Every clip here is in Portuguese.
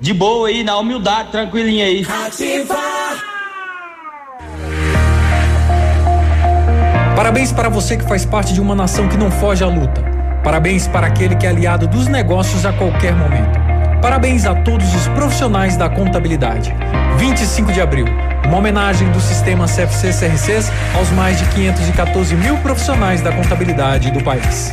de boa aí, na humildade, tranquilinha aí. Ativa. Parabéns para você que faz parte de uma nação que não foge à luta. Parabéns para aquele que é aliado dos negócios a qualquer momento. Parabéns a todos os profissionais da contabilidade. 25 de abril, uma homenagem do sistema CFC CRCs aos mais de 514 mil profissionais da contabilidade do país.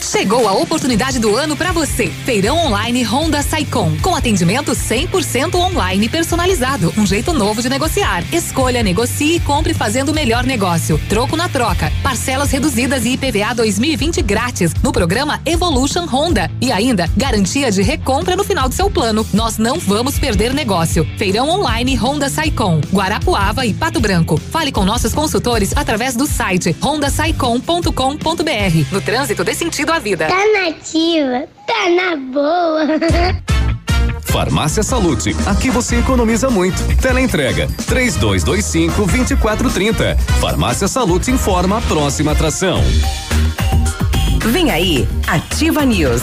Chegou a oportunidade do ano para você. Feirão online Honda Saicom, com atendimento 100% online personalizado, um jeito novo de negociar. Escolha, negocie e compre fazendo o melhor negócio. Troco na troca, parcelas reduzidas e IPVA 2020 grátis no programa Evolution Honda e ainda garantia de recompra no final do seu plano. Nós não vamos perder negócio. Feirão online Honda Saicom, Guarapuava e Pato Branco. Fale com nossos consultores através do site hondasaicom.com.br. No trânsito dê sentido à vida. Tá nativa, tá na boa. Farmácia Salute, aqui você economiza muito. Teleentrega, três dois, dois cinco, vinte e quatro, trinta. Farmácia Salute informa a próxima atração. Vem aí, Ativa News.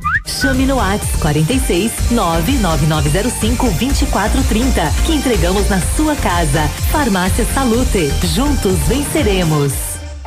Chame no WhatsApp 46 99905 2430 que entregamos na sua casa. Farmácia Salute. Juntos venceremos.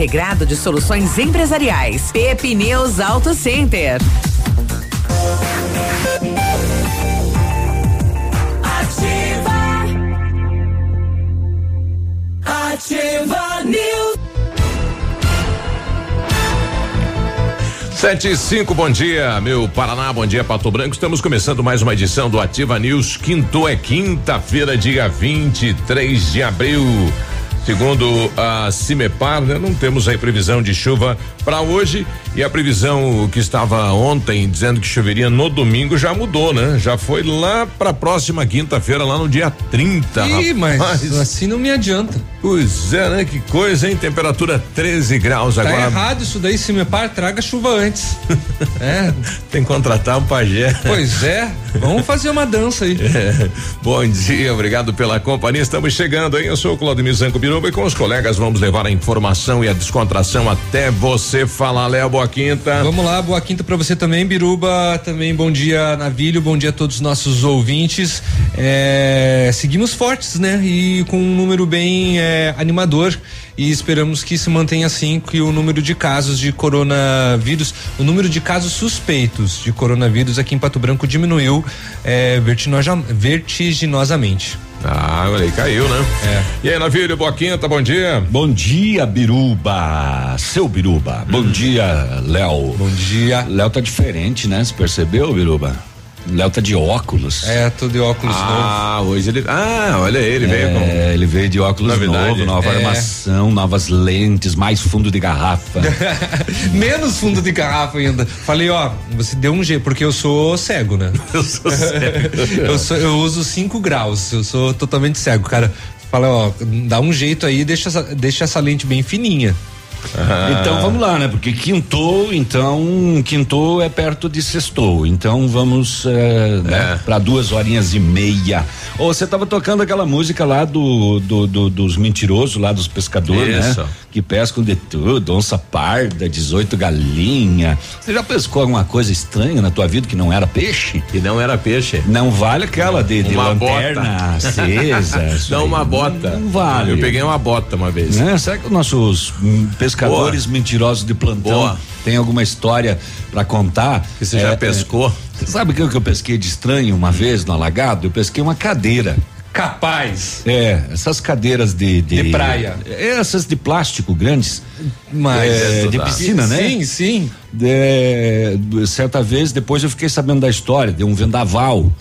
Integrado de Soluções Empresariais. Pepineus Auto Center. Ativa. Ativa News. Sete e cinco, bom dia, meu Paraná, bom dia, Pato Branco. Estamos começando mais uma edição do Ativa News. Quinto é quinta-feira, dia 23 de abril. Segundo a Cimepar, né, não temos aí previsão de chuva para hoje e a previsão que estava ontem dizendo que choveria no domingo já mudou, né? Já foi lá para a próxima quinta-feira, lá no dia 30. Ih, mas assim não me adianta. Pois é, né? Que coisa, hein? Temperatura 13 graus Tá agora. errado isso daí, se me par, traga chuva antes. é, Tem que contratar um pajé. pois é, vamos fazer uma dança aí. É. Bom dia, obrigado pela companhia. Estamos chegando, hein? Eu sou o Claudio Zanco Biruba e com os colegas vamos levar a informação e a descontração até você falar, Léo. Boa quinta. Vamos lá, boa quinta pra você também, Biruba. Também bom dia, Navilho. Bom dia a todos os nossos ouvintes. É, seguimos fortes, né? E com um número bem é, animador. E esperamos que se mantenha assim, que o número de casos de coronavírus, o número de casos suspeitos de coronavírus aqui em Pato Branco diminuiu é, vertiginosa- vertiginosamente. Ah, olha aí, caiu, né? É. E aí, Navírio, boa quinta, bom dia. Bom dia, Biruba. Seu Biruba. Bom dia, Léo. Bom dia. Léo tá diferente, né? Você percebeu, Biruba? Léo tá de óculos. É, tô de óculos novo. Ah, hoje ele. Ah, olha ele veio com. É, ele veio de óculos Novidade. novo, nova É. armação, novas lentes, mais fundo de garrafa. Menos fundo de garrafa ainda. Falei, ó, você deu um jeito, porque eu sou cego, né? Eu sou sério. eu, sou- eu uso 5 graus, eu sou totalmente cego, cara. Fala, ó, dá um jeito aí, deixa essa, deixa essa lente bem fininha. Então vamos lá, né? Porque quintou, então quintou é perto de sextou. Então vamos é, né, É. para duas horinhas e meia. Ô, você tava tocando aquela música lá do, do- do- dos mentirosos, lá dos pescadores, Isso. né? Que pescam de tudo, onça parda, 18 galinha. Você já pescou alguma coisa estranha na tua vida que não era peixe? E não era peixe. Não vale aquela de, de Uma lanterna bota. acesa. Não, uma bota. Não vale. Eu peguei uma bota uma vez. Né? Será que os nossos pescadores mentirosos de plantão Boa. têm alguma história pra contar? Que você já É, pescou? é, sabe o que eu, que eu pesquei de estranho uma vez no alagado? Eu pesquei uma cadeira. Capaz. É, essas cadeiras de. De, De praia. Essas de plástico grandes. Mas é, de dá. piscina, né? Sim, sim. É, certa vez, depois eu fiquei sabendo da história, deu um vendaval.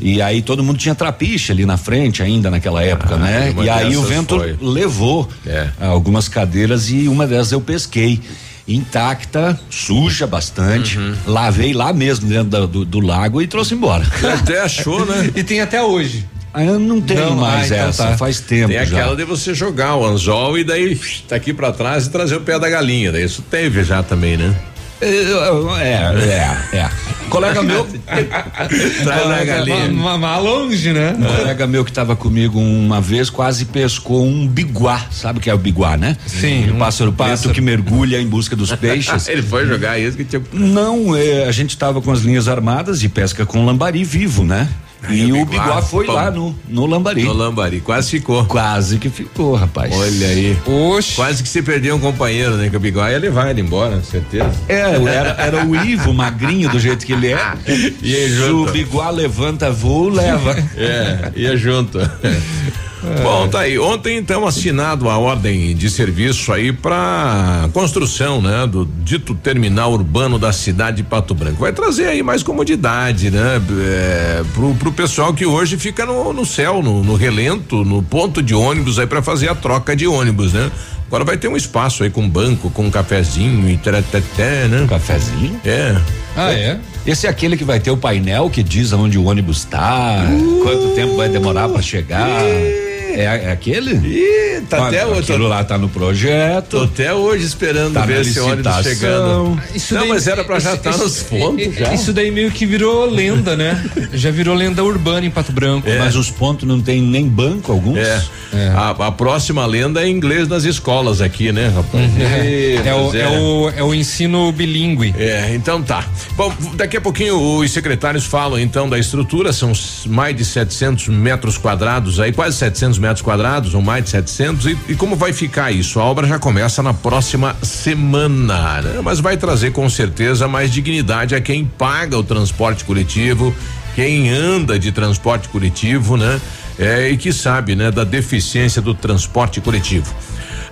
E aí todo mundo tinha trapiche ali na frente ainda naquela época, Ah, né? E aí o vento foi. levou É. algumas cadeiras e uma dessas eu pesquei. Intacta, suja bastante. Uhum. Lavei lá mesmo dentro da- do, do lago e trouxe embora. Até achou, né? E tem até hoje. Ah, Eu não tenho Não, mais ah, então essa, tá. faz tempo Tem já. aquela de você jogar o anzol e daí tá aqui pra trás e trazer o pé da galinha. Daí isso teve já também, né? É, é, é. Colega meu, Traz a galinha. Mas longe, né? um colega meu que estava comigo uma vez quase pescou um biguá, sabe o que é o biguá, né? Sim, um um pássaro preto pássaro. que mergulha em busca dos peixes. Ele foi jogar isso que tinha. Não, é, a gente estava com as linhas armadas de pesca com lambari vivo, né? E o o biguá, biguá foi pão. lá no, no lambari. No lambari, quase ficou. Quase que ficou, rapaz. Olha aí. Oxe. Quase que você perdeu um companheiro, né? Que o bigode ia levar ele embora, certeza. É, era, era o Ivo, magrinho do jeito que ele é. E aí, Se junto. o biguá levanta voo, leva. É, ia junto. Bom, tá aí. Ontem, então, assinado a ordem de serviço aí para construção, né, do dito terminal urbano da cidade de Pato Branco. Vai trazer aí mais comodidade, né, é, pro, pro pessoal que hoje fica no, no céu, no, no relento, no ponto de ônibus aí para fazer a troca de ônibus, né? Agora vai ter um espaço aí com banco, com um cafezinho e taratatá, né? Cafezinho? É. Ah, é? Esse é aquele que vai ter o painel que diz aonde o ônibus está, quanto tempo vai demorar para chegar. É, é aquele? Ih, tá Olha, até hoje. Aquilo lá tá no Tô projeto. até hoje esperando Tá ver esse ônibus chegando. Isso não, daí- mas era pra já isso- estar isso- nos pontos já. Isso daí meio que virou lenda, né? Já virou lenda urbana em Pato Branco. Mas os pontos não tem nem banco alguns. É. A, a próxima lenda é inglês nas escolas aqui, né, rapaz? É, Ih, é o, mas é, o, é o ensino bilíngue. É, então tá. Bom, daqui a pouquinho os secretários falam então da estrutura, são mais de 700 metros quadrados aí, quase 700 metros quadrados, ou mais de 700, e, e como vai ficar isso? A obra já começa na próxima semana, né? Mas vai trazer com certeza mais dignidade a quem paga o transporte coletivo, quem anda de transporte coletivo, né? É, e que sabe, né, da deficiência do transporte coletivo.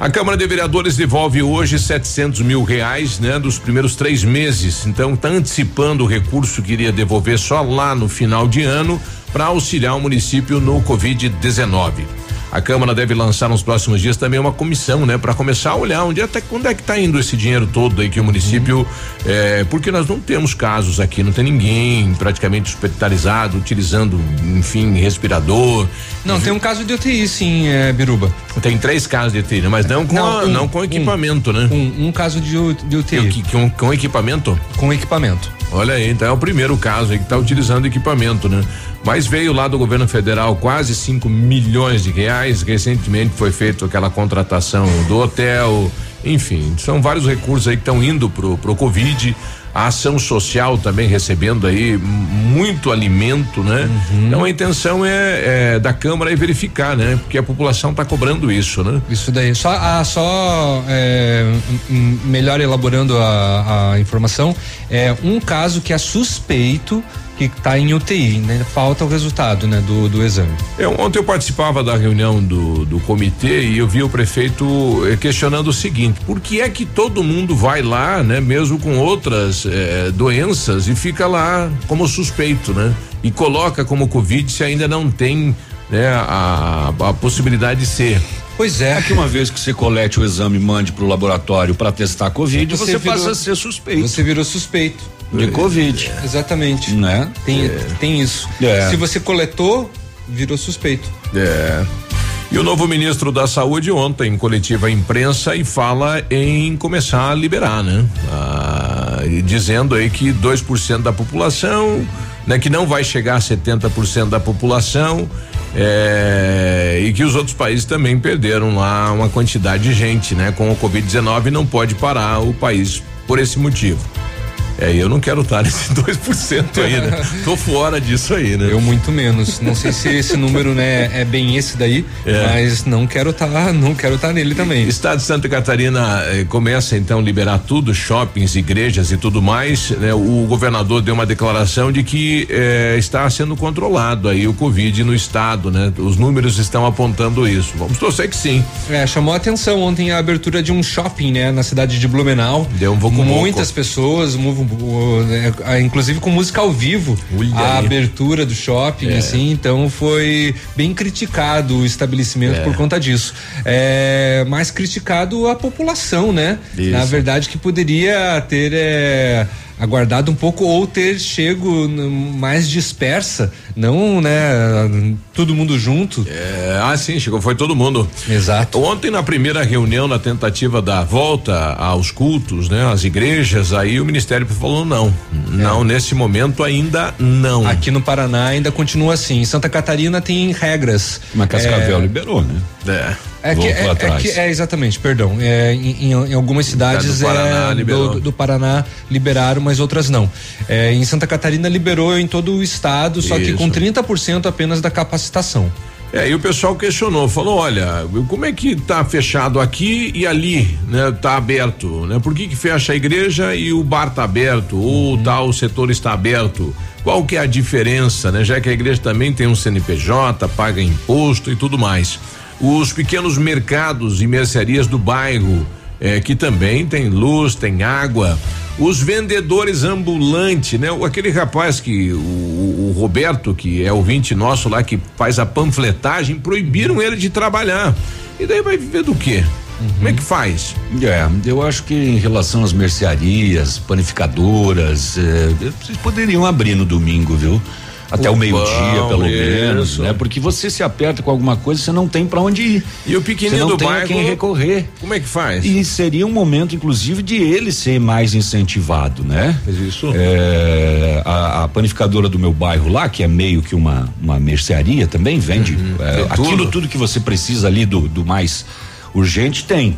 A Câmara de Vereadores devolve hoje 700 mil reais, né, dos primeiros três meses. Então, está antecipando o recurso que iria devolver só lá no final de ano para auxiliar o município no Covid-19. A Câmara deve lançar nos próximos dias também uma comissão, né, para começar a olhar onde até quando é que está indo esse dinheiro todo aí que o município, é, porque nós não temos casos aqui, não tem ninguém praticamente hospitalizado utilizando, enfim, respirador. Não, tem um caso de UTI, sim, é, Biruba. Tem três casos de UTI, né? mas não com, Não, a- um, não com um. equipamento, né? Um, um caso de, UTI. Que- que- Com, com equipamento? Com equipamento. Olha aí, então é o primeiro caso aí que está utilizando equipamento, né? Mas veio lá do governo federal quase 5 milhões de reais. Recentemente foi feita aquela contratação do hotel, enfim, são vários recursos aí que estão indo pro, pro Covid. A ação social também recebendo aí muito alimento, né? Então a intenção é, é da Câmara é verificar, né? Porque a população está cobrando isso, né? Isso daí. Só, ah, só é, melhor elaborando a, a informação, é um caso que é suspeito que está em UTI, né? Falta o resultado, né, do, do exame. É, ontem eu participava da reunião do, do comitê e eu vi o prefeito eh, questionando o seguinte: por que é que todo mundo vai lá, né, mesmo com outras eh, doenças e fica lá como suspeito, né? E coloca como Covid se ainda não tem né, a, a possibilidade de ser. Pois é. É que uma vez que você colete o exame e mande pro laboratório para testar a Covid, você, virou- passa a ser suspeito Você virou suspeito. De Covid. Exatamente. Né? Tem, tem isso. É. Se você coletou, virou suspeito. É. E o novo ministro da Saúde ontem em coletiva à imprensa e fala em começar a liberar, né? Ah, dizendo aí que 2% da população, né, que não vai chegar a 70% da população, é, e que os outros países também perderam lá uma quantidade de gente, né? Com o Covid-19 não pode parar o país por esse motivo. É, eu não quero estar nesse 2% aí, né? Tô fora disso aí, né? Eu muito menos. Não sei se esse número, né, é bem esse daí, É. mas não quero estar, não quero estar nele também. Estado de Santa Catarina eh, começa então a liberar tudo, shoppings, igrejas e tudo mais. né? O governador deu uma declaração de que eh, está sendo controlado aí o Covid no estado, né? Os números estão apontando isso. Vamos torcer que sim. É, chamou a atenção ontem a abertura de um shopping, né, na cidade de Blumenau. Deu um vucu-vucu. Muitas pessoas, ah, inclusive com música ao vivo, Olha a aí. abertura do shopping, É. assim, então foi bem criticado o estabelecimento É. por conta disso. É, mais criticado a população, né? Isso. Na verdade que poderia ter é, aguardado um pouco ou ter chego mais dispersa, não, né, todo mundo junto. É, ah, sim, chegou, foi todo mundo. Exato. Ontem, na primeira reunião, na tentativa da volta aos cultos, né? Às igrejas, aí o Ministério falou não. Não, nesse momento ainda não. Aqui no Paraná ainda continua assim. Em Santa Catarina tem regras. Mas Cascavel É, liberou, né? É. É que, é, é que é exatamente, perdão. É, em, em- algumas cidades do Paraná é, liberou. do, do Paraná liberaram, mas outras não. É, em Santa Catarina liberou em todo o estado, só que Isso. com 30% apenas da capacitação. É, e o pessoal questionou, falou, olha, como é que tá fechado aqui e ali, né, tá aberto, né? Por que que fecha a igreja e o bar tá aberto ou tal setor está aberto? Qual que é a diferença, né? Já que a igreja também tem um CNPJ, paga imposto e tudo mais. Os pequenos mercados e mercearias do bairro, eh, que também tem luz, tem água, os vendedores ambulantes, né? Aquele rapaz que o, o Roberto, que é ouvinte nosso lá, que faz a panfletagem, proibiram ele de trabalhar. E daí vai viver do quê? Como é que faz? É, eu acho que em relação às mercearias, panificadoras, é, vocês poderiam abrir no domingo, viu? Até o, meio-dia, pelo menos, isso. né? Porque você se aperta com alguma coisa, você não tem pra onde ir. E o pequenininho não do tem bairro, quem recorrer. como é que faz? E seria um momento, inclusive, de ele ser mais incentivado, né? Mas isso? É, a, a panificadora do meu bairro lá, que é meio que uma, uma mercearia, também vende é, tem aquilo tudo. tudo que você precisa ali do, do mais urgente, tem.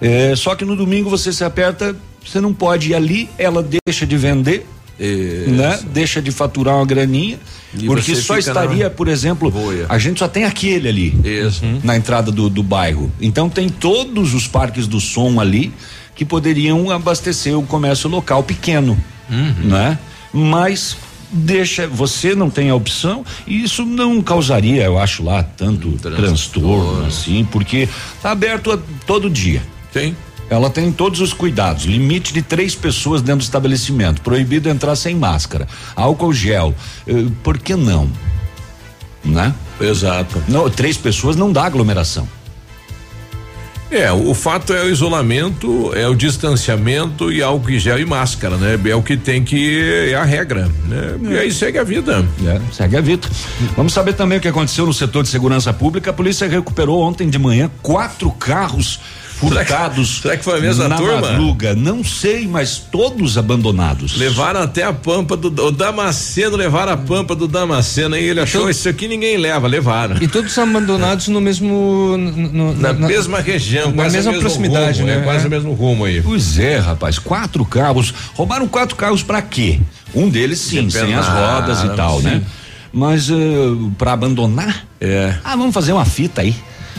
É, só que no domingo você se aperta, você não pode ir ali, ela deixa de vender, né? Deixa de faturar uma graninha, E porque só estaria, na por exemplo, boia. a gente só tem aquele ali Isso. na entrada do, do bairro. Então tem todos os parques do som ali que poderiam abastecer o comércio local pequeno, né? Mas deixa, você não tem a opção e isso não causaria, eu acho lá tanto transtorno, transtorno. assim, porque tá aberto a- todo dia. Tem? Ela tem todos os cuidados, limite de três pessoas dentro do estabelecimento, proibido entrar sem máscara, álcool gel, eh, por que não? Né? Exato. Não, três pessoas não dá aglomeração. É, o fato é o isolamento, é o distanciamento e álcool em gel e máscara, né? É o que tem que é a regra, né? E aí segue a vida. É, segue a vida. Vamos saber também o que aconteceu no setor de segurança pública. A polícia recuperou ontem de manhã quatro carros furtados. será que foi a mesma na turma? madruga. Não sei, mas todos abandonados. Levaram até a pampa do o Damasceno, levaram a pampa do Damasceno aí ele achou Então- isso aqui ninguém leva, levaram. E todos abandonados no mesmo. no- no- Na, mesma região, na mesma proximidade, rumo, né? É quase É. o mesmo rumo aí. Pois é, rapaz, quatro carros. Roubaram quatro carros pra quê? Um deles sim, sem as rodas e tal, sim. né? Mas eh, pra abandonar? É. Ah, vamos fazer uma fita aí.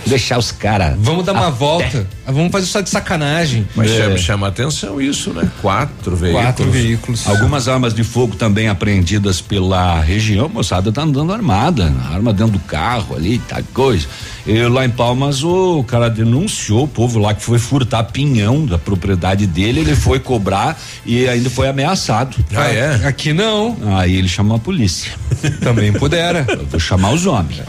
Deixar os caras. Vamos dar uma até- volta. Vamos fazer só de sacanagem. Mas É. chama, chama atenção isso, né? Quatro veículos. Quatro veículos. Algumas armas de fogo também apreendidas pela região, moçada tá andando armada, arma dentro do carro ali, tá coisa. E lá em Palmas o cara denunciou o povo lá que foi furtar pinhão da propriedade dele, ele foi cobrar e ainda foi ameaçado. Ah, é? Aqui não. Aí ele chamou a polícia. Também pudera. Eu vou chamar os homens.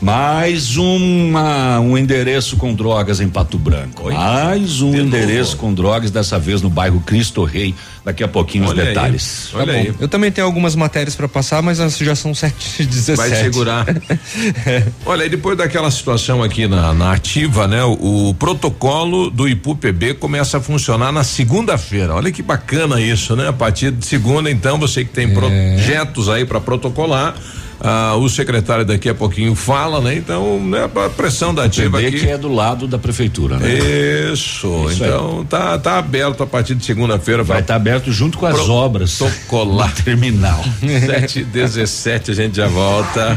Mais uma, um endereço com drogas em Pato Branco. Oi? Mais um De endereço novo? com drogas, dessa vez no bairro Cristo Rei. Daqui a pouquinho os Olha aí. detalhes. Olha Tá aí. bom. Eu também tenho algumas matérias pra passar, mas as já são 7 17 Vai segurar. Olha, e depois daquela situação aqui na, na ativa, né? O, o protocolo do IPUPB começa a funcionar na segunda-feira. Olha que bacana isso, né? A partir de segunda, então, você que tem projetos aí para protocolar, Ah, o secretário daqui a pouquinho fala, né? Então, né, a pressão da ativa aqui. que é do lado da prefeitura, né? Isso, Isso aí. então tá, tá aberto a partir de segunda-feira. Vai estar aberto junto com as obras. Protocolar. Terminal. 7 e 17 a gente já volta.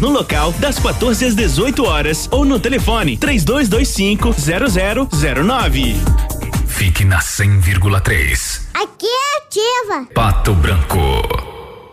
no local das 14 às 18 horas ou no telefone 3225 0009. Fique na 100,3. Aqui é ativa. Pato Branco.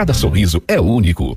cada sorriso é único.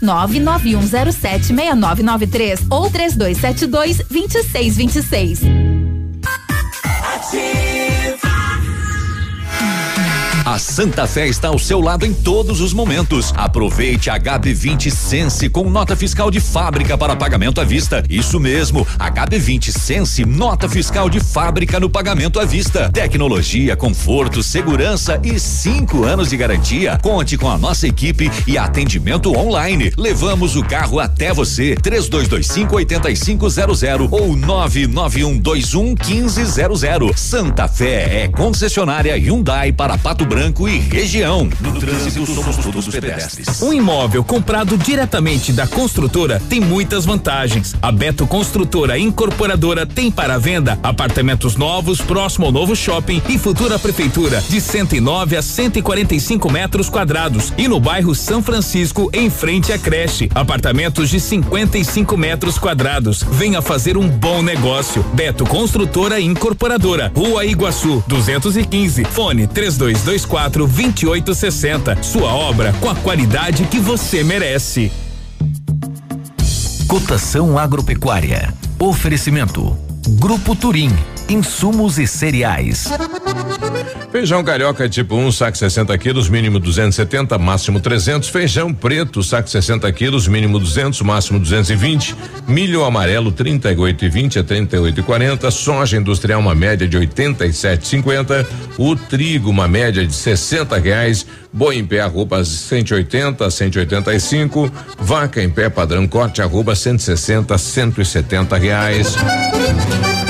99107 6993 ou 3272 2626. A Santa Fé está ao seu lado em todos os momentos. Aproveite a HB20 Sense com nota fiscal de fábrica para pagamento à vista. Isso mesmo, HB20 Sense, nota fiscal de fábrica no pagamento à vista. Tecnologia, conforto, segurança e cinco anos de garantia. Conte com a nossa equipe e atendimento online. Levamos o carro até você. 3225 8500 ou 99121 1500. Santa Fé é concessionária Hyundai para Pato Branco e região. No trânsito somos todos pedestres. Um imóvel comprado diretamente da construtora tem muitas vantagens. A Beto Construtora Incorporadora tem para venda apartamentos novos próximo ao novo shopping e futura prefeitura de 109 a 145 metros quadrados e no bairro São Francisco em frente à creche apartamentos de 55 metros quadrados. Venha fazer um bom negócio. Beto Construtora Incorporadora, Rua Iguaçu, 215, fone 3224 2860. Sua obra com a qualidade que você merece. Cotação agropecuária. Oferecimento. Grupo Turim. Insumos e cereais. Feijão carioca tipo 1, um, saco 60 quilos, mínimo 270, máximo 300. Feijão preto, saco 60 quilos, mínimo 200, máximo 220. Milho amarelo 38 e 20 a 38 e 40. Soja industrial uma média de 87,50. O trigo uma média de 60 reais. Boi em pé arroba 180 a 185. Vaca em pé padrão corte arroba 160 a 170 reais. Thank you.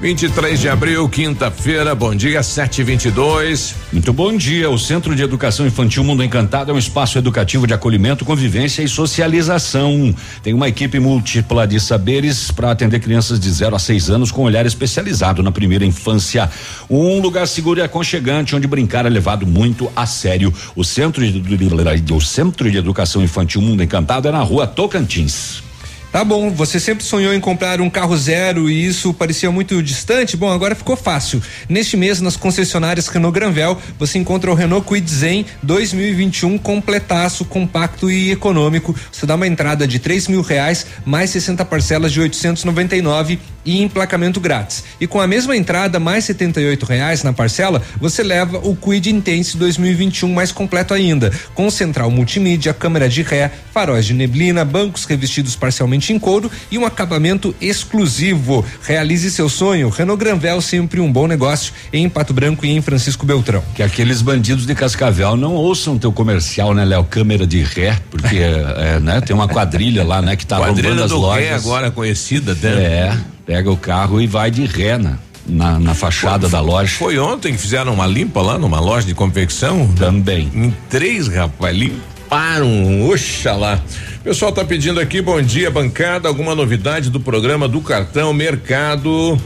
23 de abril, quinta-feira, bom dia, 722. Muito bom dia. O Centro de Educação Infantil Mundo Encantado é um espaço educativo de acolhimento, convivência e socialização. Tem uma equipe múltipla de saberes para atender crianças de 0 a 6 anos com olhar especializado na primeira infância. Um lugar seguro e aconchegante onde brincar é levado muito a sério. O Centro de, o Centro de Educação Infantil Mundo Encantado é na rua Tocantins. Tá bom, você sempre sonhou em comprar um carro zero e isso parecia muito distante? Bom, agora ficou fácil. Neste mês, nas concessionárias Renault Granvel, você encontra o Renault Kwid Zen 2021 completaço, compacto e econômico. Você dá uma entrada de três mil reais, mais 60 parcelas de 899 e emplacamento grátis. E com a mesma entrada, mais 78 reais na parcela, você leva o Kwid Intense 2021 mais completo ainda, com central multimídia, câmera de ré, faróis de neblina, bancos revestidos parcialmente em couro e um acabamento exclusivo. Realize seu sonho. Renault Granvel sempre um bom negócio em Pato Branco e em Francisco Beltrão. Que aqueles bandidos de Cascavel não ouçam teu comercial, né, Léo? Câmera de ré, porque é, né, tem uma quadrilha lá, né, que tá Quadrilha roubando as do lojas. ré agora conhecida, né? É, pega o carro e vai de ré na, na, na fachada da loja. Foi ontem que fizeram uma limpa lá numa loja de confecção? Também. Em três, rapaz, limparam, oxalá. O pessoal tá pedindo aqui, bom dia, bancada, alguma novidade do programa do cartão mercado?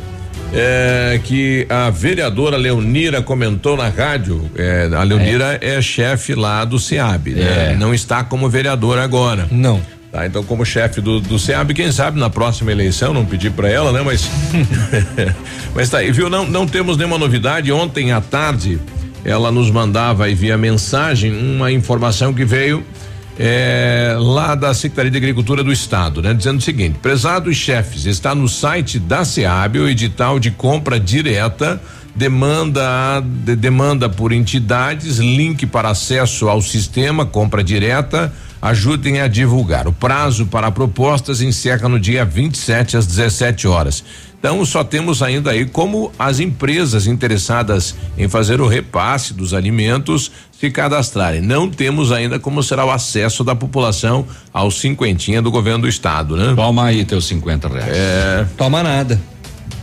É, que a vereadora Leonira comentou na rádio. É, a Leonira é, chefe lá do SEAB, né? É. Não está como vereadora agora. Não. Tá, então como chefe do, do SEAB, quem sabe na próxima eleição, não pedi para ela, né? Mas mas tá aí, viu? Não, não temos nenhuma novidade. Ontem à tarde ela nos mandava aí via mensagem uma informação que veio é, lá da Secretaria de Agricultura do Estado, né? Dizendo o seguinte: prezados chefes, está no site da SEAB o edital de compra direta demanda de- demanda por entidades, link para acesso ao sistema compra direta, ajudem a divulgar. O prazo para propostas encerra no dia 27 às 17 horas. Então só temos ainda aí como as empresas interessadas em fazer o repasse dos alimentos se cadastrarem. Não temos ainda como será o acesso da população ao cinquentinha do governo do estado, né? Toma aí teus 50 reais. É. Toma nada.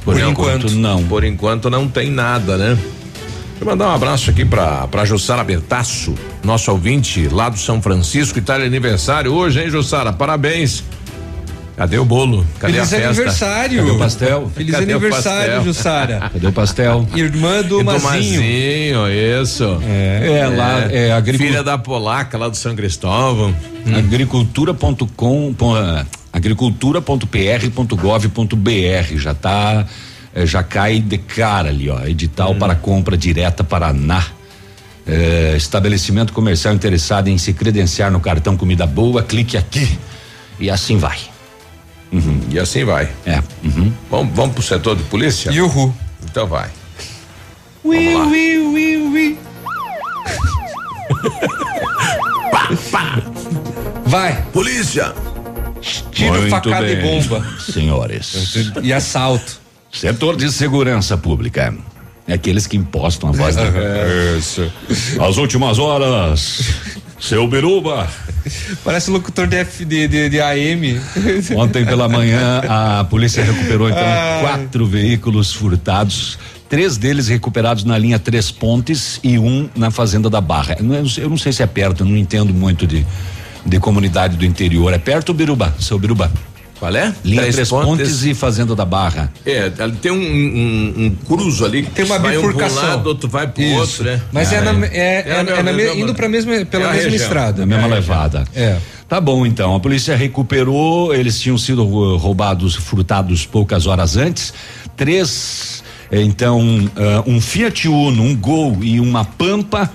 Por, Por enquanto, não. Por enquanto não tem nada, né? Deixa eu mandar um abraço aqui pra, pra Jussara Bertaço, nosso ouvinte lá do São Francisco, tá de aniversário hoje, hein, Jussara? Parabéns. Cadê o bolo? Cadê Feliz a festa? aniversário. Cadê o pastel? Feliz Cadê aniversário? Jussara. Cadê o pastel? Irmã do E Mazinho. Mazinho, isso. É, lá é agricultura. Filha da polaca lá do São Cristóvão. Agricultura.com pon- ah, agricultura.pr.gov.br já tá eh, já cai de cara ali, ó, edital para compra direta Paraná. Eh, estabelecimento comercial interessado em se credenciar no cartão Comida Boa, clique aqui e assim vai. Uhum. E assim vai. É. Uhum. Vamos, vamos pro setor de polícia? Yuhu. Então vai. Ui, ui, ui, ui. Vai, Polícia! tiro, Muito facada e bem, bomba. Senhores. E assalto. Setor de segurança pública. É aqueles que impostam a voz da. Isso. As últimas horas. Seu Biruba. Parece locutor de, F, de, de, de AM. Ontem pela manhã a polícia recuperou então Ai. quatro veículos furtados. Três deles recuperados na linha Três Pontes e um na Fazenda da Barra. Eu não, eu não sei se é perto, eu não entendo muito de, de comunidade do interior. É perto, Biruba? Seu Biruba? Qual é? Linha Três Três, Pontes. Pontes. e Fazenda da Barra. É, ali tem um, um, um cruzo ali. Tem uma vai bifurcação. Um lado, outro vai pro Isso. outro, né? Mas é, Ah, na, é. é, é, É a é na me- mesma- indo pra mesma, pela é a mesma região. estrada. Da mesma É. levada. É. Tá bom, então. A polícia recuperou, eles tinham sido uh, roubados, furtados poucas horas antes. Três, eh, então, ah, um Fiat Uno, um Gol e uma Pampa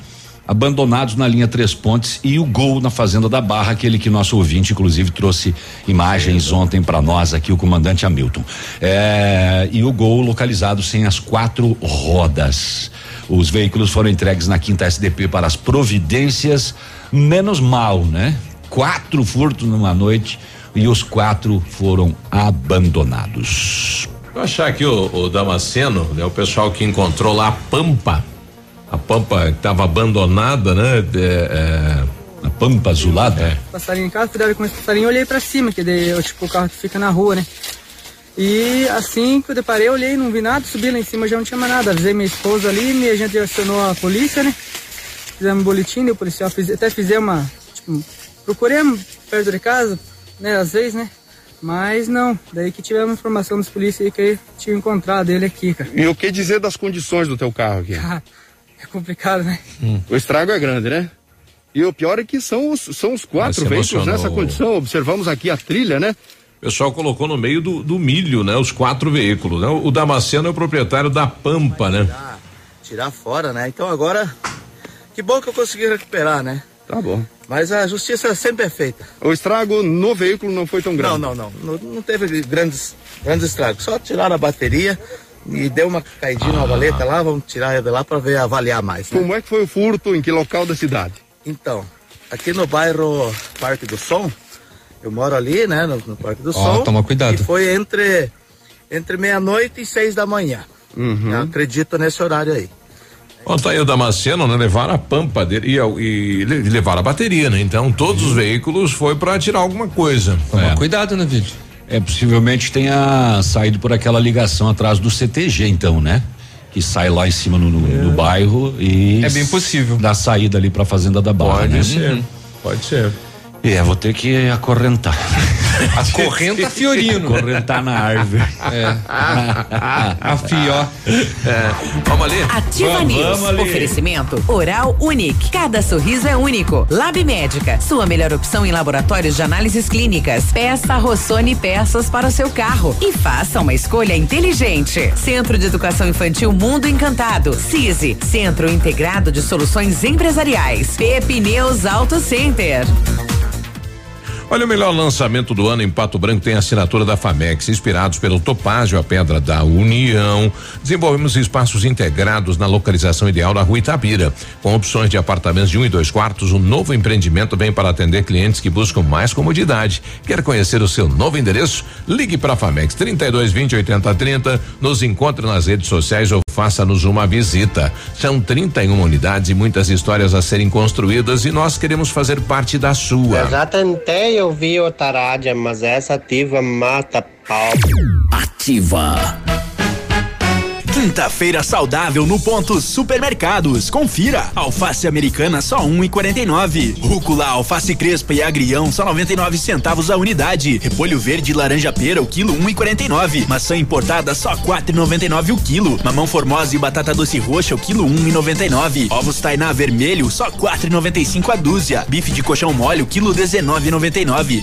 abandonados na linha Três Pontes e o Gol na Fazenda da Barra, aquele que nosso ouvinte, inclusive, trouxe imagens ontem para nós aqui, o comandante Hamilton. Eh, e o Gol localizado sem as quatro rodas. Os veículos foram entregues na quinta SDP para as providências, menos mal, né? Quatro furtos numa noite e os quatro foram abandonados. Eu achar aqui o, o Damasceno, né, o pessoal que encontrou lá a Pampa, a Pampa que estava abandonada, né? de- é, a Pampa azulada. É. passarinho em casa, cuidado com esse passarinho, eu olhei pra cima, que daí eu, tipo, o carro que fica na rua, né? E assim que eu deparei, eu olhei, não vi nada, subi lá em cima, já não tinha mais nada. Avisei minha esposa ali, e a gente acionou a polícia, né? Fizemos um boletim, o policial fiz, até fizemos uma, tipo, procuremos perto de casa, né, às vezes, né? Mas não, daí que tivemos informação dos polícias aí que tinha encontrado ele aqui, cara. E o que dizer das condições do teu carro aqui? É complicado, né? O estrago é grande, né? E o pior é que são os, são os quatro veículos nessa condição. Observamos aqui a trilha, né? O pessoal colocou no meio do, do milho, né? Os quatro veículos. Né? O Damasceno é o proprietário da Pampa, né? tirar fora, né? Então agora, que bom que eu consegui recuperar, né? Tá bom. Mas a justiça sempre é feita. O estrago no veículo não foi tão grande. Não, não, não. Não, não teve grandes, grandes estragos. Só tiraram a bateria e deu uma caidinha na valeta lá, vamos tirar ela de lá para ver, avaliar mais. né? Como é que foi o furto? Em que local da cidade? Então, aqui no bairro Parque do Som, eu moro ali, né, no, no Parque do Som. toma cuidado. E foi entre, entre meia-noite e seis da manhã. Uhum. Eu acredito nesse horário aí. Bom, tá aí o Damasceno, né? Levaram a Pampa dele e, e le- levaram a bateria, né? Então todos os veículos foi para tirar alguma coisa. Toma cuidado, né, vídeo? É, possivelmente tenha saído por aquela ligação atrás do CTG, então, né? Que sai lá em cima no, no- no bairro e. É bem possível. Da saída ali pra Fazenda da Barra, Pode né? ser, pode ser. É, vou ter que acorrentar. Acorrenta Fiorino. Acorrentar na árvore. É. A fió. É. Vamos ali? Ativa Vamos, News. vamos ali. Oferecimento Oral Unique. Cada sorriso é único. Lab Médica. Sua melhor opção em laboratórios de análises clínicas. Peça Rossoni peças para o seu carro. E faça uma escolha inteligente. Centro de Educação Infantil Mundo Encantado. CISI. Centro Integrado de Soluções Empresariais. Pepineus Auto Center. Olha, o melhor lançamento do ano em Pato Branco tem a assinatura da Famex, inspirados pelo Topázio, a Pedra da União. Desenvolvemos espaços integrados na localização ideal da Rua Itabira, com opções de apartamentos de um e dois quartos. O novo empreendimento vem para atender clientes que buscam mais comodidade. Quer conhecer o seu novo endereço? Ligue para a Famex 32 20 80 30. Nos encontre nas redes sociais ou faça-nos uma visita. São 31 unidades e muitas histórias a serem construídas e nós queremos fazer parte da sua. Eu já tentei ouvir outra rádio, mas essa ativa mata pau. Ativa. Quinta-feira saudável no ponto Supermercados. Confira. Alface americana só 1,49. Rúcula, alface crespa e agrião só 99 centavos a unidade. Repolho verde e laranja pera o quilo 1,49. Maçã importada só 4,99 o quilo. Mamão formosa e batata doce roxa o quilo 1,99. Ovos tainá vermelho só 4,95 a dúzia. Bife de colchão mole o quilo 19,99.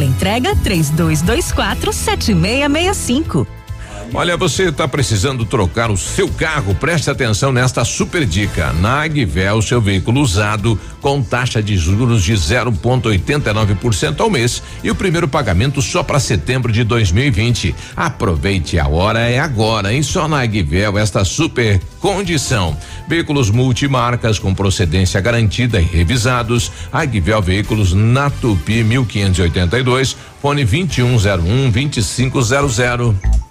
Teleentrega 3224 7665. Olha, você está precisando trocar o seu carro? Preste atenção nesta super dica. Na Agvel, seu veículo usado com taxa de juros de 0,89% ao mês e o primeiro pagamento só para setembro de 2020. Aproveite, a hora é agora, hein? Só na Agvel esta super condição. Veículos multimarcas com procedência garantida e revisados. Agvel Veículos na Tupi 1582, fone 2101 2500.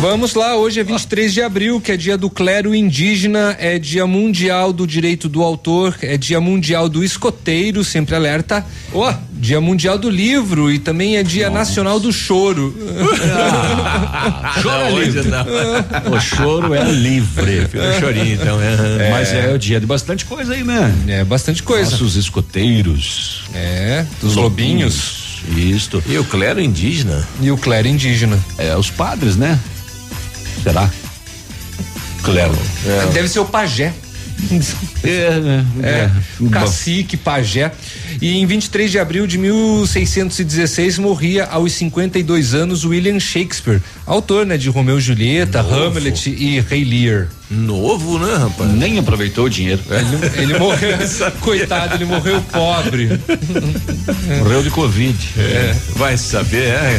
Vamos lá, hoje é 23 de abril, que é dia do clero indígena, é dia mundial do direito do autor, é dia mundial do escoteiro, sempre alerta. Oh, dia mundial do livro e também é dia Nossa. nacional do choro. Ah, Chora livre. O choro é livre. Fica chorinho, então. É. Mas é o dia de bastante coisa aí, né? É, bastante coisa. Nossos escoteiros. É, dos lobinhos. lobinhos. Isto. E o clero indígena? E o clero indígena. É, os padres, né? Será? Clero. É. Deve ser o pajé. É, né? é, é, cacique, pajé. E em 23 de abril de 1616 morria aos 52 anos William Shakespeare, autor né, de Romeu e Julieta, Novo. Hamlet e Rei Lear. Novo, né, rapaz? Nem aproveitou o dinheiro. Ele, ele morreu, coitado, ele morreu pobre. Morreu de Covid. É, vai saber, é.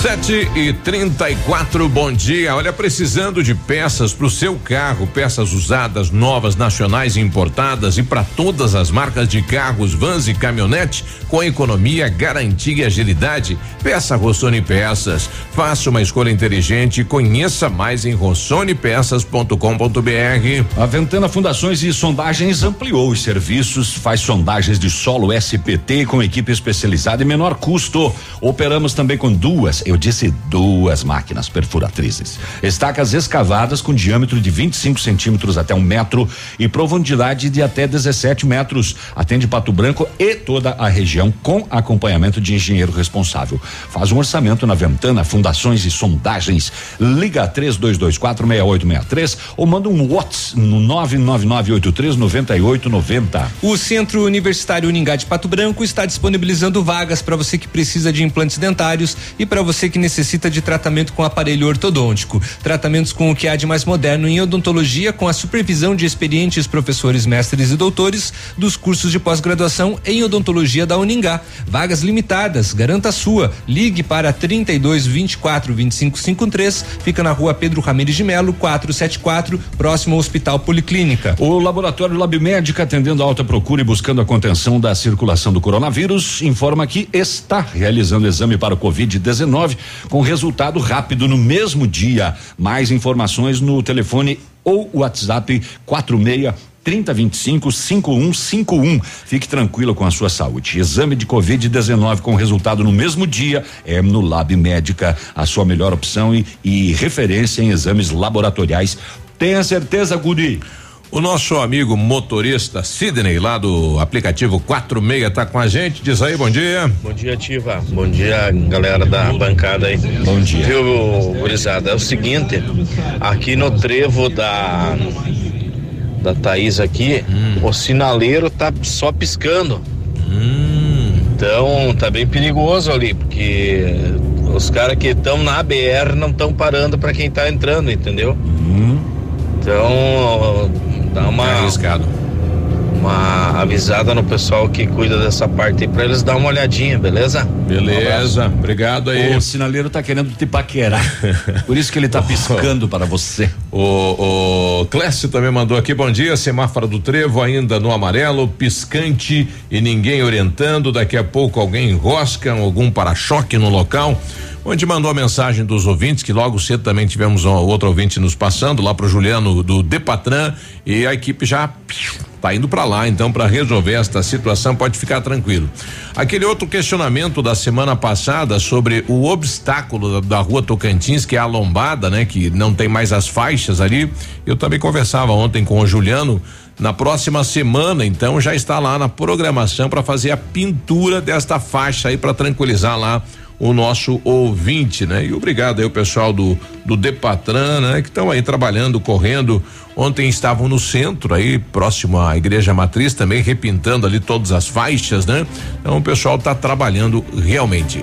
Sete e trinta e quatro, bom dia. Olha, precisando de peças para o seu carro, peças usadas, novas, nacionais e importadas e para todas as marcas de carros, vans e caminhonete, com economia, garantia e agilidade. Peça Rossoni Peças. Faça uma escolha inteligente e conheça mais em rossonepeças.com.br. A Ventana Fundações e Sondagens ampliou os serviços, faz sondagens de solo SPT com equipe especializada e menor custo. Operamos também com duas eu disse duas máquinas perfuratrizes. Estacas escavadas com diâmetro de 25 centímetros até um metro e profundidade de até 17 metros. Atende Pato Branco e toda a região com acompanhamento de engenheiro responsável. Faz um orçamento na Ventana Fundações e Sondagens. Liga 3224 6863 ou manda um WhatsApp no 99983 9890. O Centro Universitário Uningá de Pato Branco está disponibilizando vagas para você que precisa de implantes dentários e para você você que necessita de tratamento com aparelho ortodôntico. Tratamentos com o que há de mais moderno em odontologia, com a supervisão de experientes professores, mestres e doutores dos cursos de pós-graduação em odontologia da Uningá. Vagas limitadas, garanta a sua. Ligue para 32 24 25 53. Fica na rua Pedro Ramirez de Melo, 474, próximo ao Hospital Policlínica. O laboratório Lab Médica, atendendo a alta procura e buscando a contenção da circulação do coronavírus, informa que está realizando exame para o Covid-19 com resultado rápido no mesmo dia. Mais informações no telefone ou WhatsApp 46 3025 5151. Fique tranquilo com a sua saúde. Exame de Covid-19 com resultado no mesmo dia é no Lab Médica, a sua melhor opção e, e referência em exames laboratoriais. Tenha certeza, Guri. O nosso amigo motorista Sidney, lá do aplicativo 46, tá com a gente. Diz aí, bom dia. Bom dia, Tiva. Bom dia, galera da bancada aí. Bom dia. Viu, gurizada? É o seguinte, aqui no trevo da da Thaís aqui, hum. o sinaleiro tá só piscando. Hum. Então tá bem perigoso ali, porque os caras que estão na BR não estão parando para quem tá entrando, entendeu? Então dá uma arriscado. Uma avisada no pessoal que cuida dessa parte aí pra eles dar uma olhadinha, beleza? Beleza, obrigado aí. O sinaleiro tá querendo te paquerar. Por isso que ele tá piscando para você. O, o Clécio também mandou aqui, bom dia, semáforo do trevo ainda no amarelo, piscante e ninguém orientando, daqui a pouco alguém enrosca algum para-choque no local. Onde mandou a mensagem dos ouvintes, que logo cedo também tivemos um, outro ouvinte nos passando, lá pro Juliano do Depatran, e a equipe já tá indo para lá, então, para resolver esta situação, pode ficar tranquilo. Aquele outro questionamento da semana passada sobre o obstáculo da, da rua Tocantins, que é a lombada, né? Que não tem mais as faixas ali. Eu também conversava ontem com o Juliano. Na próxima semana, então, já está lá na programação para fazer a pintura desta faixa aí para tranquilizar lá o nosso ouvinte, né? E obrigado aí o pessoal do do Depatran, né? Que estão aí trabalhando, correndo. Ontem estavam no centro aí, próximo à igreja matriz, também repintando ali todas as faixas, né? Então o pessoal está trabalhando realmente.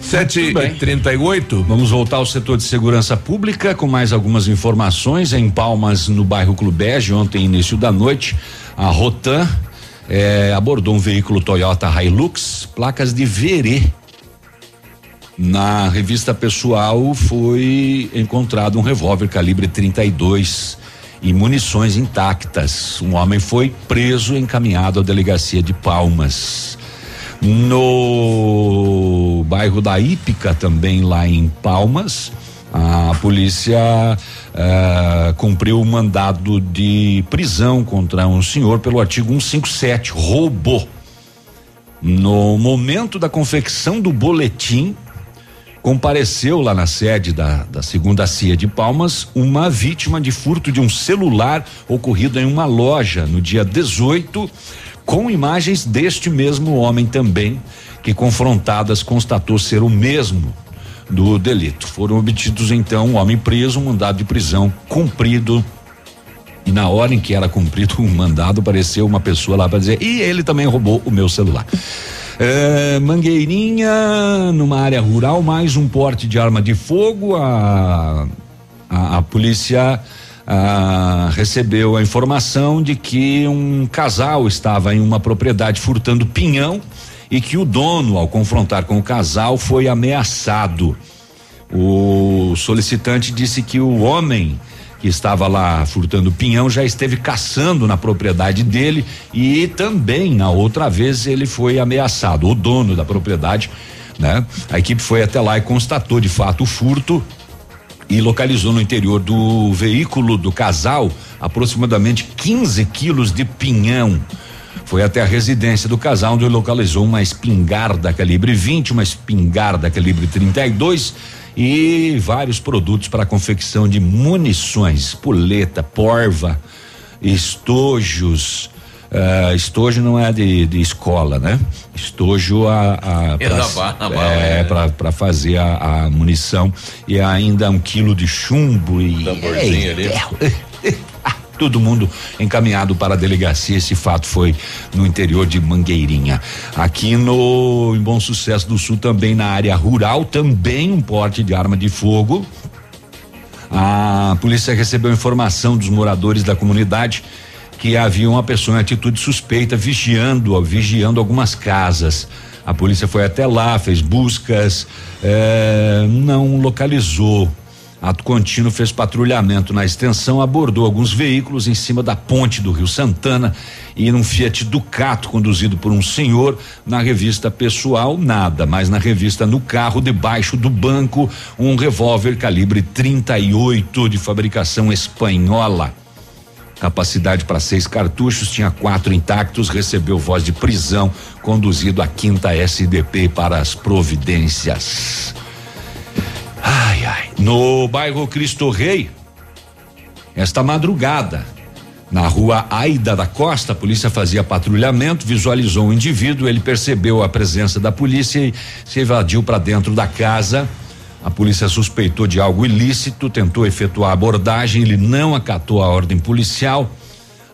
Sete e trinta e oito. Vamos voltar ao setor de segurança pública com mais algumas informações em Palmas, no bairro Clubege, ontem início da noite, a Rotan eh, abordou um veículo Toyota Hilux, placas de Verê. Na revista pessoal foi encontrado um revólver calibre 32 e munições intactas. Um homem foi preso e encaminhado à delegacia de Palmas. No bairro da Ípica, também lá em Palmas, a polícia eh, cumpriu o mandado de prisão contra um senhor pelo artigo 157, roubo. No momento da confecção do boletim, compareceu lá na sede da, da segunda CIA de Palmas uma vítima de furto de um celular ocorrido em uma loja no dia 18, com imagens deste mesmo homem também, que confrontadas constatou ser o mesmo do delito. Foram obtidos então um homem preso, um mandado de prisão cumprido. E na hora em que era cumprido o mandado, apareceu uma pessoa lá para dizer: e ele também roubou o meu celular. É, Mangueirinha, numa área rural, mais um porte de arma de fogo. A, a, a polícia ah, recebeu a informação de que um casal estava em uma propriedade furtando pinhão e que o dono, ao confrontar com o casal, foi ameaçado. O solicitante disse que o homem que estava lá furtando pinhão já esteve caçando na propriedade dele e também na outra vez ele foi ameaçado, o dono da propriedade, né? A equipe foi até lá e constatou de fato o furto e localizou no interior do veículo do casal aproximadamente 15 quilos de pinhão. Foi até a residência do casal onde localizou uma espingarda calibre 20, uma espingarda calibre 32 e vários produtos para confecção de munições, puleta, porva, estojos. Uh, estojo não é de, de escola, né? Estojo a, a É da bala, a bala, é, é. pra, pra fazer a, a munição e ainda um quilo de chumbo e Tamborzinho ali. Ah, Todo mundo encaminhado para a delegacia. Esse fato foi no interior de Mangueirinha. Aqui no em Bom Sucesso do Sul, também na área rural, também um porte de arma de fogo. A polícia recebeu informação dos moradores da comunidade que havia uma pessoa em atitude suspeita vigiando, vigiando algumas casas. A polícia foi até lá, fez buscas, eh, não localizou. Ato contínuo fez patrulhamento na extensão, abordou alguns veículos em cima da ponte do Rio Santana e num Fiat Ducato conduzido por um senhor. Na revista pessoal, nada, mas na revista no carro, debaixo do banco, um revólver calibre 38 de fabricação espanhola. Capacidade para seis cartuchos, tinha quatro intactos, recebeu voz de prisão, conduzido à quinta SDP para as providências. Ai, ai. No bairro Cristo Rei, esta madrugada, na rua Aida da Costa, a polícia fazia patrulhamento, visualizou um indivíduo, ele percebeu a presença da polícia e se evadiu para dentro da casa. A polícia suspeitou de algo ilícito, tentou efetuar a abordagem, ele não acatou a ordem policial.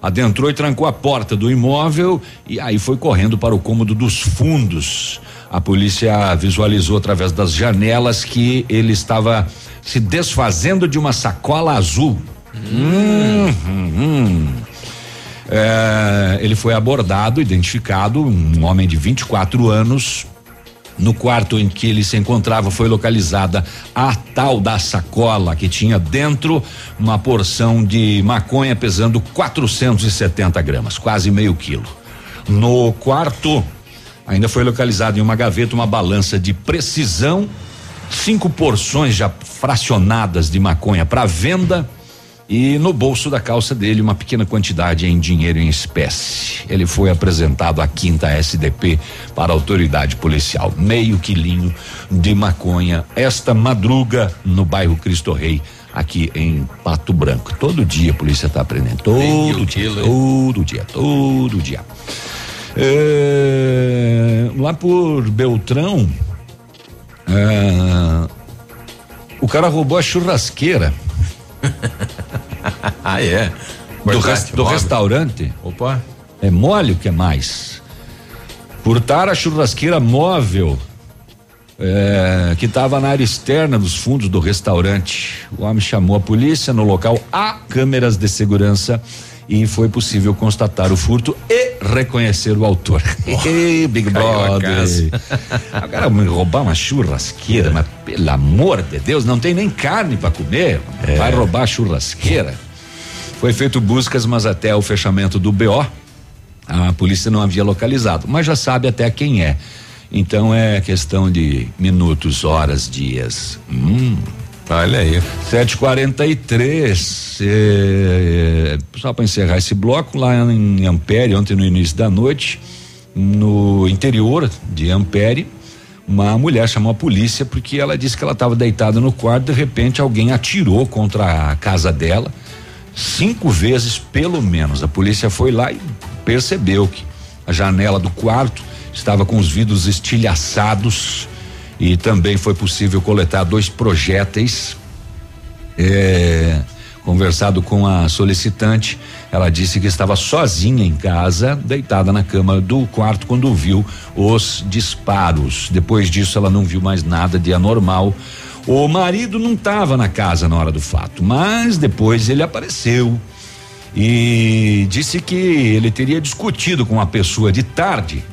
adentrou e trancou a porta do imóvel e aí foi correndo para o cômodo dos fundos. A polícia visualizou através das janelas que ele estava se desfazendo de uma sacola azul. Hum, hum, hum. É, ele foi abordado, identificado, um homem de 24 anos. No quarto em que ele se encontrava foi localizada a tal da sacola que tinha dentro uma porção de maconha pesando 470 gramas, quase meio quilo. No quarto ainda foi localizado em uma gaveta uma balança de precisão, cinco porções já fracionadas de maconha para venda e no bolso da calça dele uma pequena quantidade em dinheiro em espécie. Ele foi apresentado à quinta SDP para a autoridade policial. Meio quilinho de maconha esta madruga no bairro Cristo Rei, aqui em Pato Branco. Todo dia a polícia está aprendendo. Todo dia, todo dia, todo dia. É, lá por Beltrão, é, o cara roubou a churrasqueira. ah, é? Do, Verdade, res- do restaurante. Opa. É mole o que mais? Furtar a churrasqueira móvel é, que estava na área externa dos fundos do restaurante. O homem chamou a polícia. No local há câmeras de segurança e foi possível constatar o furto e reconhecer o autor. Big caiu a Brother. Agora me roubar uma churrasqueira, mas pelo amor de Deus, não tem nem carne para comer. É. Vai roubar a churrasqueira. Foi feito buscas, mas até o fechamento do BO, a polícia não havia localizado, mas já sabe até quem é. Então é questão de minutos, horas, dias. Hum. Olha aí. 743. É, só para encerrar esse bloco, lá em Ampere, ontem no início da noite, no interior de Ampere, uma mulher chamou a polícia porque ela disse que ela estava deitada no quarto, de repente alguém atirou contra a casa dela cinco vezes pelo menos. A polícia foi lá e percebeu que a janela do quarto estava com os vidros estilhaçados e também foi possível coletar dois projéteis. É, conversado com a solicitante, ela disse que estava sozinha em casa, deitada na cama do quarto quando viu os disparos. Depois disso, ela não viu mais nada de anormal. O marido não estava na casa na hora do fato, mas depois ele apareceu e disse que ele teria discutido com a pessoa de tarde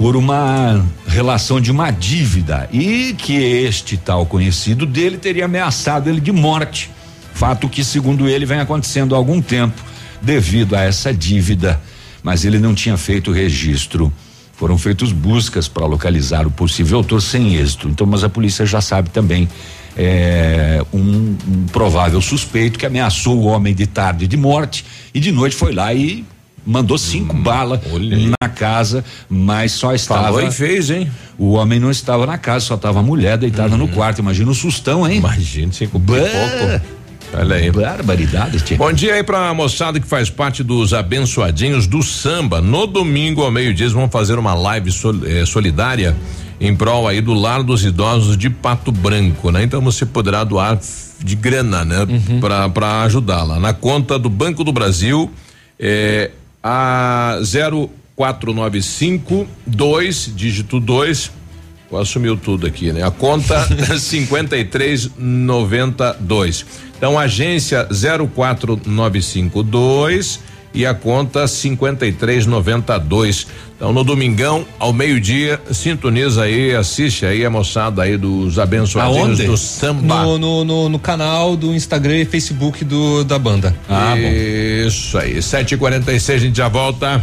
por uma relação de uma dívida e que este tal conhecido dele teria ameaçado ele de morte. Fato que, segundo ele, vem acontecendo há algum tempo devido a essa dívida, mas ele não tinha feito registro. Foram feitas buscas para localizar o possível autor sem êxito. Então, mas a polícia já sabe também é, um, um provável suspeito que ameaçou o homem de tarde de morte e de noite foi lá e mandou cinco balas na casa, mas só estava. Falou e fez, hein? O homem não estava na casa, só estava a mulher deitada no quarto. Imagina o sustão, hein? Imagina, cinco pouco. Olha aí. Barbaridade, tia. Bom dia aí pra moçada que faz parte dos abençoadinhos do samba. No domingo ao meio-dia vão fazer uma live sol- eh, solidária em prol aí do Lar dos Idosos de Pato Branco, né? Então você poderá doar de grana, né? Pra, pra ajudar lá. Na conta do Banco do Brasil, é a 0495 2, dígito 2, assumiu tudo aqui, né? A conta 5392. Então, agência 04952 e a conta 5392. Então, no domingão, ao meio-dia, sintoniza aí, assiste aí a moçada aí dos abençoadinhos Aonde? do samba. No, no, no, no canal do Instagram e Facebook do, da banda. Ah, Isso aí, 7h46, a gente já volta.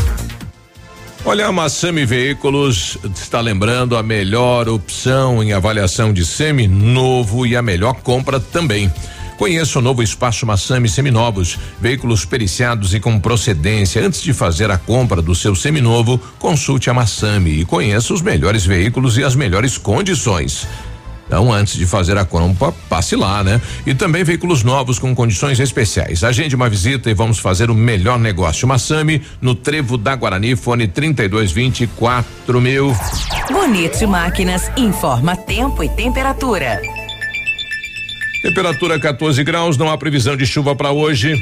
Olha, a Massami Veículos está lembrando a melhor opção em avaliação de semi novo e a melhor compra também. Conheça o novo espaço Massami Seminovos, veículos periciados e com procedência. Antes de fazer a compra do seu seminovo, consulte a Massami e conheça os melhores veículos e as melhores condições. Então, antes de fazer a compra, passe lá, né? E também veículos novos com condições especiais. Agende uma visita e vamos fazer o melhor negócio. Massami, no Trevo da Guarani, fone 3220 4000 mil. Bonito Máquinas informa tempo e temperatura. Temperatura 14 graus, não há previsão de chuva para hoje.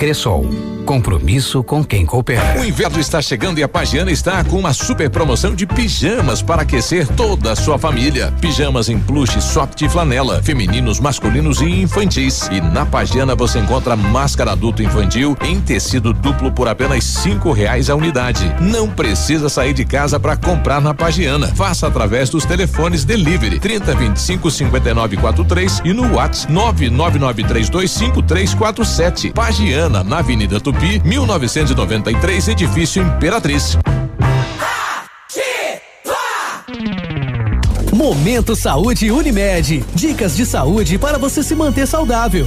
Cressol. Compromisso com quem coopera. O inverno está chegando e a Pagiana está com uma super promoção de pijamas para aquecer toda a sua família. Pijamas em plush, soft e flanela, femininos, masculinos e infantis. E na Pagiana você encontra máscara adulto infantil em tecido duplo por apenas cinco reais a unidade. Não precisa sair de casa para comprar na Pagiana. Faça através dos telefones delivery 30 25 59 43 e no WhatsApp 999325347. 347. Na Avenida Tupi 1993, edifício Imperatriz. Momento Saúde Unimed. Dicas de saúde para você se manter saudável.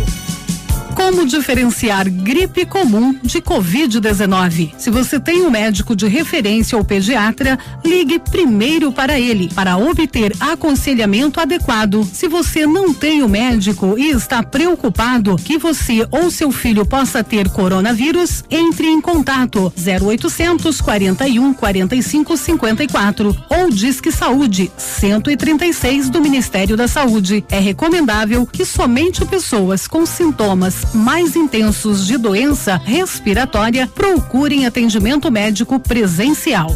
Como diferenciar gripe comum de Covid-19? Se você tem um médico de referência ou pediatra, ligue primeiro para ele para obter aconselhamento adequado. Se você não tem o um médico e está preocupado que você ou seu filho possa ter coronavírus, entre em contato 0800 41 45 54 ou Disque Saúde 136 do Ministério da Saúde. É recomendável que somente pessoas com sintomas mais intensos de doença respiratória procurem atendimento médico presencial.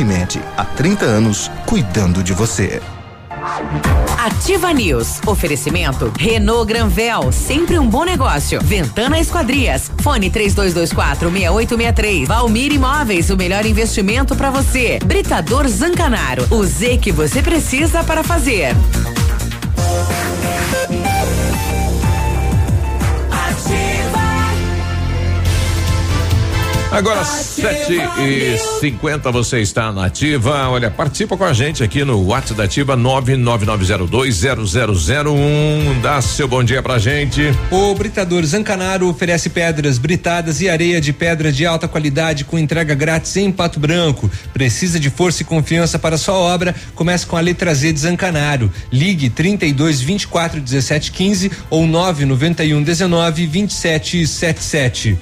Unimed, há 30 anos, cuidando de você. Ativa News. Oferecimento Renault Granvel, sempre um bom negócio. Ventana Esquadrias. Fone 3224 6863. Valmir Imóveis, o melhor investimento para você. Britador Zancanaro. O Z que você precisa para fazer. Agora, sete e cinquenta você está na ativa. Olha, participa com a gente aqui no WhatsApp da Ativa 999020001. Dá seu bom dia pra gente. O Britador Zancanaro oferece pedras britadas e areia de pedra de alta qualidade com entrega grátis em Pato Branco. Precisa de força e confiança para sua obra? Comece com a letra Z de Zancanaro. Ligue 32 24 17 15 ou 991 19 27 77.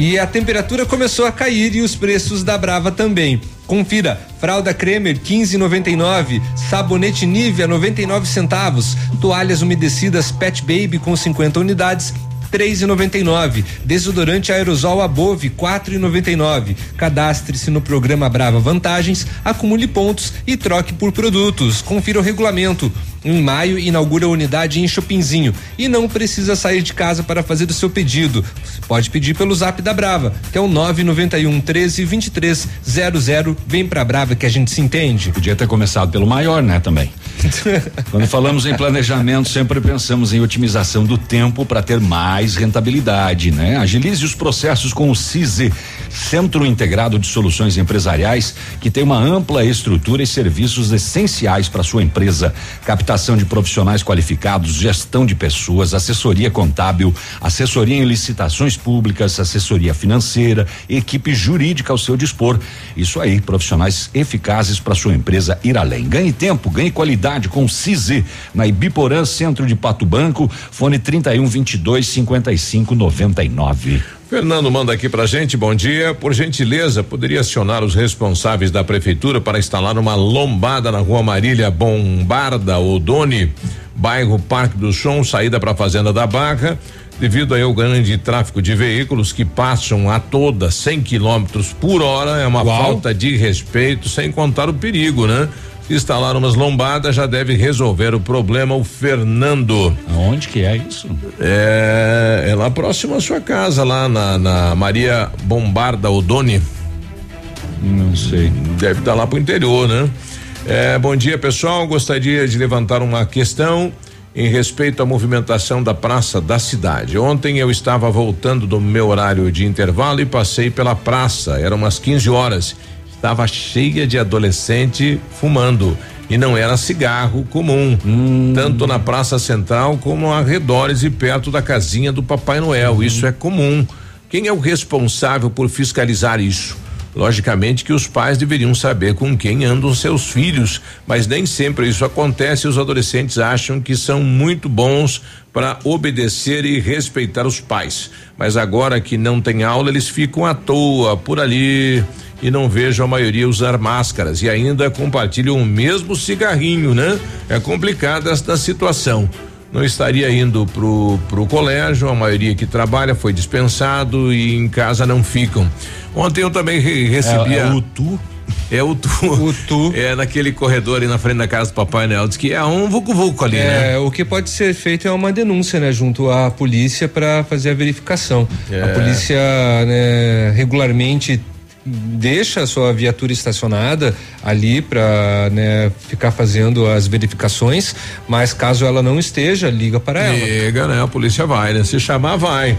E a temperatura começou a cair e os preços da Brava também. Confira: fralda Cremer 15,99, sabonete Nivea 99 centavos, toalhas umedecidas Pet Baby com 50 unidades três e noventa e nove. Desodorante aerosol Above quatro e noventa e nove. Cadastre-se no programa Brava Vantagens, acumule pontos e troque por produtos. Confira o regulamento. Em maio inaugura a unidade em Chopinzinho e não precisa sair de casa para fazer o seu pedido. Você pode pedir pelo Zap da Brava, que é o 991 13 23 00. Vem pra Brava que a gente se entende. Podia ter começado pelo maior, né, também. Quando falamos em planejamento, sempre pensamos em otimização do tempo para ter mais rentabilidade, né? Agilize os processos com o CISE. Centro Integrado de Soluções Empresariais, que tem uma ampla estrutura e serviços essenciais para sua empresa: captação de profissionais qualificados, gestão de pessoas, assessoria contábil, assessoria em licitações públicas, assessoria financeira, equipe jurídica ao seu dispor. Isso aí, profissionais eficazes para sua empresa ir além. Ganhe tempo, ganhe qualidade com o CISI na Ibiporã, centro de Pato Branco, fone 31 22 55 99. Fernando manda aqui pra gente, bom dia. Por gentileza, poderia acionar os responsáveis da prefeitura para instalar uma lombada na rua Marília Bombarda Odoni, bairro Parque do Som, saída para a Fazenda da Barra, devido aí ao grande tráfego de veículos que passam a toda 100 quilômetros por hora, é uma Uau. falta de respeito, sem contar o perigo, né? Instalar umas lombadas já deve resolver o problema, o Fernando. Aonde que é isso? É, é lá próximo à sua casa, lá na, na Maria Bombarda Odoni. Não sei. Deve estar lá pro interior, né? É, bom dia, pessoal. Gostaria de levantar uma questão em respeito à movimentação da praça da cidade. Ontem eu estava voltando do meu horário de intervalo e passei pela praça. Eram umas 15 horas. Estava cheia de adolescente fumando. E não era cigarro comum, tanto na Praça Central como arredores e perto da casinha do Papai Noel. Isso é comum. Quem é o responsável por fiscalizar isso? Logicamente que os pais deveriam saber com quem andam seus filhos, mas nem sempre isso acontece e os adolescentes acham que são muito bons para obedecer e respeitar os pais. Mas agora que não tem aula, eles ficam à toa por ali e não vejo a maioria usar máscaras e ainda compartilham o mesmo cigarrinho, né? É complicada esta situação não estaria indo pro, pro colégio, a maioria que trabalha foi dispensado e em casa não ficam. Ontem eu também re recebi É- é a- o Tu? É o Tu. O Tu. É naquele corredor ali na frente da casa do Papai Noel, diz que é um vucu-vucu ali, né? É, o que pode ser feito é uma denúncia, né, junto à polícia para fazer a verificação. É. A polícia, né, regularmente deixa a sua viatura estacionada ali para né, ficar fazendo as verificações, mas caso ela não esteja, liga para ela. Liga, né? A polícia vai, né? Se chamar, vai.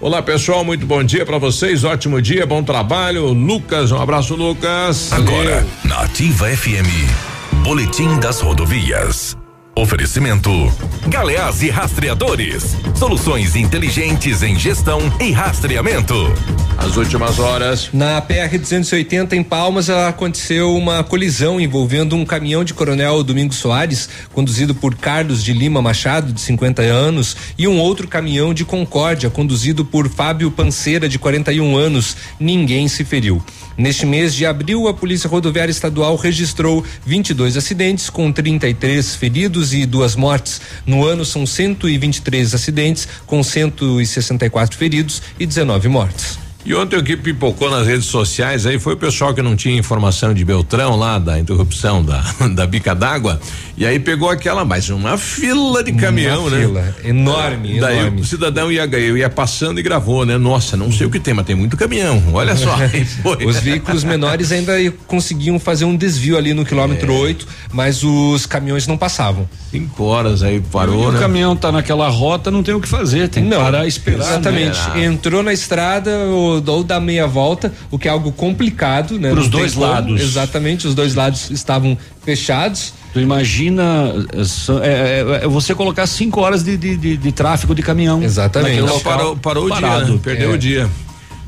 Olá, pessoal, muito bom dia para vocês. Ótimo dia, bom trabalho. Lucas, um abraço, Lucas. Agora, na Ativa FM, Boletim das Rodovias. Oferecimento: Galeás e Rastreadores. Soluções inteligentes em gestão e rastreamento. As últimas horas. Na PR 280 em Palmas aconteceu uma colisão envolvendo um caminhão de Coronel Domingos Soares, conduzido por Carlos de Lima Machado, de 50 anos, e um outro caminhão de Concórdia, conduzido por Fábio Panceira, de 41 anos. Ninguém se feriu. Neste mês de abril, a Polícia Rodoviária Estadual registrou 22 acidentes, com 33 feridos e duas mortes. No ano, são 123 acidentes, com 164 feridos e 19 mortes. E ontem o que pipocou nas redes sociais aí foi o pessoal que não tinha informação de Beltrão lá da interrupção da, da bica d'água e aí pegou aquela mais uma fila de caminhão, Uma né? fila enorme, Daí enorme. o cidadão ia, ia passando e gravou, né? Nossa, não sei o que tem, mas tem muito caminhão. Olha só. Os veículos menores ainda conseguiam fazer um desvio ali no quilômetro 8, mas os caminhões não passavam. Cinco horas aí parou, o né? caminhão tá naquela rota, não tem o que fazer, tem que parar e esperar. Exatamente. né? Entrou na estrada ou, ou dá meia volta, o que é algo complicado, né? Pros Não tem dois lados. Exatamente, os dois lados estavam fechados. Tu imagina é, é, é você colocar cinco horas de, de, de- de tráfego de caminhão. Exatamente. Então parou, parou o dia, parado. né? Perdeu É. o dia.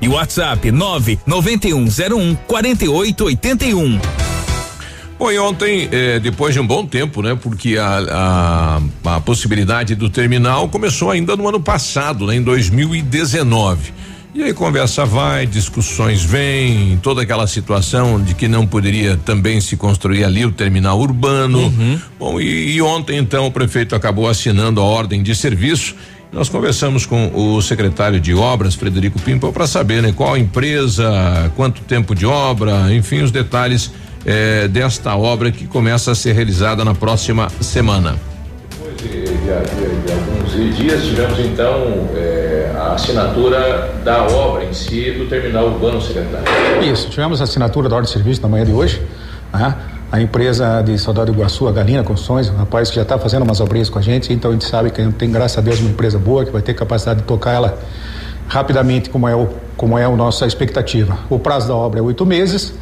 e WhatsApp 99101 4881. Bom, e ontem, eh, depois de um bom tempo, né? Porque a, a, a possibilidade do terminal começou ainda no ano passado, né? Em 2019. E aí conversa vai, discussões vêm, toda aquela situação de que não poderia também se construir ali o terminal urbano. Bom, e, e ontem então o prefeito acabou assinando a ordem de serviço Nós conversamos com o secretário de obras, Frederico Pimpel, para saber né, qual empresa, quanto tempo de obra, enfim, os detalhes eh, desta obra que começa a ser realizada na próxima semana. Depois de, de- de- de alguns dias, tivemos então eh, a assinatura da obra em si do terminal urbano secretário. Isso, tivemos a assinatura da ordem de serviço na manhã de hoje. né? A empresa de Saudade do Iguaçu, a Galina Construções, um rapaz que já está fazendo umas obrinhas com a gente, então a gente sabe que tem, graças a Deus, uma empresa boa, que vai ter capacidade de tocar ela rapidamente, como é, o, como é a nossa expectativa. O prazo da obra é oito meses,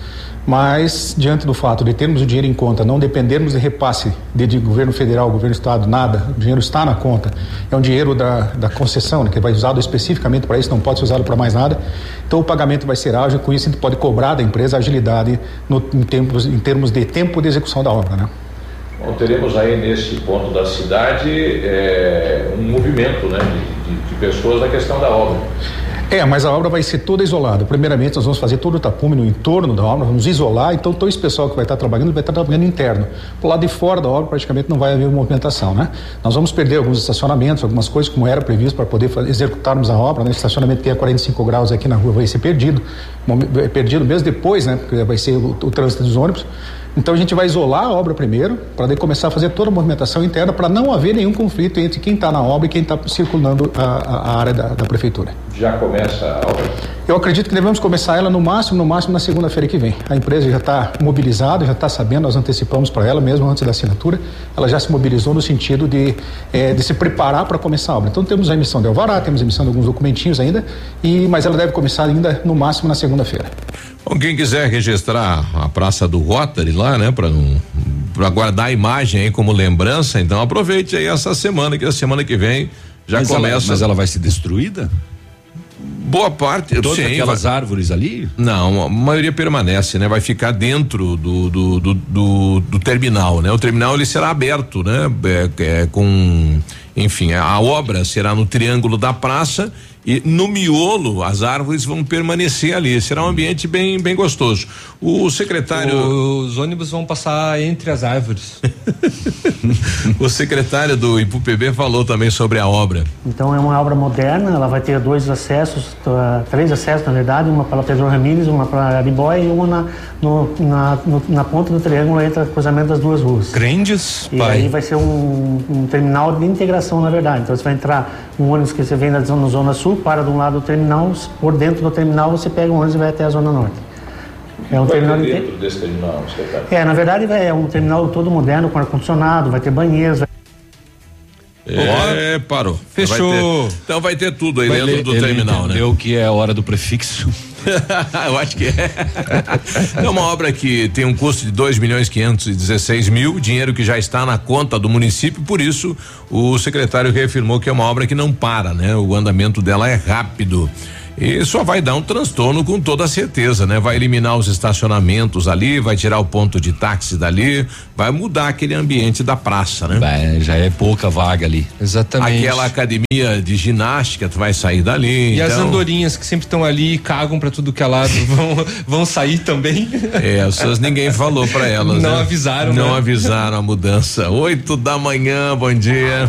mas diante do fato de termos o dinheiro em conta, não dependermos de repasse de, de governo federal, governo do estado, nada, o dinheiro está na conta, é um dinheiro da, da concessão, né, que vai usado especificamente para isso, não pode ser usado para mais nada. Então o pagamento vai ser ágil, com isso a gente pode cobrar da empresa agilidade no, em, termos, em termos de tempo de execução da obra. Né? Bom, teremos aí nesse ponto da cidade eh, um movimento né, de, de- de pessoas na questão da obra. É, mas a obra vai ser toda isolada. Primeiramente, nós vamos fazer todo o tapume no entorno da obra, vamos isolar, então todo esse pessoal que vai estar trabalhando vai estar trabalhando interno. Pro lado de fora da obra, praticamente não vai haver movimentação, né? Nós vamos perder alguns estacionamentos, algumas coisas como era previsto para poder executarmos a obra, né? O estacionamento que é 45 graus aqui na rua vai ser perdido, é perdido mesmo depois, né? Porque vai ser o, o trânsito dos ônibus. Então a gente vai isolar a obra primeiro, para começar a fazer toda a movimentação interna, para não haver nenhum conflito entre quem está na obra e quem está circulando a, a- a área da- da prefeitura. Já começa a obra. Eu acredito que devemos começar ela no máximo, no máximo na segunda-feira que vem. A empresa já está mobilizada, já está sabendo, nós antecipamos para ela mesmo antes da assinatura. Ela já se mobilizou no sentido de, eh, de se preparar para começar a obra. Então temos a emissão de alvará, temos a emissão de alguns documentinhos ainda, e mas ela deve começar ainda no máximo na segunda-feira. Bom, quem quiser registrar a Praça do Rotary lá, né, para não para guardar a imagem aí como lembrança, então aproveite aí essa semana que a semana que vem já Mas ela- começa. mas ela vai ser destruída? Boa parte, Todas sim, aquelas vai- árvores ali? Não, a maioria permanece, né? Vai ficar dentro do do, do, do- do terminal, né? O terminal ele será aberto, né? É, é, com, enfim, a obra será no triângulo da praça e no miolo as árvores vão permanecer ali. Será um ambiente bem bem gostoso. O secretário Os ônibus vão passar entre as árvores. o secretário do IPUPB falou também sobre a obra. Então é uma obra moderna, ela vai ter dois acessos, três acessos na verdade, uma para Pedro Ramírez, uma para Aribóia e uma na, no- na, no- na ponta do triângulo entre o cruzamento das duas ruas. Grandes, E pai. aí vai ser um, um terminal de integração na verdade. Então você vai entrar um ônibus que você vem da zona, zona sul, para de um lado do terminal, por dentro do terminal você pega um ônibus e vai até a zona norte. É um Vai terminal ter dentro desse terminal, secretário. É, na verdade é um terminal todo moderno, com ar-condicionado, vai ter banheiros, vai É, parou. Fechou. Vai ter- então vai ter tudo aí Vai dentro ler- do ele terminal, né? entendeu que é a hora do prefixo. Eu acho que é. É uma obra que tem um custo de dois milhões quinhentos e dezesseis mil, dinheiro que já está na conta do município, por isso o secretário reafirmou que é uma obra que não para, né? O andamento dela é rápido. E só vai dar um transtorno com toda certeza, né? Vai eliminar os estacionamentos ali, vai tirar o ponto de táxi dali, vai mudar aquele ambiente da praça, né? já é pouca vaga ali. Exatamente. Aquela academia de ginástica, tu vai sair dali. E as então- andorinhas que sempre estão ali e cagam pra tudo que é lado vão, vão sair também. É, essas ninguém falou pra elas. Não né? avisaram, Não né? avisaram a mudança. Oito da manhã, bom dia.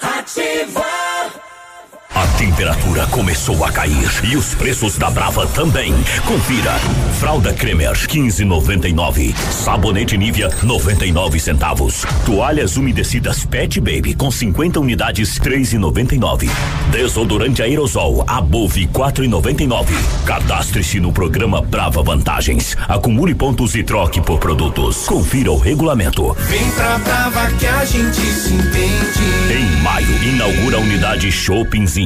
Ativa. A temperatura começou a cair e os preços da Brava também. Confira. Fralda Cremer 15,99. Sabonete Nivea 99 centavos. Toalhas umedecidas Pet Baby com 50 unidades 3,99. Desodorante aerosol Above 4,99. Cadastre-se no programa Brava Vantagens. Acumule pontos e troque por produtos. Confira o regulamento. Vem pra Brava que a gente se entende. Em maio, inaugura a unidade Shoppingzinho.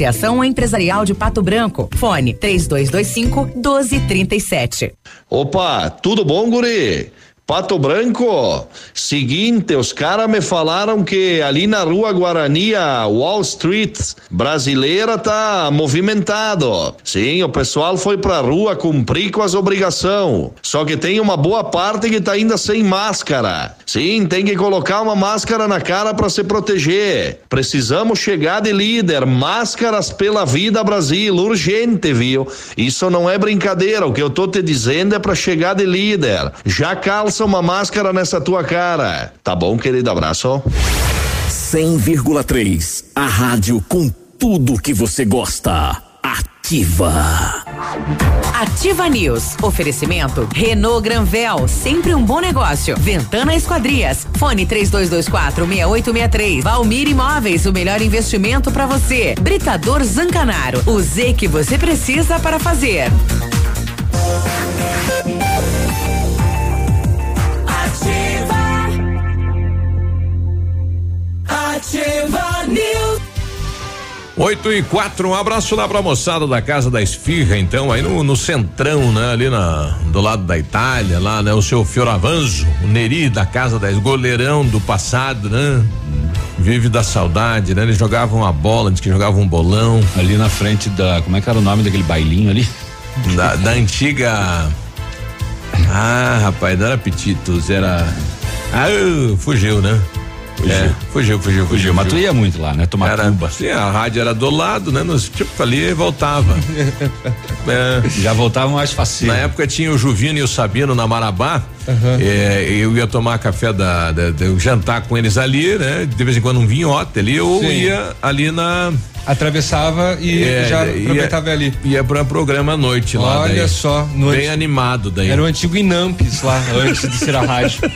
Associação Empresarial de Pato Branco. Fone 3225 1237. Opa, tudo bom, guri? Pato Branco, seguinte, os caras me falaram que ali na rua Guarani, a Wall Street brasileira tá movimentado. Sim, o pessoal foi pra rua cumprir com as obrigações. Só que tem uma boa parte que tá ainda sem máscara. Sim, tem que colocar uma máscara na cara para se proteger. Precisamos chegar de líder, máscaras pela vida Brasil, urgente, viu? Isso não é brincadeira, o que eu tô te dizendo é para chegar de líder. Já calça uma máscara nessa tua cara. Tá bom, querido? Abraço. 100,3. A rádio com tudo que você gosta. Ativa. Ativa News. Oferecimento Renault Granvel, sempre um bom negócio. Ventana Esquadrias. Fone 3224 6863. Valmir Imóveis, o melhor investimento para você. Britador Zancanaro. O Z que você precisa para fazer. Ativa News. 8 e 4, um abraço lá pra moçada da Casa da Esfirra, então, aí no, no centrão, né? Ali na, do lado da Itália, lá, né? O seu Fioravanzo, o Neri da Casa da goleirão do passado, né? Vive da saudade, né? Eles jogavam a bola, diz que jogavam um bolão. Ali na frente da. Como é que era o nome daquele bailinho ali? Da, da antiga. Ah, rapaz, não era Petitos, era. Ah, fugiu, né? Fugiu. É, fugiu, fugiu, fugiu. Mas tu ia muito lá, né? Tomar era, cuba. Sim, a rádio era do lado, né? Nos, tipo, ali e voltava. É. Já voltava mais fácil. Na época tinha o Juvino e o Sabino na Marabá. É, eu ia tomar café da, da, da- jantar com eles ali, né? De vez em quando um vinhote ali, ou Sim. ia ali na. Atravessava e É, já ia- aproveitava ali. Ia pra programa à noite lá. Olha daí. só, no Bem anti- animado daí. Era o antigo Inampes lá, antes de ser a rádio.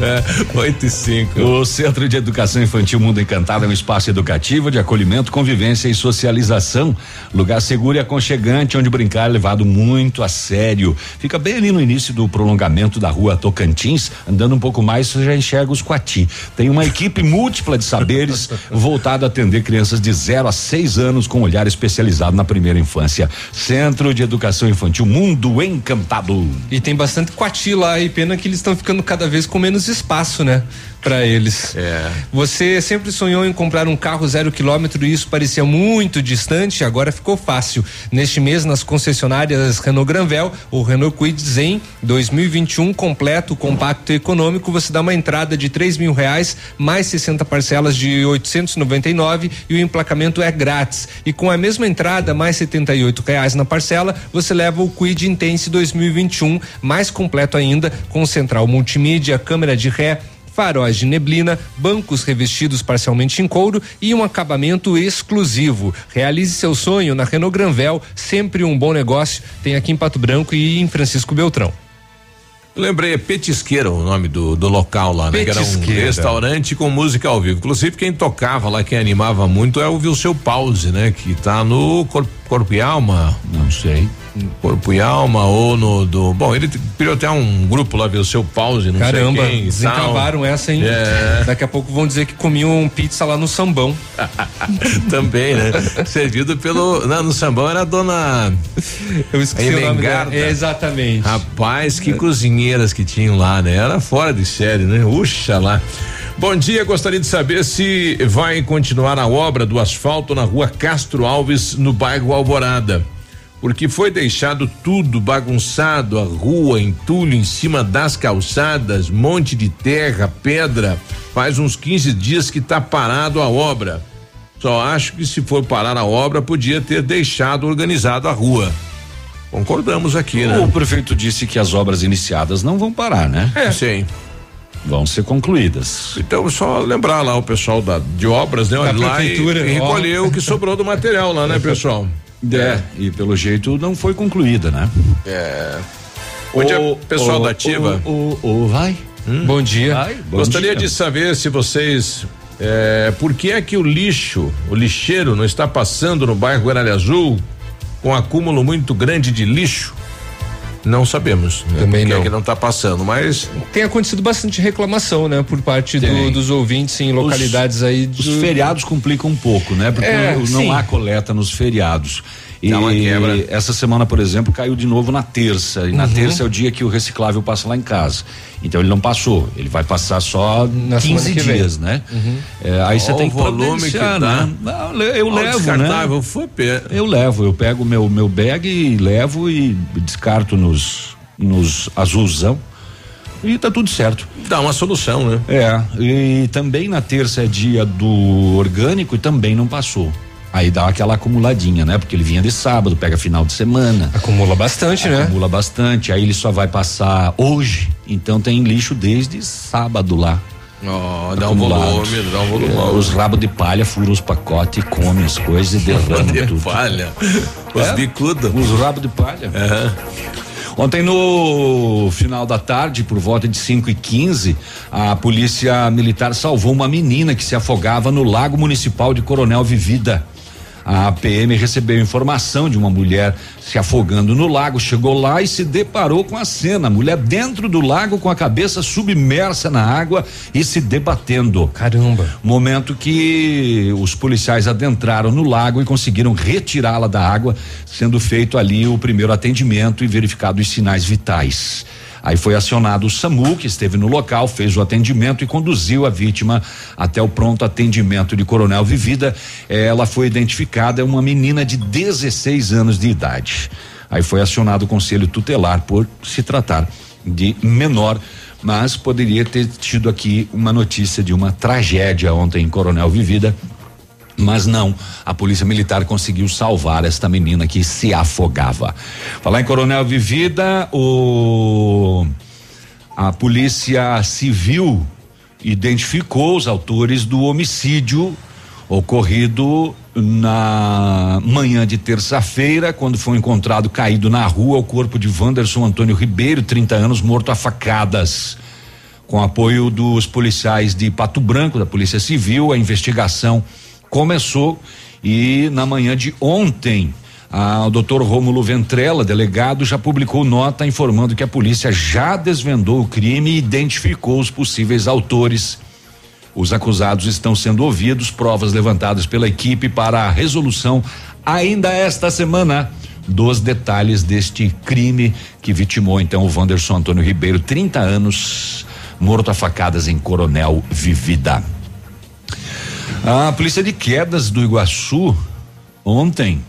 é, 8 e 5. O Centro de Educação Infantil Mundo Encantado é um espaço educativo de acolhimento, convivência e socialização. Lugar seguro e aconchegante, onde brincar é levado muito a sério. Fica bem ali no início do prolongamento da rua Tocantins. Andando um pouco mais, você já enxerga os Coati. Tem uma equipe múltipla de saberes voltada a atender crianças de 0 a 6 anos com olhar especializado na primeira infância. Centro de Educação Infantil Mundo Encantado. E tem bastante coati lá e pena que eles estão ficando cada vez com menos espaço, né? Pra eles. É. Você sempre sonhou em comprar um carro zero quilômetro e isso parecia muito distante, agora ficou fácil. Neste mês, nas concessionárias Renault Granvel, o Renault Kwid Zen 2021 completo, compacto e econômico, você dá uma entrada de três mil reais, mais 60 parcelas de 899 e o emplacamento é grátis. E com a mesma entrada, mais 78 reais na parcela, você leva o Quid Intense 2021, mais completo ainda, com central multimídia, câmera de ré, faróis de neblina, bancos revestidos parcialmente em couro e um acabamento exclusivo. Realize seu sonho na Renault Granvel, sempre um bom negócio. Tem aqui em Pato Branco e em Francisco Beltrão. Lembrei, é Petisqueira o nome do, do local lá, né? Que era um restaurante com música ao vivo. Inclusive, quem tocava lá, quem animava muito é o Vilseu Pause, né? Que tá no Corpo, Corpo e Alma. Não sei. Corpo e Alma ou no do. Bom, ele criou até um grupo lá, ver o seu pause, não Caramba, sei quem. desencavaram essa, hein? É. Daqui a pouco vão dizer que comiam pizza lá no sambão. Também, né? Servido pelo. Não, no sambão era a dona. Eu esqueci o nome dela. É, exatamente. Rapaz, que cozinheiras que tinham lá, né? Era fora de série, né? Uxa lá. Bom dia, gostaria de saber se vai continuar a obra do asfalto na rua Castro Alves, no bairro Alvorada. Porque foi deixado tudo bagunçado, a rua, entulho em cima das calçadas, monte de terra, pedra. Faz uns 15 dias que tá parado a obra. Só acho que se for parar a obra, podia ter deixado organizado a rua. Concordamos aqui, né? O prefeito disse que as obras iniciadas não vão parar, né? É. Sim. Vão ser concluídas. Então, só lembrar lá o pessoal da, de obras, né? Da Olha lá e, prefeitura, e ó. recolher o que sobrou do material lá, né, pessoal? É, e pelo jeito não foi concluída, né? É. Bom dia, pessoal da Ativa. O, o, vai. Bom dia. Vai, bom Gostaria dia. de saber se vocês. É, por que é que o lixo, o lixeiro, não está passando no bairro Guaralha Azul com um acúmulo muito grande de lixo? Não sabemos. Né? Também Por que não. É que não está passando, mas. Tem acontecido bastante reclamação, né? Por parte do- dos ouvintes em localidades aí. Os do- feriados complicam um pouco, né? Porque É, não sim. há coleta nos feriados. E Dá uma quebra. essa semana, por exemplo, caiu de novo na terça. E na Uhum. terça é o dia que o reciclável passa lá em casa. Então ele não passou. Ele vai passar só Na 15 semana que vem. dias, né? Uhum. É, aí você tem que volume que dá. né? Não, le- eu Ó, o levo, né? foi. Eu levo, eu pego meu meu bag e levo e descarto nos nos azulzão. E tá tudo certo. Dá uma solução, né? É, e também na terça é dia do orgânico e também não passou. Aí dá aquela acumuladinha, né? Porque ele vinha de sábado, pega final de semana. Acumula bastante, né? Acumula bastante. Aí ele só vai passar hoje. Então tem lixo desde sábado lá. Ó, dá um volume, dá um volume. É, os rabos de palha furam os pacotes, come as coisas e derrama de tudo. palha. Os É? bicudos. Os rabos de palha. Ontem no final da tarde, por volta de 5 e 15 a polícia militar salvou uma menina que se afogava no lago municipal de Coronel Vivida. A PM recebeu informação de uma mulher se afogando no lago, chegou lá e se deparou com a cena. Mulher dentro do lago com a cabeça submersa na água e se debatendo. Caramba. Momento que os policiais adentraram no lago e conseguiram retirá-la da água, sendo feito ali o primeiro atendimento e verificado os sinais vitais. Aí foi acionado o SAMU, que esteve no local, fez o atendimento e conduziu a vítima até o pronto atendimento de Coronel Vivida. Ela foi identificada, é uma menina de 16 anos de idade. Aí foi acionado o conselho tutelar por se tratar de menor, mas poderia ter tido aqui uma notícia de uma tragédia ontem em Coronel Vivida. Mas não, a polícia militar conseguiu salvar esta menina que se afogava. Falar em Coronel Vivida, o a polícia civil identificou os autores do homicídio ocorrido na manhã de terça-feira, quando foi encontrado caído na rua o corpo de Wanderson Antônio Ribeiro, 30 anos, morto a facadas. Com apoio dos policiais de Pato Branco, da Polícia Civil, a investigação começou e na manhã de ontem, a, o doutor Rômulo Ventrella, delegado, já publicou nota informando que a polícia já desvendou o crime e identificou os possíveis autores. Os acusados estão sendo ouvidos, provas levantadas pela equipe para a resolução ainda esta semana dos detalhes deste crime que vitimou então o Wanderson Antônio Ribeiro, 30 anos, morto a facadas em Coronel Vivida. A polícia de quedas do Iguaçu ontem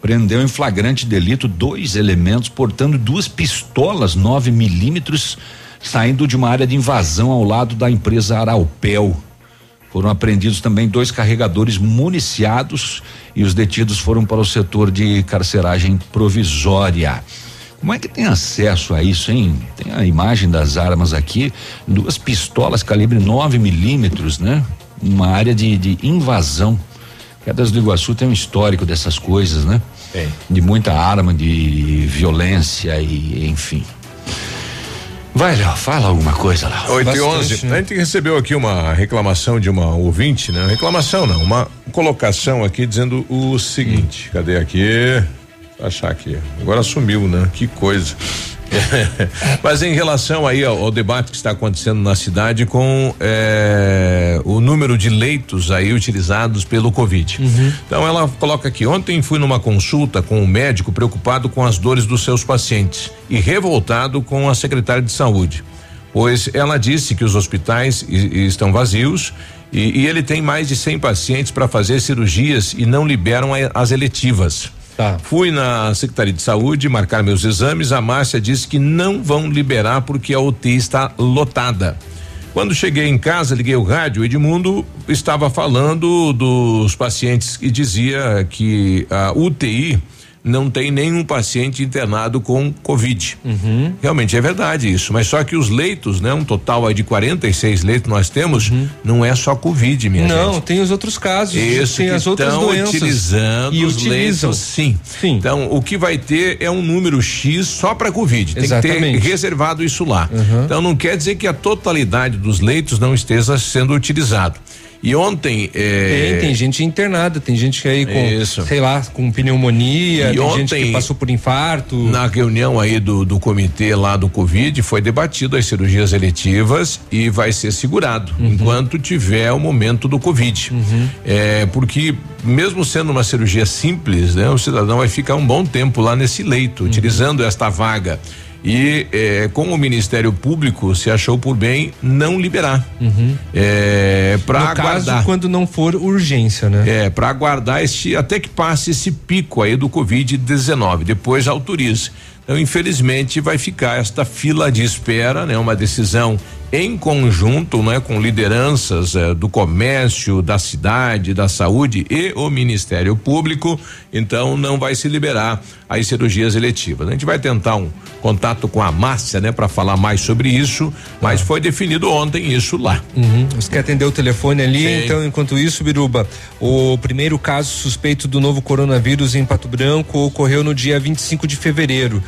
prendeu em flagrante delito dois elementos portando duas pistolas 9 milímetros saindo de uma área de invasão ao lado da empresa Araupel. Foram apreendidos também dois carregadores municiados e os detidos foram para o setor de carceragem provisória. Como é que tem acesso a isso, hein? Tem a imagem das armas aqui, duas pistolas calibre 9 milímetros, né? Uma área de, de invasão. Quedas do Iguaçu tem um histórico dessas coisas, né? Tem. De muita arma, de violência e enfim. Vai, Léo, fala alguma coisa lá. 8 e 11. A gente recebeu aqui uma reclamação de uma ouvinte, né? Reclamação não, uma colocação aqui dizendo o seguinte. Cadê aqui? achar aqui. Agora sumiu, né? Que coisa. Mas em relação aí ao, ao, debate que está acontecendo na cidade com é, o número de leitos aí utilizados pelo Covid. Uhum. Então ela coloca aqui: ontem fui numa consulta com um médico preocupado com as dores dos seus pacientes e revoltado com a secretária de saúde, pois ela disse que os hospitais estão vazios e, e ele tem mais de 100 pacientes para fazer cirurgias e não liberam as eletivas. Tá. Fui na Secretaria de Saúde marcar meus exames. A Márcia disse que não vão liberar porque a UTI está lotada. Quando cheguei em casa, liguei o rádio, Edmundo estava falando dos pacientes e dizia que a UTI não tem nenhum paciente internado com Covid. Uhum. Realmente é verdade isso, mas só que os leitos, né? Um total aí de 46 leitos nós temos, uhum. não é só Covid, minha não, gente. Não, tem os outros casos, isso tem as outras doenças. utilizando e os utilizam. leitos, sim. sim. Então, o que vai ter é um número X só para Covid. Tem Exatamente. que ter reservado isso lá. Uhum. Então, não quer dizer que a totalidade dos leitos não esteja sendo utilizado. E ontem. É... Tem, tem gente internada, tem gente que aí com, Isso. sei lá, com pneumonia, e tem ontem, gente que passou por infarto. Na reunião aí do, do comitê lá do Covid, foi debatido as cirurgias eletivas e vai ser segurado uhum. enquanto tiver o momento do Covid. Uhum. É, porque mesmo sendo uma cirurgia simples, né, o cidadão vai ficar um bom tempo lá nesse leito, uhum. utilizando esta vaga e eh, com o Ministério Público se achou por bem não liberar uhum. eh, para aguardar caso, quando não for urgência, né? É para aguardar este até que passe esse pico aí do Covid-19, depois autorize. Então, infelizmente, vai ficar esta fila de espera, né? Uma decisão em conjunto, né, com lideranças eh, do comércio, da cidade, da saúde e o Ministério Público, então não vai se liberar as cirurgias eletivas. A gente vai tentar um contato com a Márcia, né, para falar mais sobre isso, mas ah. foi definido ontem isso lá. Uhum. Você quer atender o telefone ali? Sim. Então, enquanto isso, Biruba, o primeiro caso suspeito do novo coronavírus em Pato Branco ocorreu no dia 25 de fevereiro.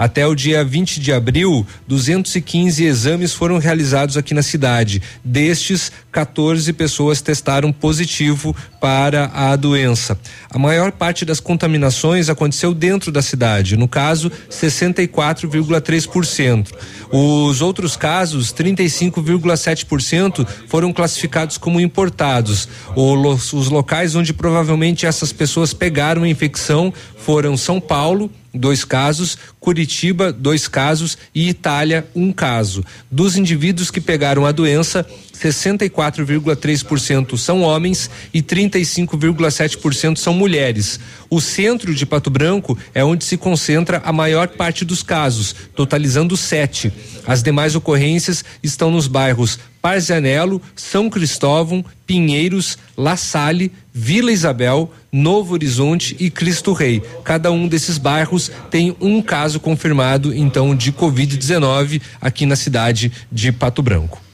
Até o dia 20 de abril, 215 exames foram realizados aqui na cidade. Destes, 14 pessoas testaram positivo para a doença. A maior parte das contaminações aconteceu dentro da cidade, no caso, 64,3%. Os outros casos, 35,7%, foram classificados como importados. os locais onde provavelmente essas pessoas pegaram a infecção foram São Paulo, dois casos, Curitiba, dois casos e Itália, um caso. Dos indivíduos que pegaram a doença, 64,3% são homens e 35,7% são mulheres. O centro de Pato Branco é onde se concentra a maior parte dos casos, totalizando sete. As demais ocorrências estão nos bairros Parzianello, São Cristóvão, Pinheiros, La Salle, Vila Isabel, Novo Horizonte e Cristo Rei. Cada um desses bairros tem um caso confirmado, então, de Covid-19 aqui na cidade de Pato Branco.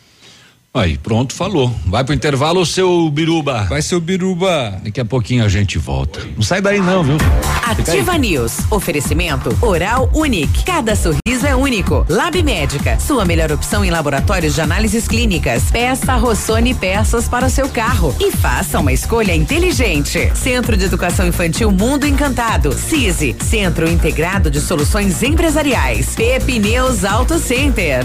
Aí, pronto, falou. Vai pro intervalo, seu Biruba. Vai, seu Biruba. Daqui a pouquinho a gente volta. Não sai daí não, viu? Ativa News. Oferecimento Oral Unique. Cada sorriso é único. Lab Médica. Sua melhor opção em laboratórios de análises clínicas. Peça Rossoni peças para o seu carro. E faça uma escolha inteligente. Centro de Educação Infantil Mundo Encantado. CISI. Centro Integrado de Soluções Empresariais. Pepineus Auto Center.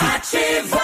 Ativa.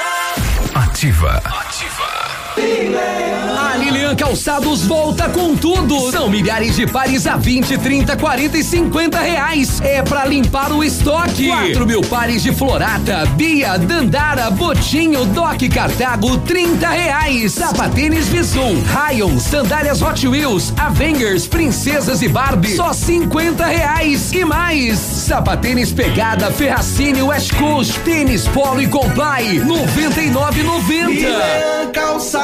Ativa. Ativa. A Lilian Calçados volta com tudo. São milhares de pares a 20, 30, 40 e 50 reais. É pra limpar o estoque. 4 mil pares de Florata, Bia, Dandara, Botinho, Doc Cartago, 30 reais. Sapatênis Visum, Rayon, sandálias Hot Wheels, Avengers, Princesas e Barbie, só 50 reais. E mais, sapatênis Pegada, Ferracini, West Coast, tênis Polo e Comply, 99,90. Calçados.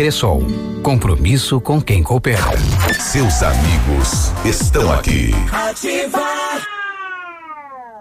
Cressol. Compromisso com quem coopera. Seus amigos estão aqui. Ativar.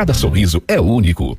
Cada sorriso é único.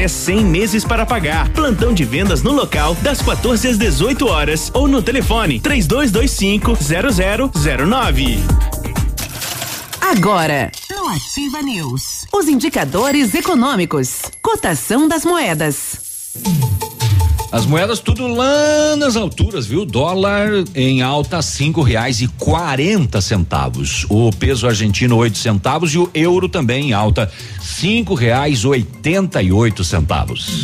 até 100 meses para pagar. Plantão de vendas no local das 14 às 18 horas ou no telefone 3225 0009. Agora, no Ativa News, os indicadores econômicos, cotação das moedas. As moedas tudo lá nas alturas, viu? Dólar em alta cinco reais e quarenta centavos. O peso argentino oito centavos e o euro também em alta cinco reais oitenta e oito centavos.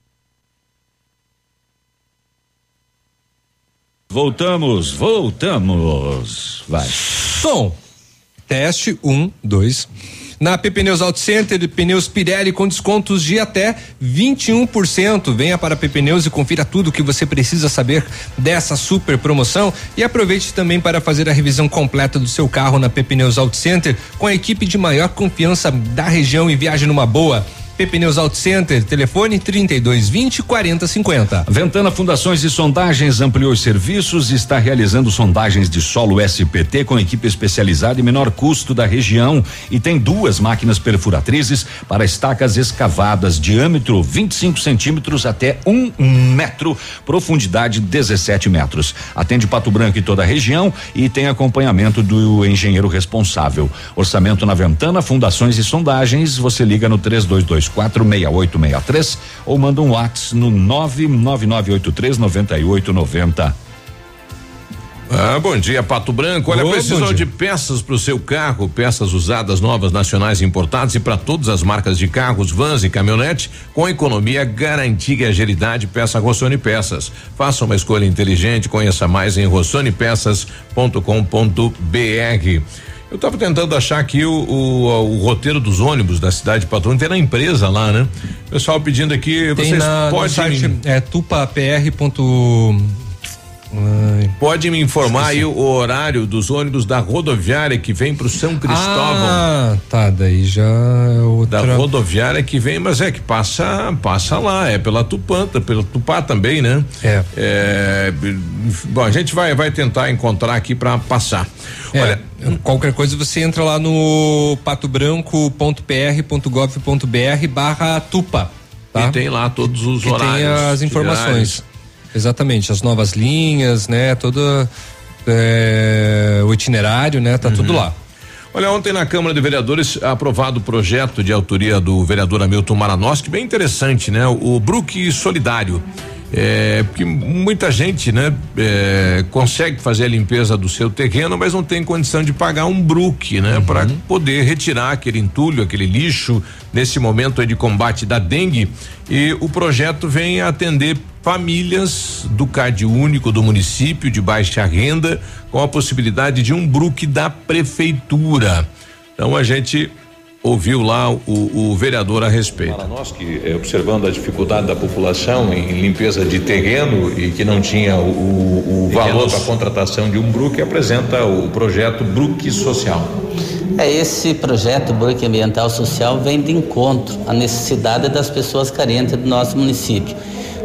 Voltamos, voltamos. Vai. Som. Teste, um, dois. Na PP Pneus Auto Center, pneus Pirelli com descontos de até 21%. Venha para PP Pneus e confira tudo o que você precisa saber dessa super promoção e aproveite também para fazer a revisão completa do seu carro na PP Pneus Auto Center com a equipe de maior confiança da região e viaje numa boa. Pneus Auto Center, telefone 3220 4050. Ventana Fundações e Sondagens ampliou os serviços e está realizando sondagens de solo SPT com equipe especializada e menor custo da região e tem duas máquinas perfuratrizes para estacas escavadas, diâmetro 25 centímetros até um metro, profundidade 17 metros. Atende Pato Branco e toda a região e tem acompanhamento do engenheiro responsável. Orçamento na Ventana Fundações e Sondagens, você liga no 3224 3863 ou manda um WhatsApp no 999839890. Ah, bom dia, Pato Branco. Olha, precisou de peças para o seu carro, peças usadas, novas, nacionais importadas e para todas as marcas de carros, vans e caminhonete, com economia, garantia e agilidade, peça Rossoni Peças. Faça uma escolha inteligente, conheça mais em rossonepeças.com.br. Eu estava tentando achar aqui o, o, o, roteiro dos ônibus da cidade de Patrão, tem na empresa lá, né? Pessoal pedindo aqui, tem vocês na, podem. Site, é tupapr. Ai. Pode me informar aí o horário dos ônibus da rodoviária que vem para o São Cristóvão? Ah, tá, daí já é outra. Da rodoviária que vem, mas é que passa, passa lá, é pela Tupã, pelo Tupá também, né? É. é. Bom, a gente vai, vai tentar encontrar aqui para passar. É, Olha, qualquer coisa você entra lá no patobranco.pr.gov.br barra Tupa. Tá? E tem lá todos os que horários. Tem as informações. Exatamente, as novas linhas, né? Todo é, o itinerário, né? Tá uhum. tudo lá. Olha, ontem na Câmara de Vereadores aprovado o projeto de autoria do vereador Hamilton Maranoski, bem interessante, né? O Brook Solidário. É, porque muita gente, né, é, consegue fazer a limpeza do seu terreno, mas não tem condição de pagar um bruque, né, uhum. para poder retirar aquele entulho, aquele lixo nesse momento de combate da dengue. E o projeto vem atender famílias do CAD único do município de baixa renda com a possibilidade de um bruque da prefeitura. Então a gente ouviu lá o, o, vereador a respeito. Para nós que eh, observando a dificuldade da população em limpeza de terreno e que não tinha o, o, valor para a contratação de um BRUC, apresenta o projeto BRUC Social. É, esse projeto BRUC Ambiental Social vem de encontro à necessidade das pessoas carentes do nosso município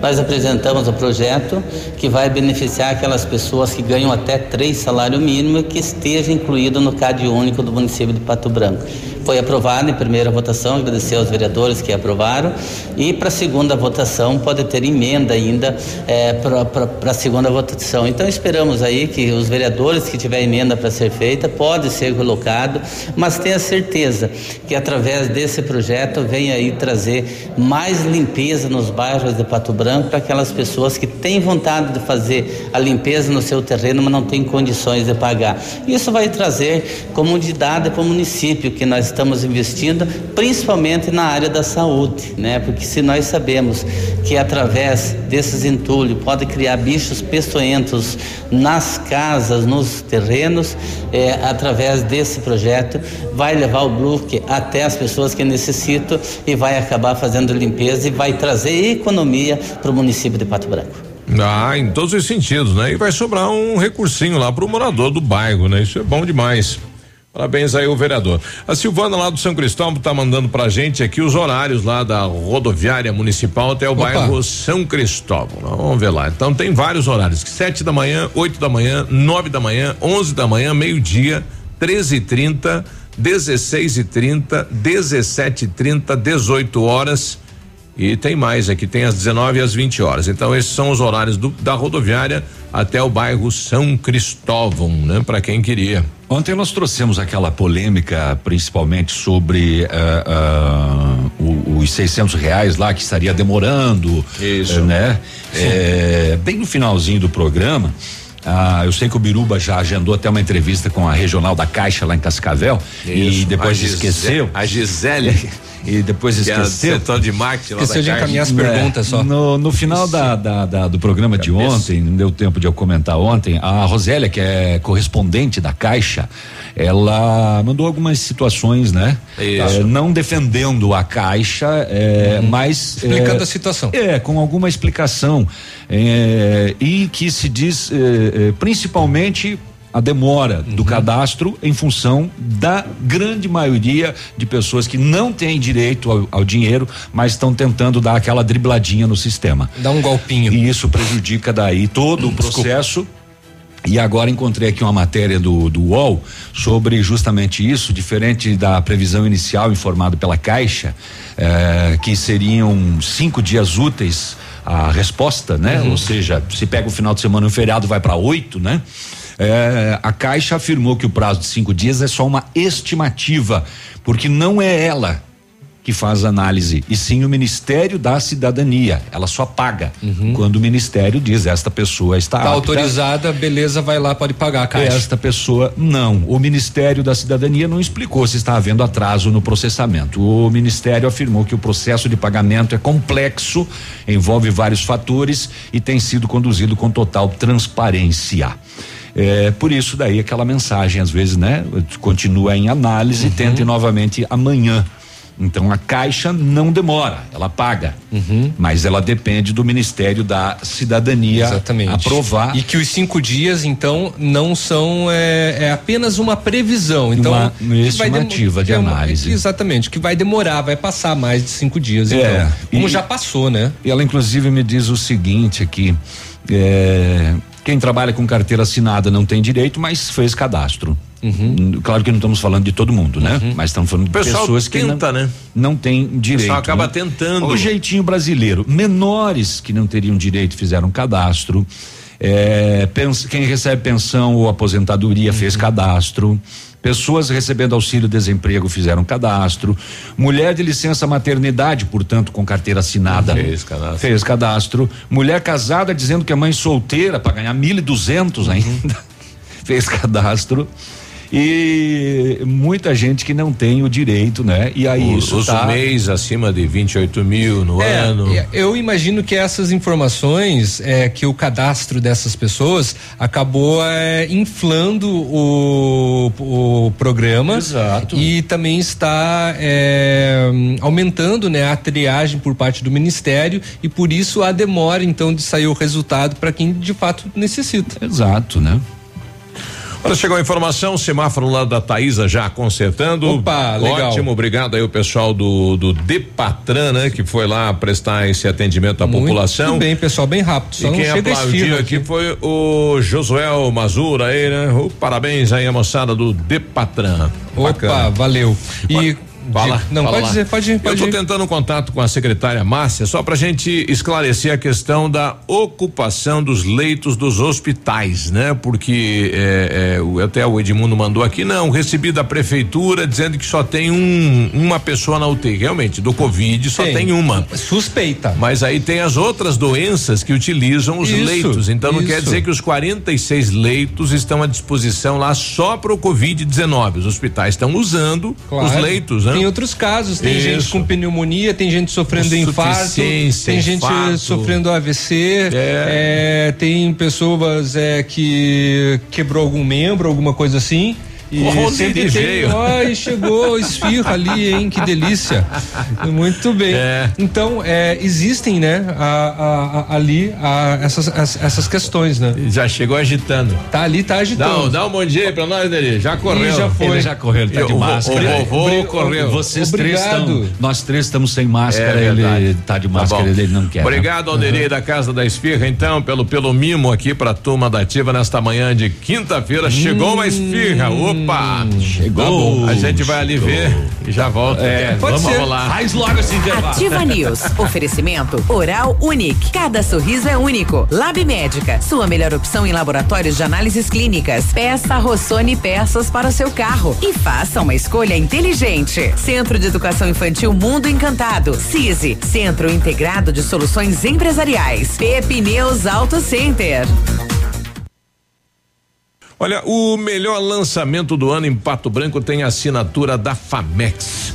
nós apresentamos o projeto que vai beneficiar aquelas pessoas que ganham até três salário mínimo e que esteja incluído no CAD único do município de Pato Branco. Foi aprovado em primeira votação, agradecer aos vereadores que aprovaram. E para a segunda votação pode ter emenda ainda é, para a segunda votação. Então esperamos aí que os vereadores que tiver emenda para ser feita pode ser colocado, mas tenha certeza que através desse projeto vem aí trazer mais limpeza nos bairros de Pato Branco para aquelas pessoas que têm vontade de fazer a limpeza no seu terreno, mas não têm condições de pagar. Isso vai trazer comodidade para o município que nós estamos investindo, principalmente na área da saúde, né? Porque se nós sabemos que através desses entulhos pode criar bichos peçonhentos nas casas, nos terrenos, é, através desse projeto vai levar o Brook até as pessoas que necessitam e vai acabar fazendo limpeza e vai trazer economia para o município de Pato Branco. Ah, em todos os sentidos, né? E vai sobrar um recursinho lá para o morador do bairro, né? Isso é bom demais. Parabéns aí o vereador. A Silvana lá do São Cristóvão tá mandando pra gente aqui os horários lá da rodoviária municipal até o Opa. bairro São Cristóvão. Vamos ver lá. Então tem vários horários: sete da manhã, oito da manhã, nove da manhã, onze da manhã, meio-dia, treze e trinta, dezesseis e trinta, dezessete e trinta, dezoito horas. E tem mais aqui, tem às 19 e às 20 horas. Então, esses são os horários do, da rodoviária até o bairro São Cristóvão, né? Para quem queria. Ontem nós trouxemos aquela polêmica, principalmente sobre uh, uh, os 600 reais lá que estaria demorando, Isso. né? É, bem no finalzinho do programa. Ah, eu sei que o Biruba já agendou até uma entrevista com a regional da Caixa lá em Cascavel Isso, e depois a esqueceu. A Gisele. e depois que esqueceu. É setor de marketing lá Esqueceu de encaminhar as perguntas é, só. No, no final da, da, da, do programa de ontem, não deu tempo de eu comentar ontem, a Rosélia, que é correspondente da Caixa, ela mandou algumas situações, né? É, não defendendo a Caixa, é, uhum. mas. Explicando é, a situação. É, com alguma explicação. É, e que se diz é, principalmente a demora uhum. do cadastro em função da grande maioria de pessoas que não têm direito ao, ao dinheiro, mas estão tentando dar aquela dribladinha no sistema. Dá um golpinho. E isso prejudica daí todo o processo. E agora encontrei aqui uma matéria do, do UOL sobre justamente isso, diferente da previsão inicial informada pela Caixa, eh, que seriam cinco dias úteis a resposta, né? Uhum. Ou seja, se pega o final de semana e um feriado, vai para oito, né? É, a Caixa afirmou que o prazo de cinco dias é só uma estimativa, porque não é ela que faz análise, e sim o Ministério da Cidadania. Ela só paga uhum. quando o Ministério diz esta pessoa está tá autorizada, beleza, vai lá pode pagar a caixa. Esta pessoa não. O Ministério da Cidadania não explicou se está havendo atraso no processamento. O Ministério afirmou que o processo de pagamento é complexo, envolve vários fatores e tem sido conduzido com total transparência. É, por isso daí aquela mensagem às vezes, né? Continua em análise, uhum. tente novamente amanhã. Então a Caixa não demora, ela paga, uhum. mas ela depende do Ministério da Cidadania Exatamente. aprovar. E que os cinco dias, então, não são é, é apenas uma previsão. Então, uma estimativa de análise. exatamente, que vai demorar, vai passar mais de cinco dias. É, então, como e, já passou, né? E ela inclusive me diz o seguinte aqui. É, quem trabalha com carteira assinada não tem direito, mas fez cadastro. Uhum. Claro que não estamos falando de todo mundo, né? Uhum. Mas estamos falando de pessoas que tenta, não, né? não tem direito. O pessoal acaba né? tentando. O jeitinho brasileiro. Menores que não teriam direito fizeram cadastro. É, quem recebe pensão ou aposentadoria uhum. fez cadastro Pessoas recebendo auxílio desemprego fizeram cadastro. Mulher de licença maternidade, portanto, com carteira assinada. Fez cadastro. Fez cadastro. Mulher casada dizendo que é mãe solteira para ganhar mil e duzentos ainda. fez cadastro e muita gente que não tem o direito, né? E aí O- isso os tá mês acima de 28 mil no É, ano. e- Eu imagino que essas informações, é, que o cadastro dessas pessoas acabou é, inflando o, o programa. Exato. E também está é, aumentando né, a triagem por parte do Ministério e por isso a demora, então, de sair o resultado para quem de fato necessita. Exato, né? Olha, chegou a informação, o semáforo lá da Taísa já consertando. Opa, legal. Ótimo, obrigado aí o pessoal do, do Depatran, né? Que foi lá prestar esse atendimento à população. Muito bem, pessoal, bem rápido. Só e quem aplaudiu esfirra aqui foi o Josuel Mazura aí, né? Oh, parabéns aí a moçada do Depatran. Opa, Bacana. valeu. E Fala, Não, fala pode lá. dizer, pode, pode Eu estou tentando um contato com a secretária Márcia só para a gente esclarecer a questão da ocupação dos leitos dos hospitais, né? Porque é, é, o- até o Edmundo mandou aqui, não, recebi da prefeitura dizendo que só tem um, uma pessoa na UTI. Realmente, do Covid só Tem. tem uma. Suspeita. Mas aí tem as outras doenças que utilizam os Isso, leitos. Então não quer isso. dizer que os 46 leitos estão à disposição lá só para o Covid-19. Os hospitais estão usando os Claro. leitos, né? Tem outros casos, tem gente Isso. com pneumonia, tem gente sofrendo infarto, tem gente infarto. sofrendo AVC, é, tem pessoas é, que quebrou algum membro, alguma coisa assim. E Onde sempre veio? Ai, chegou esfirra ali, hein? Que delícia. Muito bem. É. Então, é, existem, né, a- a- a- ali a- essas, as- essas questões, né? Já chegou agitando. Tá ali, tá agitando. dá um bom dia aí pra nós, Deli. Já correu. Ih, já foi. Ele já correu, ele tá E de máscara. O vovô correu. Vocês três Obrigado. estão. Nós três estamos sem máscara, É verdade. ele tá de Tá máscara, bom. ele não quer. né? Obrigado, Alderei, da Casa da Esfirra, então, pelo, pelo mimo aqui pra turma da Ativa nesta manhã de quinta-feira. Chegou uma esfirra. Opa! Chegou. Tá. A gente vai ali ver e já volta. É, vamos ser. rolar. Faz logo esse intervalo. Ativa News. Oferecimento Oral Unique. Cada sorriso é único. Lab Médica. Sua melhor opção em laboratórios de análises clínicas. Peça Rossoni peças para o seu carro. E faça uma escolha inteligente. Centro de Educação Infantil Mundo Encantado. CISI. Centro Integrado de Soluções Empresariais. Pepineus Auto Center. Olha, o melhor lançamento do ano em Pato Branco tem a assinatura da Famex.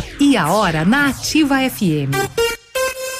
E a hora na Ativa FM.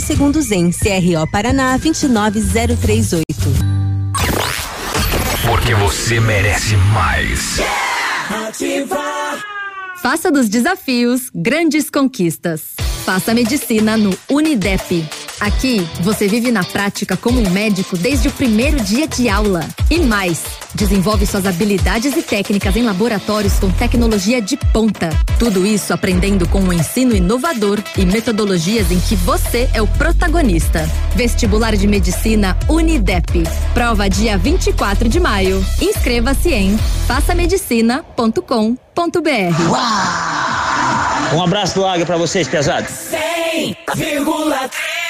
Segundo Zen, CRO Paraná 29038. Porque você merece mais. Faça dos desafios grandes conquistas. Faça medicina no Unidep. Aqui, você vive na prática como um médico desde o primeiro dia de aula. E mais, desenvolve suas habilidades e técnicas em laboratórios com tecnologia de ponta. Tudo isso aprendendo com um ensino inovador e metodologias em que você é o protagonista. Vestibular de Medicina Unidep. Prova dia 24 de maio. Inscreva-se em façamedicina.com.br. Um abraço do Águia pra vocês, pesados. 100,3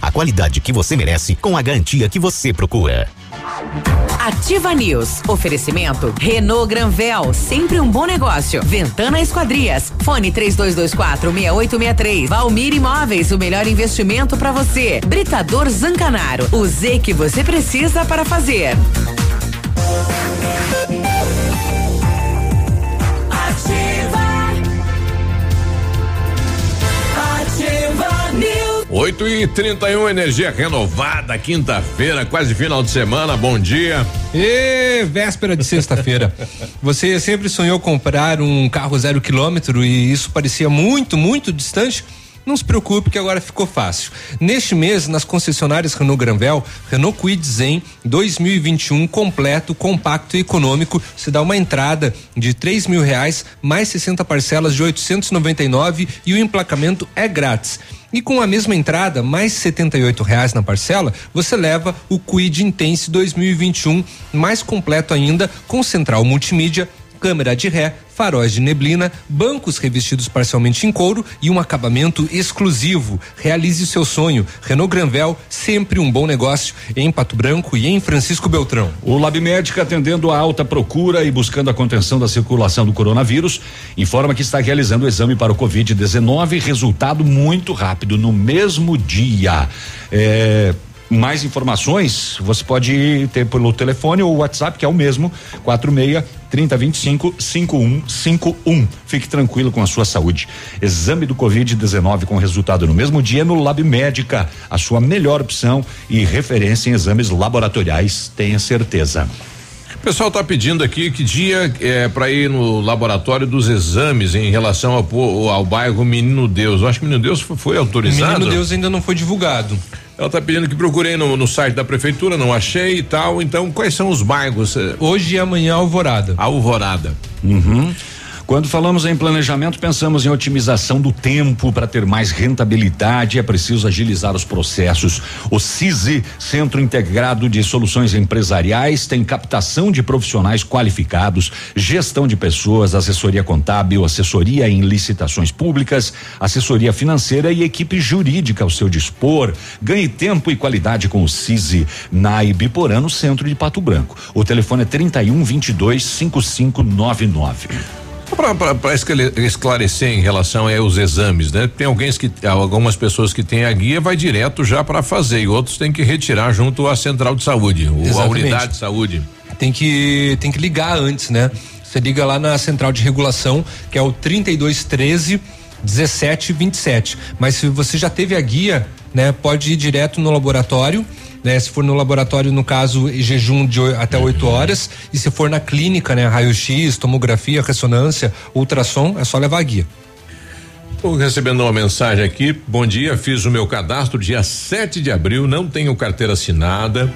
a qualidade que você merece com a garantia que você procura. Ativa News. Oferecimento Renault Granvel, sempre um bom negócio. Ventana Esquadrias. Fone 3224 6863. Valmir Imóveis, o melhor investimento para você. Britador Zancanaro. O Z que você precisa para fazer. 8 e 31 energia renovada, quinta-feira, quase final de semana. Bom dia. E véspera de sexta-feira. Você sempre sonhou comprar um carro zero quilômetro e isso parecia muito, muito distante? Não se preocupe que agora ficou fácil. Neste mês, nas concessionárias Renault Granvel, Renault Kwid Zen 2021 completo, compacto e econômico, se dá uma entrada de três mil reais, mais 60 parcelas de 899 e o emplacamento é grátis. E com a mesma entrada, mais oito reais na parcela, você leva o Quid Intense 2021 mais completo ainda, com central multimídia, câmera de ré, faróis de neblina, bancos revestidos parcialmente em couro e um acabamento exclusivo. Realize o seu sonho. Renault Granvel, sempre um bom negócio em Pato Branco e em Francisco Beltrão. O Lab Médica, atendendo a alta procura e buscando a contenção da circulação do coronavírus, informa que está realizando o exame para o Covid-19, resultado muito rápido, no mesmo dia. É, mais informações você pode ter pelo telefone ou WhatsApp, que é o mesmo, 46 3025 5151. Fique tranquilo com a sua saúde. Exame do Covid-19 com resultado no mesmo dia no Lab Médica, a sua melhor opção e referência em exames laboratoriais, tenha certeza. O pessoal está pedindo aqui que dia é para ir no laboratório dos exames em relação ao, ao bairro Menino Deus. Eu acho que Menino Deus foi, foi autorizado. Menino Deus ainda não foi divulgado. Ela está pedindo que procurei no, no, site da prefeitura, não achei e tal. Então, quais são os bairros? Hoje e amanhã Alvorada. Alvorada. Uhum. Quando falamos em planejamento, pensamos em otimização do tempo para ter mais rentabilidade. É preciso agilizar os processos. O CISI, Centro Integrado de Soluções Empresariais, tem captação de profissionais qualificados, gestão de pessoas, assessoria contábil, assessoria em licitações públicas, assessoria financeira e equipe jurídica ao seu dispor. Ganhe tempo e qualidade com o CISI na Ibiporã, no centro de Pato Branco. O telefone é 31 22 5599. Para esclarecer em relação aos exames, né? Tem alguém que algumas pessoas que têm a guia vai direto já para fazer e outros têm que retirar junto à central de saúde, ou a unidade de saúde. Tem que tem que ligar antes, né? Você liga lá na central de regulação, que é o 3213 1727. Mas se você já teve a guia, né, pode ir direto no laboratório né? Se for no laboratório, no caso, jejum de até 8 horas. E se for na clínica, né? Raio-X, tomografia, ressonância, ultrassom, é só levar a guia. Estou recebendo uma mensagem aqui. Bom dia, fiz o meu cadastro dia 7 de abril, não tenho carteira assinada.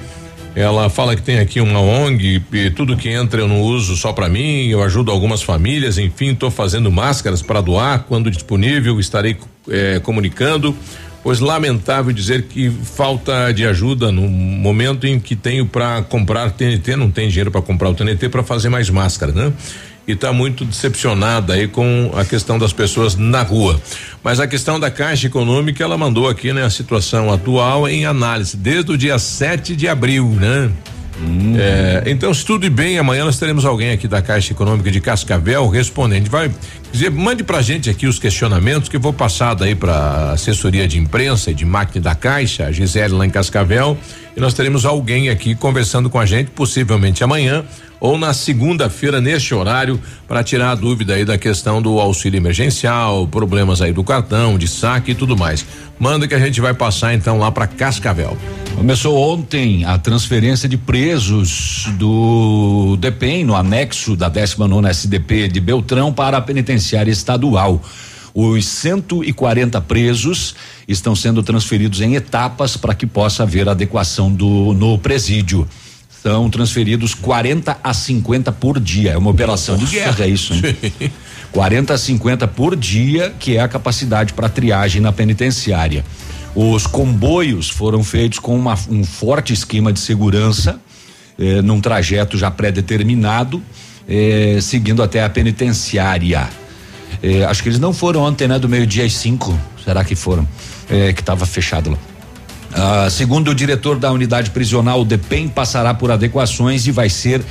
Ela fala que tem aqui uma ONG e tudo que entra eu não uso só para mim, eu ajudo algumas famílias, enfim, estou fazendo máscaras para doar, quando disponível estarei eh, comunicando pois lamentável dizer que falta de ajuda no momento em que tenho para comprar TNT, não tem dinheiro para comprar o TNT para fazer mais máscara, né? E está muito decepcionada aí com a questão das pessoas na rua. Mas a questão da Caixa Econômica, ela mandou aqui, né, a situação atual em análise desde o dia 7 de abril, né? Hum. É, então estude bem, amanhã nós teremos alguém aqui da Caixa Econômica de Cascavel respondendo. Vai dizer, mande pra gente aqui os questionamentos que eu vou passar daí pra assessoria de imprensa e de máquina da Caixa, a Gisele lá em Cascavel, e nós teremos alguém aqui conversando com a gente, possivelmente amanhã ou na segunda-feira neste horário para tirar a dúvida aí da questão do auxílio emergencial, problemas aí do cartão, de saque e tudo mais. Manda que a gente vai passar então lá para Cascavel. Começou ontem a transferência de presos do DEPEN no anexo da 19 SDP de Beltrão para a penitenciária estadual. Os 140 presos estão sendo transferidos em etapas para que possa haver adequação do no presídio. São transferidos 40 a 50 por dia. É uma operação Nossa. de guerra, é isso, hein? 40 a 50 por dia, que é a capacidade para triagem na penitenciária. Os comboios foram feitos com uma, um forte esquema de segurança, eh, num trajeto já pré-determinado, eh, seguindo até a penitenciária. Eh, acho que eles não foram ontem, né? Do meio-dia às cinco. Será que foram? Eh, que estava fechado lá. Ah, segundo o diretor da unidade prisional, o DEPEN passará por adequações e vai ser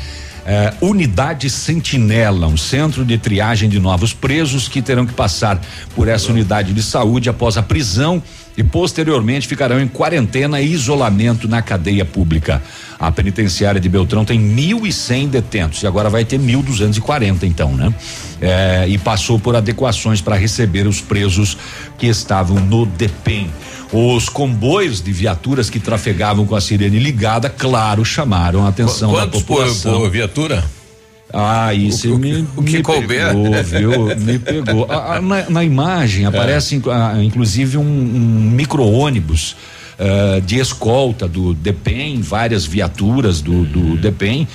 eh, unidade Sentinela, um centro de triagem de novos presos que terão que passar por essa unidade de saúde após a prisão e posteriormente ficarão em quarentena e isolamento na cadeia pública. A penitenciária de Beltrão tem 1.100 detentos e agora vai ter 1.240 então, né? É, e passou por adequações para receber os presos que estavam no DEPEN. Os comboios de viaturas que trafegavam com a sirene ligada, claro, chamaram a atenção Quantos da população. Por, por viatura? Ah, isso o, me, o que me couber. pegou, viu? Me pegou. Ah, na, na, imagem é. aparece ah, inclusive um, um micro-ônibus uh, de escolta do DEPEN, várias viaturas do, do DEPEN.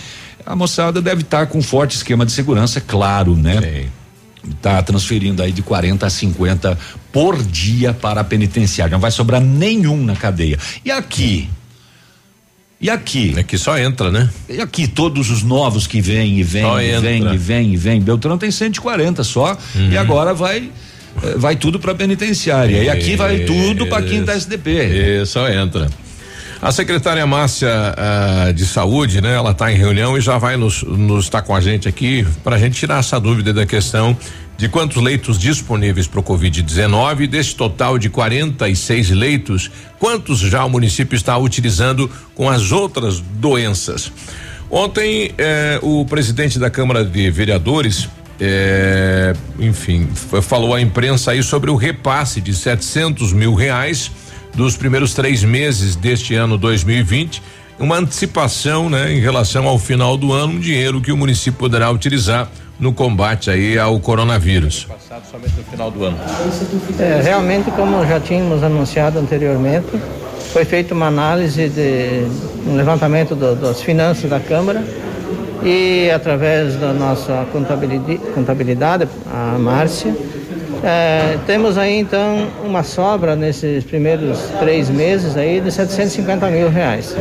A moçada deve estar com um forte esquema de segurança, claro, né? Sim está transferindo aí de 40 a 50 por dia para a penitenciária. Não vai sobrar nenhum na cadeia. E aqui? E aqui? Aqui só entra, né? E aqui todos os novos que vêm e vêm e vêm e vêm e vêm. Beltrão tem 140 só uhum. e agora vai vai tudo para penitenciária. E, e aqui vai tudo para quinta SDP. E só entra. A secretária Márcia uh, de Saúde, né? Ela está em reunião e já vai nos, nos estar tá com a gente aqui para a gente tirar essa dúvida da questão de quantos leitos disponíveis para o Covid-19, desse total de 46 leitos, quantos já o município está utilizando com as outras doenças. Ontem, eh, o presidente da Câmara de Vereadores, eh, enfim, falou à imprensa aí sobre o repasse de 700 mil reais dos primeiros três meses deste ano 2020 uma antecipação, né, em relação ao final do ano, um dinheiro que o município poderá utilizar no combate aí ao coronavírus. Passado somente no final do ano. É, realmente, como já tínhamos anunciado anteriormente, foi feita uma análise de um levantamento do, das finanças da Câmara e através da nossa contabilidade, contabilidade a Márcia, é, temos aí então uma sobra nesses primeiros três meses aí de 750 mil reais,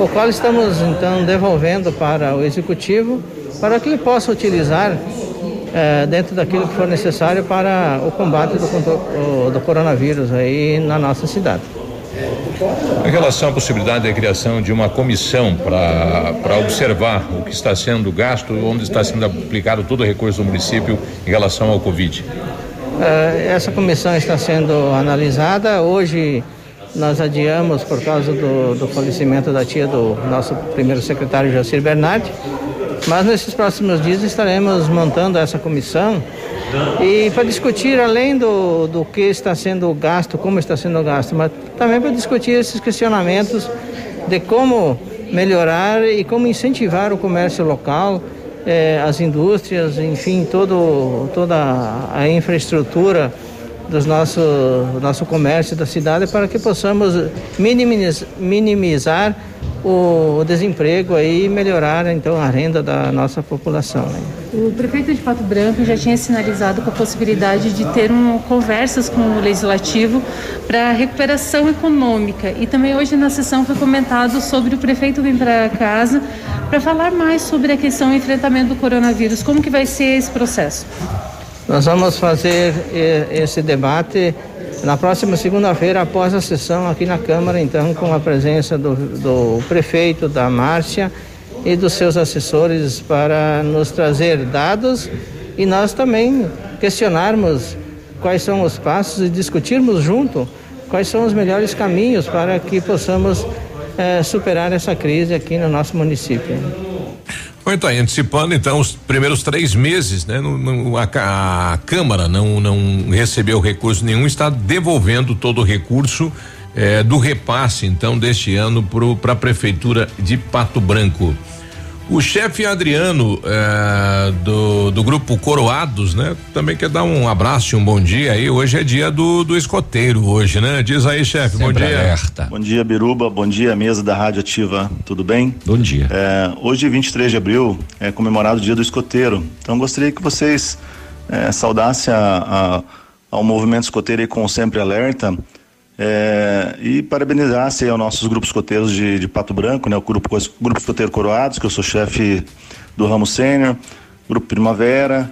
o qual estamos então devolvendo para o executivo para que ele possa utilizar é, dentro daquilo que for necessário para o combate do, do coronavírus aí na nossa cidade. Em relação à possibilidade da criação de uma comissão para observar o que está sendo gasto, onde está sendo aplicado todo o recurso do município em relação ao Covid. É, essa comissão está sendo analisada. Hoje nós adiamos por causa do, do falecimento da tia do nosso primeiro secretário Jacir Bernardi. Mas nesses próximos dias estaremos montando essa comissão e para discutir além do, do que está sendo gasto, como está sendo gasto, mas também para discutir esses questionamentos de como melhorar e como incentivar o comércio local, eh, as indústrias, enfim, todo, toda a infraestrutura dos nosso nosso comércio da cidade para que possamos minimizar, minimizar o desemprego aí e melhorar então a renda da nossa população. Né? O prefeito de Pato Branco já tinha sinalizado com a possibilidade de ter um, conversas com o legislativo para recuperação econômica e também hoje na sessão foi comentado sobre o prefeito vir para casa para falar mais sobre a questão do enfrentamento do coronavírus. Como que vai ser esse processo? Nós vamos fazer esse debate na próxima segunda-feira, após a sessão aqui na Câmara, então, com a presença do, do prefeito, da Márcia e dos seus assessores para nos trazer dados e nós também questionarmos quais são os passos e discutirmos junto quais são os melhores caminhos para que possamos eh, superar essa crise aqui no nosso município. Aí, antecipando então os primeiros três meses, né? No, no, a, a, Câmara não, não recebeu recurso nenhum, está devolvendo todo o recurso eh, do repasse então deste ano para a Prefeitura de Pato Branco. O chefe Adriano eh, do, do grupo Coroados, né? Também quer dar um abraço e um bom dia aí. Hoje é dia do, do escoteiro, hoje, né? Diz aí, chefe, bom dia. Alerta. Bom dia, Biruba. Bom dia, mesa da Rádio Ativa. Tudo bem? Bom dia. É, hoje, 23 de abril, é comemorado o dia do escoteiro. Então, gostaria que vocês é, saudassem a, a, ao movimento escoteiro aí com o Sempre Alerta. É, e parabenizar-se aos nossos grupos escoteiros de, de Pato Branco, né? O grupo, grupo Escoteiro Coroados, que eu sou chefe do ramo sênior, Grupo Primavera,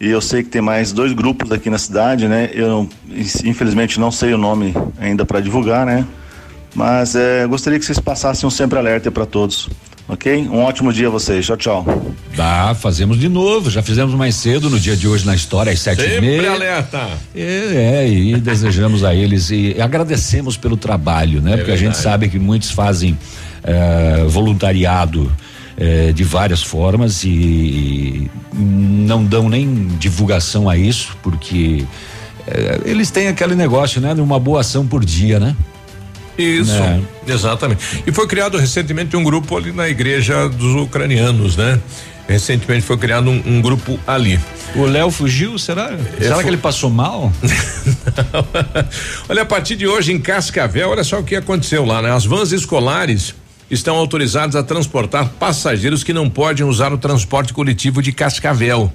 e eu sei que tem mais dois grupos aqui na cidade, né? Eu infelizmente não sei o nome ainda para divulgar, né? Mas é, gostaria que vocês passassem um sempre alerta para todos. Ok? Um ótimo dia a vocês. Tchau, tchau. Tá, fazemos de novo. Já fizemos mais cedo no dia de hoje na história, às sete Sempre e meia. alerta. É, é, e desejamos a eles e agradecemos pelo trabalho, né? Porque a gente verdade. sabe que muitos fazem eh, voluntariado eh, de várias formas e não dão nem divulgação a isso, porque eh, eles têm aquele negócio, né? De uma boa ação por dia, né? Isso, Né? exatamente. E foi criado recentemente um grupo ali na igreja dos ucranianos, né? Recentemente foi criado um, um grupo ali. O Léo fugiu, será? será que ele passou mal? olha, a partir de hoje em Cascavel, olha só o que aconteceu lá, né? As vans escolares estão autorizadas a transportar passageiros que não podem usar o transporte coletivo de Cascavel.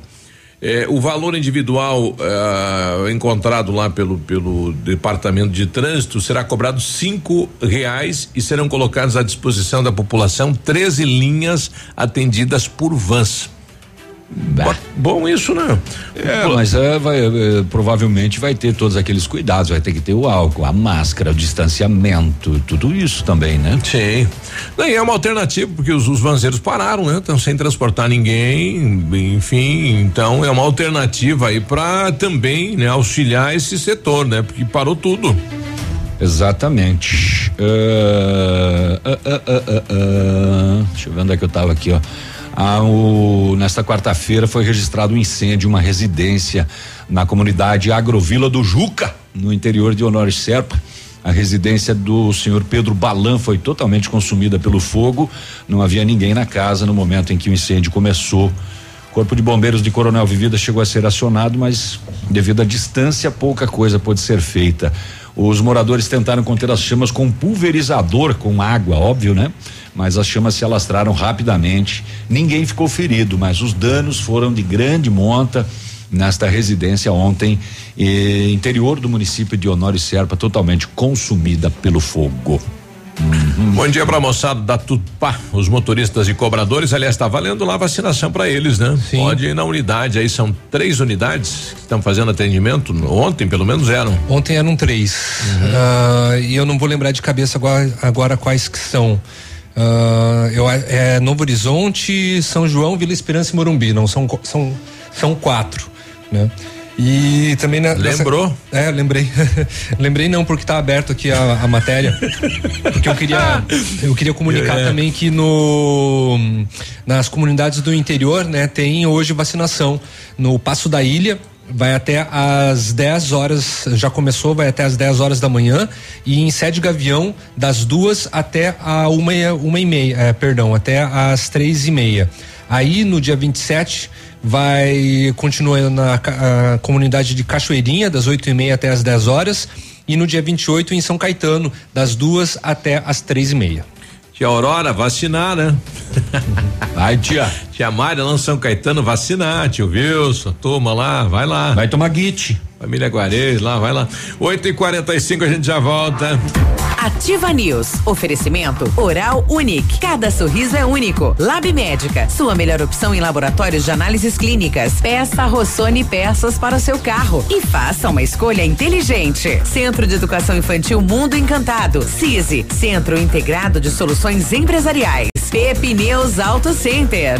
Eh, o valor individual ah, encontrado lá pelo, pelo departamento de trânsito será cobrado cinco reais e serão colocados à disposição da população 13 linhas atendidas por vans. Bo- Bom isso, né? É, mas é, vai, é, provavelmente vai ter todos aqueles cuidados, vai ter que ter o álcool, a máscara, o distanciamento, tudo isso também, né? Sim. E é uma alternativa, porque os, os vanzeiros pararam, né? Estão sem transportar ninguém, enfim, então é uma alternativa aí para também, né, auxiliar esse setor, né? Porque parou tudo. Exatamente. Ah, ah, ah. deixa eu ver onde é que eu tava aqui, ó. Ah, o- nesta quarta-feira foi registrado um incêndio em uma residência na comunidade Agrovila do Juca, no interior de Honório Serpa. A residência do senhor Pedro Balan foi totalmente consumida pelo fogo. Não havia ninguém na casa no momento em que o incêndio começou. Corpo de Bombeiros de Coronel Vivida chegou a ser acionado, mas devido à distância, pouca coisa pôde ser feita. Os moradores tentaram conter as chamas com pulverizador com água, óbvio, né? Mas as chamas se alastraram rapidamente. Ninguém ficou ferido, mas os danos foram de grande monta nesta residência ontem, eh, interior do município de Honório Serpa, totalmente consumida pelo fogo. Bom dia pra moçada da Tupá, os motoristas e cobradores, aliás, está valendo lá a vacinação para eles, né? Pode ir na unidade, aí são três unidades que estão fazendo atendimento, ontem pelo menos eram. Ontem eram três. Ah, e eu não vou lembrar de cabeça agora, agora quais que são. Ah, eu, é Novo Horizonte, São João, Vila Esperança e Morumbi. Não, são, são, são quatro, né? E também na, nessa- Lembrou? é, lembrei. lembrei não, porque tá aberto aqui a, a matéria. Porque eu queria, eu queria comunicar É. também que no nas comunidades do interior, né, tem hoje vacinação no Passo da Ilha. Vai até às 10 horas, já começou, vai até às 10 horas da manhã. E em Sede Gavião, das duas até a uma, uma e meia, é, perdão, até às três e meia. Aí no dia 27 vai continuar na comunidade de Cachoeirinha, das 8 e meia até as 10 horas. E no dia 28 em São Caetano, das duas até as três e meia. Tia Aurora, vacinar, né? Vai, tia. Tia Mária lá em São Caetano, vacinar, tio Wilson, turma lá, vai lá. Vai tomar guite. Família Guarez, lá, vai lá. 8 e 45 a gente já volta. Ativa News. Oferecimento Oral Unique. Cada sorriso é único. Lab Médica. Sua melhor opção em laboratórios de análises clínicas. Peça Rossoni peças para o seu carro. E faça uma escolha inteligente. Centro de Educação Infantil Mundo Encantado. CISI. Centro Integrado de Soluções Empresariais. Pepineus Auto Center.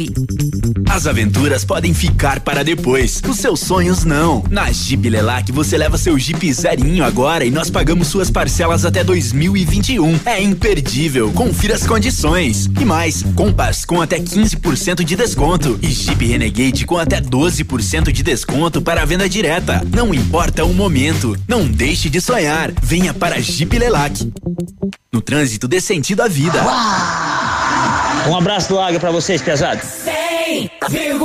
As aventuras podem ficar para depois, os seus sonhos não. Na Jeep Lelac você leva seu Jeep zerinho agora e nós pagamos suas parcelas até 2021. É imperdível, confira as condições. E mais, Compass com até 15% de desconto e Jeep Renegade com até 12% de desconto para a venda direta. Não importa o momento, não deixe de sonhar. Venha para Jeep Lelac. No trânsito dê sentido à vida. Um abraço do Águia pra vocês, pesados. 100,3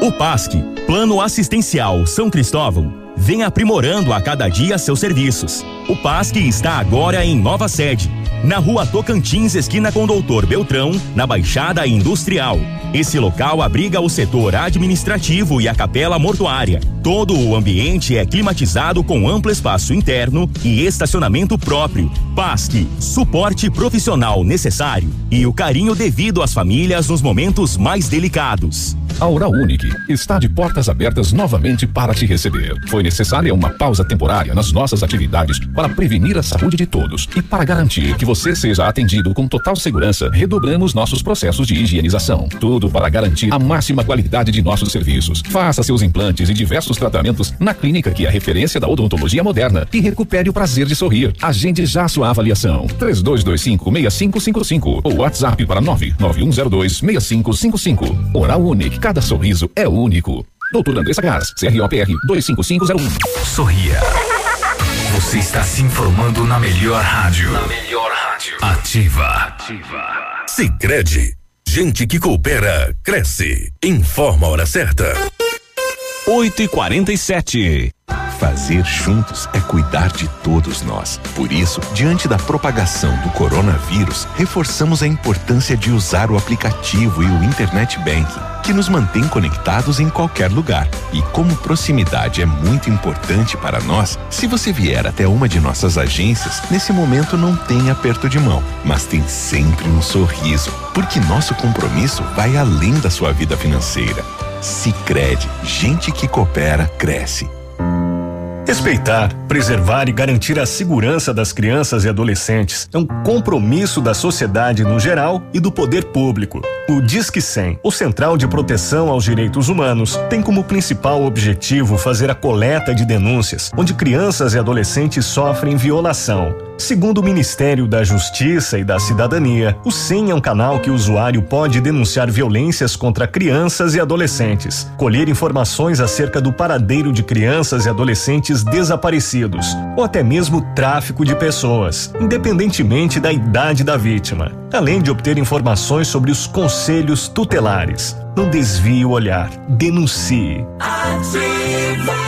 O PASC, Plano Assistencial São Cristóvão, vem aprimorando a cada dia seus serviços. O PASC está agora em nova sede, na rua Tocantins, esquina com Doutor Beltrão, na Baixada Industrial. Esse local abriga o setor administrativo e a capela mortuária. Todo o ambiente é climatizado com amplo espaço interno e estacionamento próprio. PASC, suporte profissional necessário e o carinho devido às famílias nos momentos mais delicados. A Oral Unique está de portas abertas novamente para te receber. Foi necessária uma pausa temporária nas nossas atividades para prevenir a saúde de todos e para garantir que você seja atendido com total segurança, redobramos nossos processos de higienização. Tudo para garantir a máxima qualidade de nossos serviços. Faça seus implantes e diversos tratamentos na clínica que é referência da odontologia moderna e recupere o prazer de sorrir. Agende já sua avaliação. 3225-6555 ou WhatsApp para 99102-6555. Oral Unique, cada sorriso é único. Doutor Andressa Gás, CROPR 25501. Sorria. Você está se informando na melhor rádio. Na melhor rádio. Ativa. Ativa. Sicredi, gente que coopera cresce. Informa a hora certa. 8 e 47 Fazer juntos é cuidar de todos nós. Por isso, diante da propagação do coronavírus, reforçamos a importância de usar o aplicativo e o Internet Banking, que nos mantém conectados em qualquer lugar. E como proximidade é muito importante para nós, se você vier até uma de nossas agências, nesse momento não tem aperto de mão, mas tem sempre um sorriso, porque nosso compromisso vai além da sua vida financeira. Sicredi, gente que coopera cresce. Respeitar, preservar e garantir a segurança das crianças e adolescentes é um compromisso da sociedade no geral e do poder público. O Disque 100, o Central de Proteção aos Direitos Humanos, tem como principal objetivo fazer a coleta de denúncias onde crianças e adolescentes sofrem violação. Segundo o Ministério da Justiça e da Cidadania, o 100 é um canal que o usuário pode denunciar violências contra crianças e adolescentes, colher informações acerca do paradeiro de crianças e adolescentes desaparecidos, ou até mesmo tráfico de pessoas, independentemente da idade da vítima, além de obter informações sobre os conselhos tutelares. Não desvie o olhar, denuncie. Ativa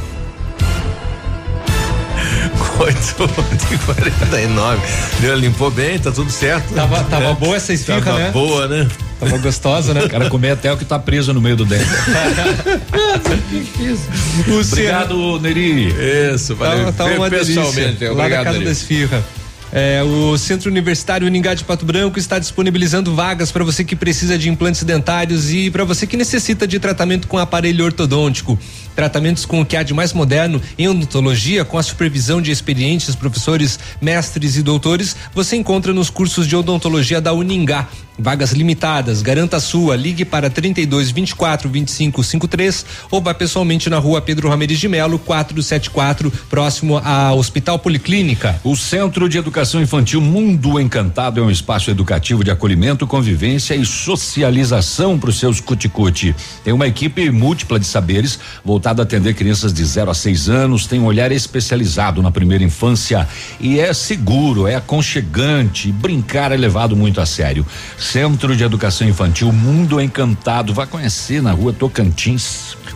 8 e 49 Deu, limpou bem, tá tudo certo. Tava, tava É. boa essa esfirra, Tava né? boa, né? Tava gostosa, né? O cara comer até o que tá preso no meio do dente. Obrigado, Neri. Isso, valeu. Tá, tá uma Pessoalmente, delícia. Lá obrigado, na Casa Neri. da Esfirra. É, o Centro Universitário Uningá de Pato Branco está disponibilizando vagas para você que precisa de implantes dentários e para você que necessita de tratamento com aparelho ortodôntico. Tratamentos com o que há de mais moderno em odontologia, com a supervisão de experientes professores, mestres e doutores, você encontra nos cursos de odontologia da Uningá. Vagas limitadas, garanta a sua. Ligue para 32 24 25 53 ou vá pessoalmente na rua Pedro Ramirez de Melo, 474, próximo a Hospital Policlínica. O Centro de Educação Infantil Mundo Encantado é um espaço educativo de acolhimento, convivência e socialização para os seus cuticute. Tem uma equipe múltipla de saberes voltada a atender crianças de 0 a 6 anos, tem um olhar especializado na primeira infância e é seguro, é aconchegante, brincar é levado muito a sério. Centro de Educação Infantil Mundo Encantado. Vá conhecer na rua Tocantins.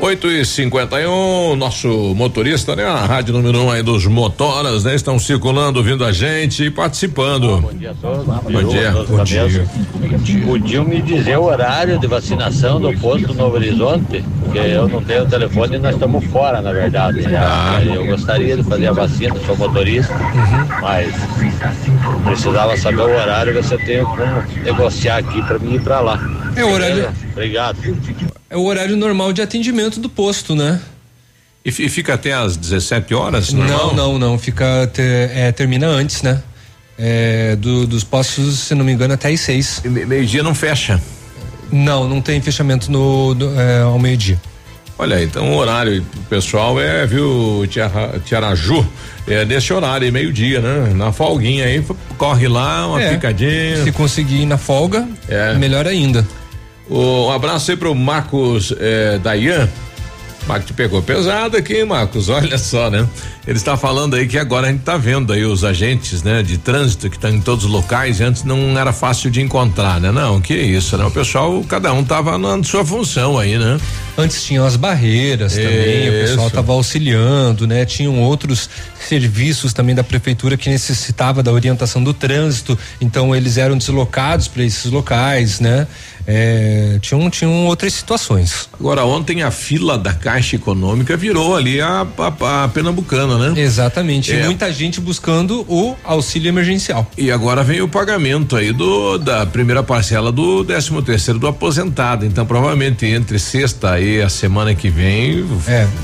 8 e 51 nosso motorista, né? A rádio número 1 um aí dos motoras, né? Estão circulando, vindo a gente e participando. Bom dia a todos. Bom dia. Bom dia. Podiam me dizer o horário de vacinação do posto Novo Horizonte? Porque eu não tenho telefone e nós estamos fora, na verdade. né? Ah. Eu gostaria de fazer a vacina, sou motorista, mas precisava saber o horário, ver se eu tenho como negociar aqui para mim ir para lá. É o horário-? Obrigado. É o horário normal de atendimento do posto, né? E, fi- fica até às 17 horas? Não, normal? não, não. Fica. te- é, termina antes, né? É, do- dos postos, se não me engano, até às seis. Meio-dia não fecha? Não, não tem fechamento no, do- é, ao meio-dia. Olha, então o horário pessoal é, viu, Tiara- Tiaraju, é nesse horário, meio-dia, né? Na folguinha aí, corre lá, uma É, picadinha. Se conseguir ir na folga, É. melhor ainda. Um abraço aí pro Marcos eh, Dayan. Marcos te pegou pesado aqui, Marcos. Olha só, né? Ele está falando aí que agora a gente tá vendo aí os agentes, né, de trânsito que estão em todos os locais. Antes não era fácil de encontrar, né? Não, que isso, né? O pessoal, cada um tava na sua função aí, né? Antes tinham as barreiras também, o pessoal Isso. estava auxiliando, né? Tinham outros serviços também da prefeitura que necessitava da orientação do trânsito, então eles eram deslocados para esses locais, né? É, tinham, tinham outras situações. Agora, ontem a fila da Caixa Econômica virou ali a, a, a Pernambucana, né? Exatamente. É. E muita gente buscando o auxílio emergencial. E agora vem o pagamento aí do da primeira parcela do 13 terceiro do aposentado. Então, provavelmente entre sexta e a semana que vem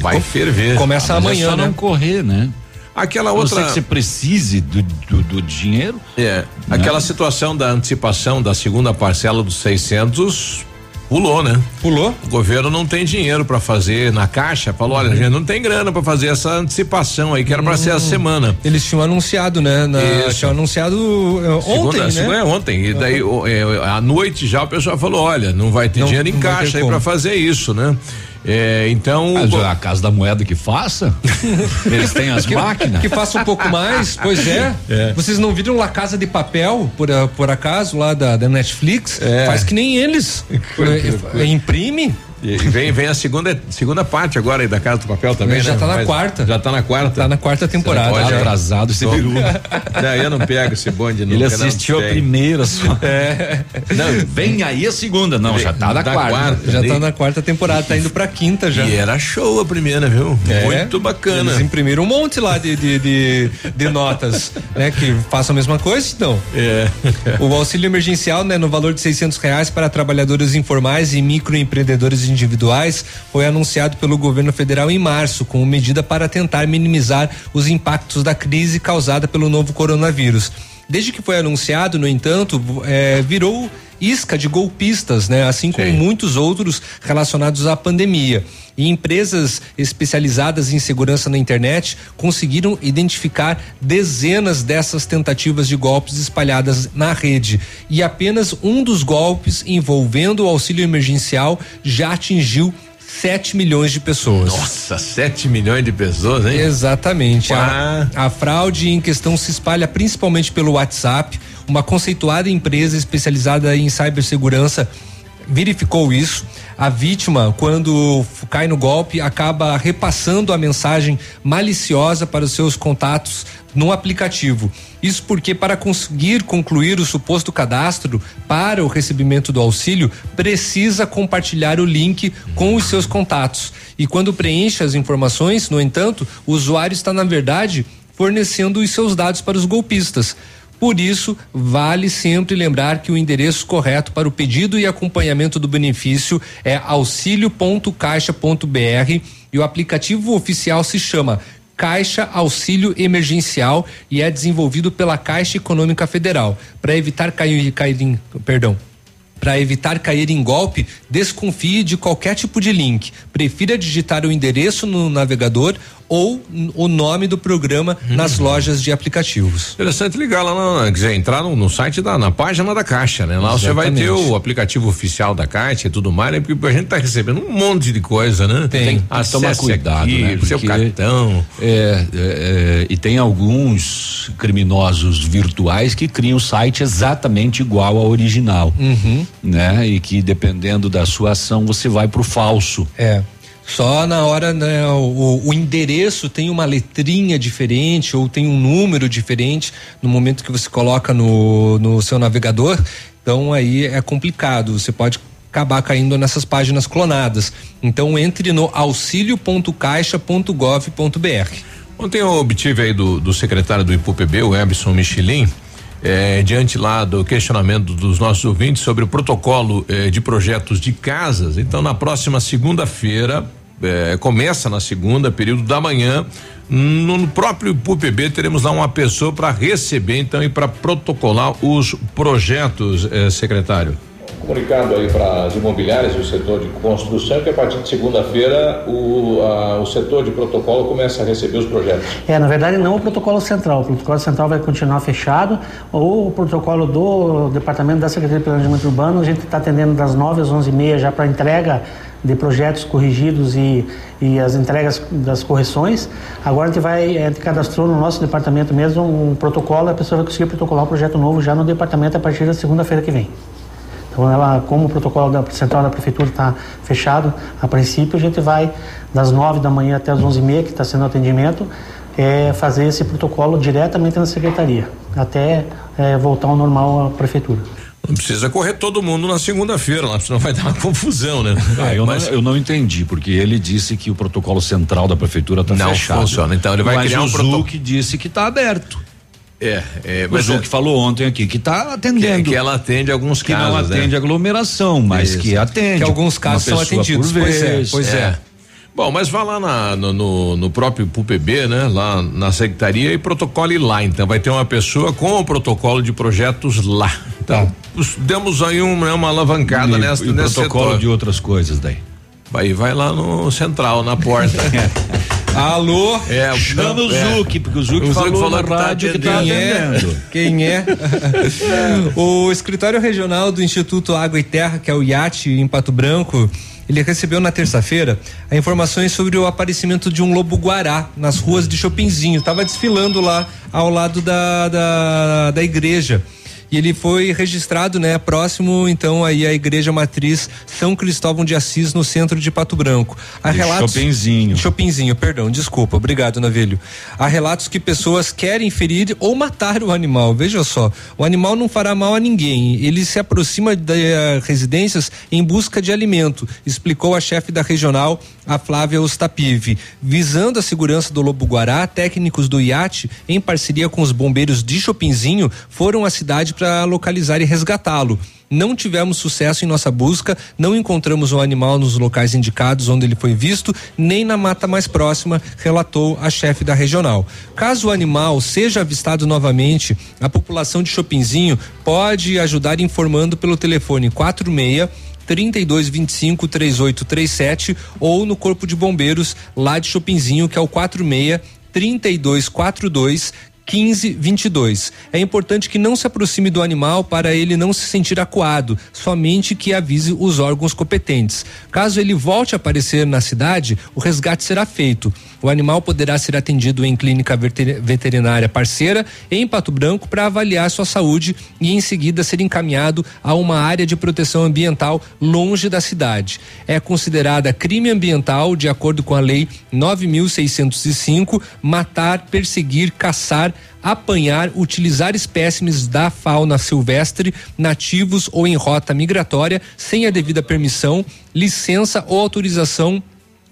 vai ferver. Ah, mas é só não correr, né? Aquela não outra que você precise do, do, do dinheiro. É, aquela situação da antecipação da segunda parcela dos 600 pulou, né? Pulou. O governo não tem dinheiro para fazer na caixa. Falou, olha, a gente não tem grana para fazer essa antecipação aí, que era para ser a semana. Eles tinham anunciado, né? Na, Isso. tinham anunciado eh, ontem, Segunda, né? segunda é ontem. E daí, o- é, à noite já o pessoal falou: olha, não vai ter Não- dinheiro em caixa aí para fazer isso, né? É, então. Mas a Casa da Moeda que faça? Eles têm as que, máquinas. Que faça um pouco mais, pois é. Vocês não viram La Casa de Papel, por, a- por acaso, lá da, da Netflix? É. Faz que nem eles. É, é, imprime. E vem, vem a segunda, segunda parte agora aí da Casa do Papel também, Já né? tá na Mas quarta. Já tá na quarta. Tá na quarta temporada. Olha, já. atrasado esse Tô- peru. Não, eu não pego esse bonde nunca. Ele não assistiu a sei. primeira só. É. Não, vem aí a segunda. Não, já tá na quarta. quarta. Já tá na quarta temporada, tá indo pra quinta já. E era show a primeira, viu? É. Muito bacana. Eles imprimiram um monte lá de, de, de, de notas, né? Que façam a mesma coisa, então. É. O auxílio emergencial, né, no valor de 600 reais para trabalhadores informais e microempreendedores individuais, foi anunciado pelo governo federal em março, como medida para tentar minimizar os impactos da crise causada pelo novo coronavírus. Desde que foi anunciado, no entanto, eh, virou isca de golpistas, né? Assim como muitos outros relacionados à pandemia. E empresas especializadas em segurança na internet conseguiram identificar dezenas dessas tentativas de golpes espalhadas na rede. E apenas um dos golpes envolvendo o auxílio emergencial já atingiu 7 milhões de pessoas. Nossa, 7 milhões de pessoas, hein? Exatamente. A, a fraude em questão se espalha principalmente pelo WhatsApp, uma conceituada empresa especializada em cibersegurança verificou isso. A vítima, quando cai no golpe, acaba repassando a mensagem maliciosa para os seus contatos no aplicativo. Isso porque, para conseguir concluir o suposto cadastro para o recebimento do auxílio, precisa compartilhar o link com os seus contatos. E quando preenche as informações, no entanto, o usuário está, na verdade, fornecendo os seus dados para os golpistas. Por isso, vale sempre lembrar que o endereço correto para o pedido e acompanhamento do benefício é auxilio.caixa.br e o aplicativo oficial se chama Caixa Auxílio Emergencial e é desenvolvido pela Caixa Econômica Federal para evitar cair, cair em, perdão, para evitar cair em golpe, desconfie de qualquer tipo de link. Prefira digitar o endereço no navegador ou o nome do programa nas lojas de aplicativos. Interessante ligar lá, na, quiser entrar no, no site da na página da Caixa, né? Lá você vai ter Exatamente. o aplicativo oficial da Caixa e tudo mais, né? Porque a gente tá recebendo um monte de coisa, né? Tem, tem que tomar Acesse cuidado, aqui, né? seu cartão. É, é, é, e tem alguns criminosos virtuais que criam site exatamente igual ao original, Uhum. né? E que dependendo da sua ação você vai pro falso. É. Só na hora, né, o, o endereço tem uma letrinha diferente ou tem um número diferente no momento que você coloca no, no seu navegador. Então aí é complicado. Você pode acabar caindo nessas páginas clonadas. Então entre no auxilio.caixa.gov.br. Ontem eu obtive aí do, do secretário do IPUPB, o Emerson Michelin, eh, diante lá do questionamento dos nossos ouvintes sobre o protocolo eh, de projetos de casas. Então, na próxima segunda-feira, eh, começa na segunda, período da manhã, no, próprio IPUPB teremos lá uma pessoa para receber então e para protocolar os projetos, secretário. Comunicado aí para as imobiliárias e o setor de construção que a partir de segunda-feira o, o setor de protocolo começa a receber os projetos. É, na verdade não o protocolo central. O protocolo central vai continuar fechado. Ou o protocolo do Departamento da Secretaria de Planejamento Urbano, a gente está atendendo das 9 às 11h30 já para entrega de projetos corrigidos e, e as entregas das correções. Agora a gente vai, a gente cadastrou no nosso departamento mesmo um protocolo, a pessoa vai conseguir protocolar o projeto novo já no departamento a partir da segunda-feira que vem. Então, ela, como o protocolo da central da prefeitura está fechado, a princípio a gente vai das 9 da manhã até as 11h30, que está sendo o atendimento, é, fazer esse protocolo diretamente na secretaria, até é, voltar ao normal a prefeitura. Não precisa correr todo mundo na segunda-feira, lá, senão vai dar uma confusão, né? Ah, eu, Mas- não, eu não entendi, porque ele disse que o protocolo central da prefeitura está Não fechado. funciona, então ele vai Mas criar um o protocolo. Zuc disse que está aberto. É, é, o mas Zuc é- falou ontem aqui que está atendendo. Que, que ela atende alguns que casos, não atende né? aglomeração, mas Isso. que atende. Que alguns casos são atendidos, pois é, pois é. Bom, mas vá lá na- no, no, próprio PUPB, né? Lá na secretaria e protocole lá. Então vai ter uma pessoa com o protocolo de projetos lá. Então, os- demos aí uma, uma alavancada E- nessa, e nesse protocolo setor. de outras coisas daí. Vai, vai lá no central, na porta. Alô? É, Chama não, o é. Zuc, porque o Zuc falou, falou na que tá rádio que está atendendo. Quem é? Quem é? o escritório regional do Instituto Água e Terra, que é o IAT em Pato Branco, ele recebeu na terça-feira informações sobre o aparecimento de um lobo-guará nas ruas de Chopinzinho. Estava desfilando lá ao lado da, da, da igreja. E ele foi registrado, né, próximo então aí à igreja matriz São Cristóvão de Assis no centro de Pato Branco. Há De relatos Chopinzinho. Chopinzinho, perdão, desculpa, obrigado, Navelho. Há relatos que pessoas querem ferir ou matar o animal. Veja só, o animal não fará mal a ninguém. Ele se aproxima das residências em busca de alimento, explicou a chefe da regional, a Flávia Ostapive. Visando a segurança do lobo-guará, técnicos do iate, em parceria com os bombeiros de Chopinzinho, foram à cidade para localizar e resgatá-lo. Não tivemos sucesso em nossa busca, não encontramos o animal nos locais indicados onde ele foi visto, nem na mata mais próxima, relatou a chefe da regional. Caso o animal seja avistado novamente, a população de Chopinzinho pode ajudar informando pelo telefone 46 3225 3837 ou no Corpo de Bombeiros lá de Chopinzinho, que é o 46 3242 1522. É importante que não se aproxime do animal para ele não se sentir acuado, somente que avise os órgãos competentes. Caso ele volte a aparecer na cidade, o resgate será feito. O animal poderá ser atendido em clínica veterinária parceira em Pato Branco para avaliar sua saúde e em seguida ser encaminhado a uma área de proteção ambiental longe da cidade. É considerada crime ambiental de acordo com a lei 9605 matar, perseguir, caçar apanhar, utilizar espécimes da fauna silvestre, nativos ou em rota migratória, sem a devida permissão, licença ou autorização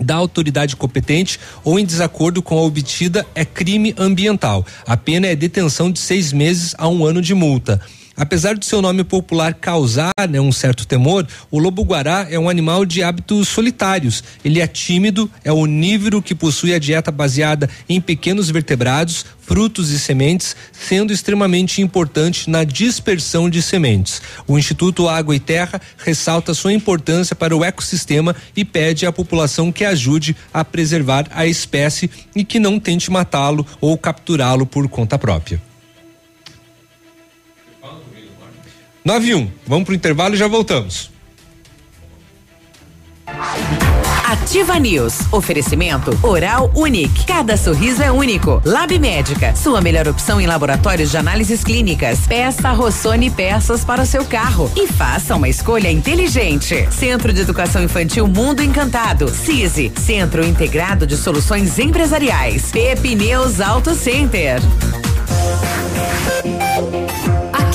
da autoridade competente ou em desacordo com a obtida é crime ambiental. A pena é detenção de seis meses a um ano de multa. Apesar do seu nome popular causar né, um certo temor, o lobo-guará é um animal de hábitos solitários. Ele é tímido, é onívoro que possui a dieta baseada em pequenos vertebrados, frutos e sementes, sendo extremamente importante na dispersão de sementes. O Instituto Água e Terra ressalta sua importância para o ecossistema e pede à população que ajude a preservar a espécie e que não tente matá-lo ou capturá-lo por conta própria. 9 e 1. Vamos pro intervalo e já voltamos. Ativa News. Oferecimento Oral Unique. Cada sorriso é único. Lab Médica. Sua melhor opção em laboratórios de análises clínicas. Peça Rossoni peças para o seu carro e faça uma escolha inteligente. Centro de Educação Infantil Mundo Encantado. CISI. Centro Integrado de Soluções Empresariais. Pepineus Auto Center.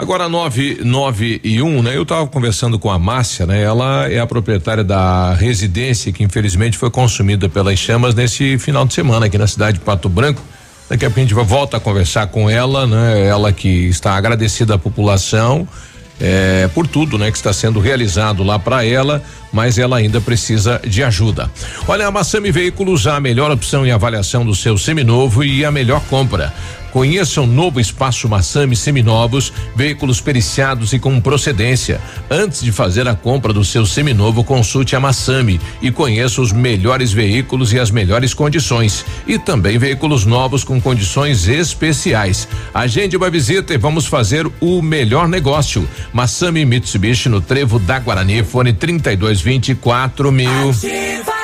Agora nove, nove e um, né? Eu estava conversando com a Márcia, né? Ela é a proprietária da residência que infelizmente foi consumida pelas chamas nesse final de semana aqui na cidade de Pato Branco. Daqui a pouco a gente volta a conversar com ela, né? Ela que está agradecida à população é, por tudo, né? Que está sendo realizado lá para ela, mas ela ainda precisa de ajuda. Olha, a Massami Veículos, a melhor opção em avaliação do seu seminovo e a melhor compra. Conheça o novo espaço Massami Seminovos, veículos periciados e com procedência. Antes de fazer a compra do seu seminovo, consulte a Massami e conheça os melhores veículos e as melhores condições. E também veículos novos com condições especiais. Agende uma visita e vamos fazer o melhor negócio. Massami Mitsubishi no Trevo da Guarani, fone 3224 mil. Ativa.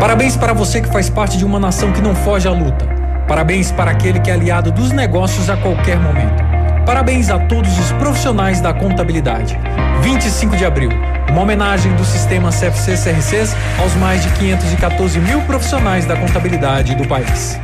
Parabéns para você que faz parte de uma nação que não foge à luta. Parabéns para aquele que é aliado dos negócios a qualquer momento. Parabéns a todos os profissionais da contabilidade. 25 de abril, uma homenagem do sistema CFC CRCs aos mais de 514 mil profissionais da contabilidade do país.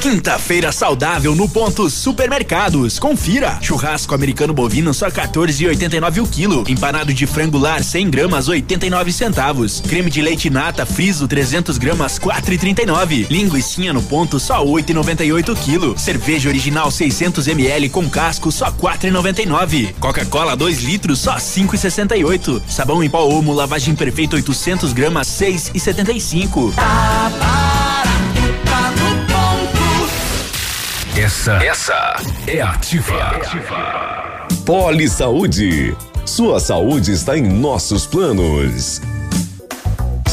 Quinta-feira saudável no ponto Supermercados. Confira. Churrasco americano bovino só 14,89 o quilo. Empanado de frango lar 100 gramas 89 centavos. Creme de leite nata friso 300 gramas 4,39. Linguiça no ponto só 8,98 o quilo. Cerveja original 600 ml com casco só 4,99. Coca-Cola 2 litros só 5,68. Sabão em pó Omo lavagem perfeita 800 gramas 6,75. Tá barato, essa, essa é ativa. É ativa. Poli Saúde. Sua saúde está em nossos planos.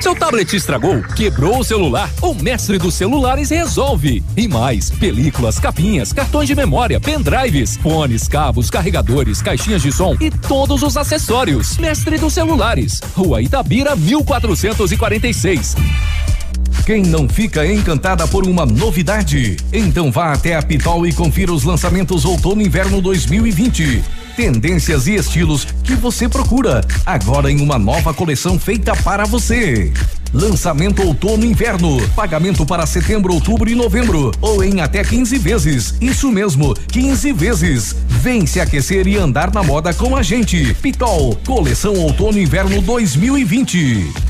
Seu tablet estragou? Quebrou o celular? O mestre dos celulares resolve. E mais: películas, capinhas, cartões de memória, pendrives, fones, cabos, carregadores, caixinhas de som e todos os acessórios. Mestre dos celulares. Rua Itabira, 1446. Quem não fica encantada por uma novidade? Então vá até a Pitol e confira os lançamentos outono inverno 2020. Tendências e estilos que você procura, agora em uma nova coleção feita para você. Lançamento outono inverno. Pagamento para setembro, outubro e novembro. Ou em até 15 vezes. Isso mesmo, 15 vezes. Vem se aquecer e andar na moda com a gente. Pitol, coleção outono inverno 2020.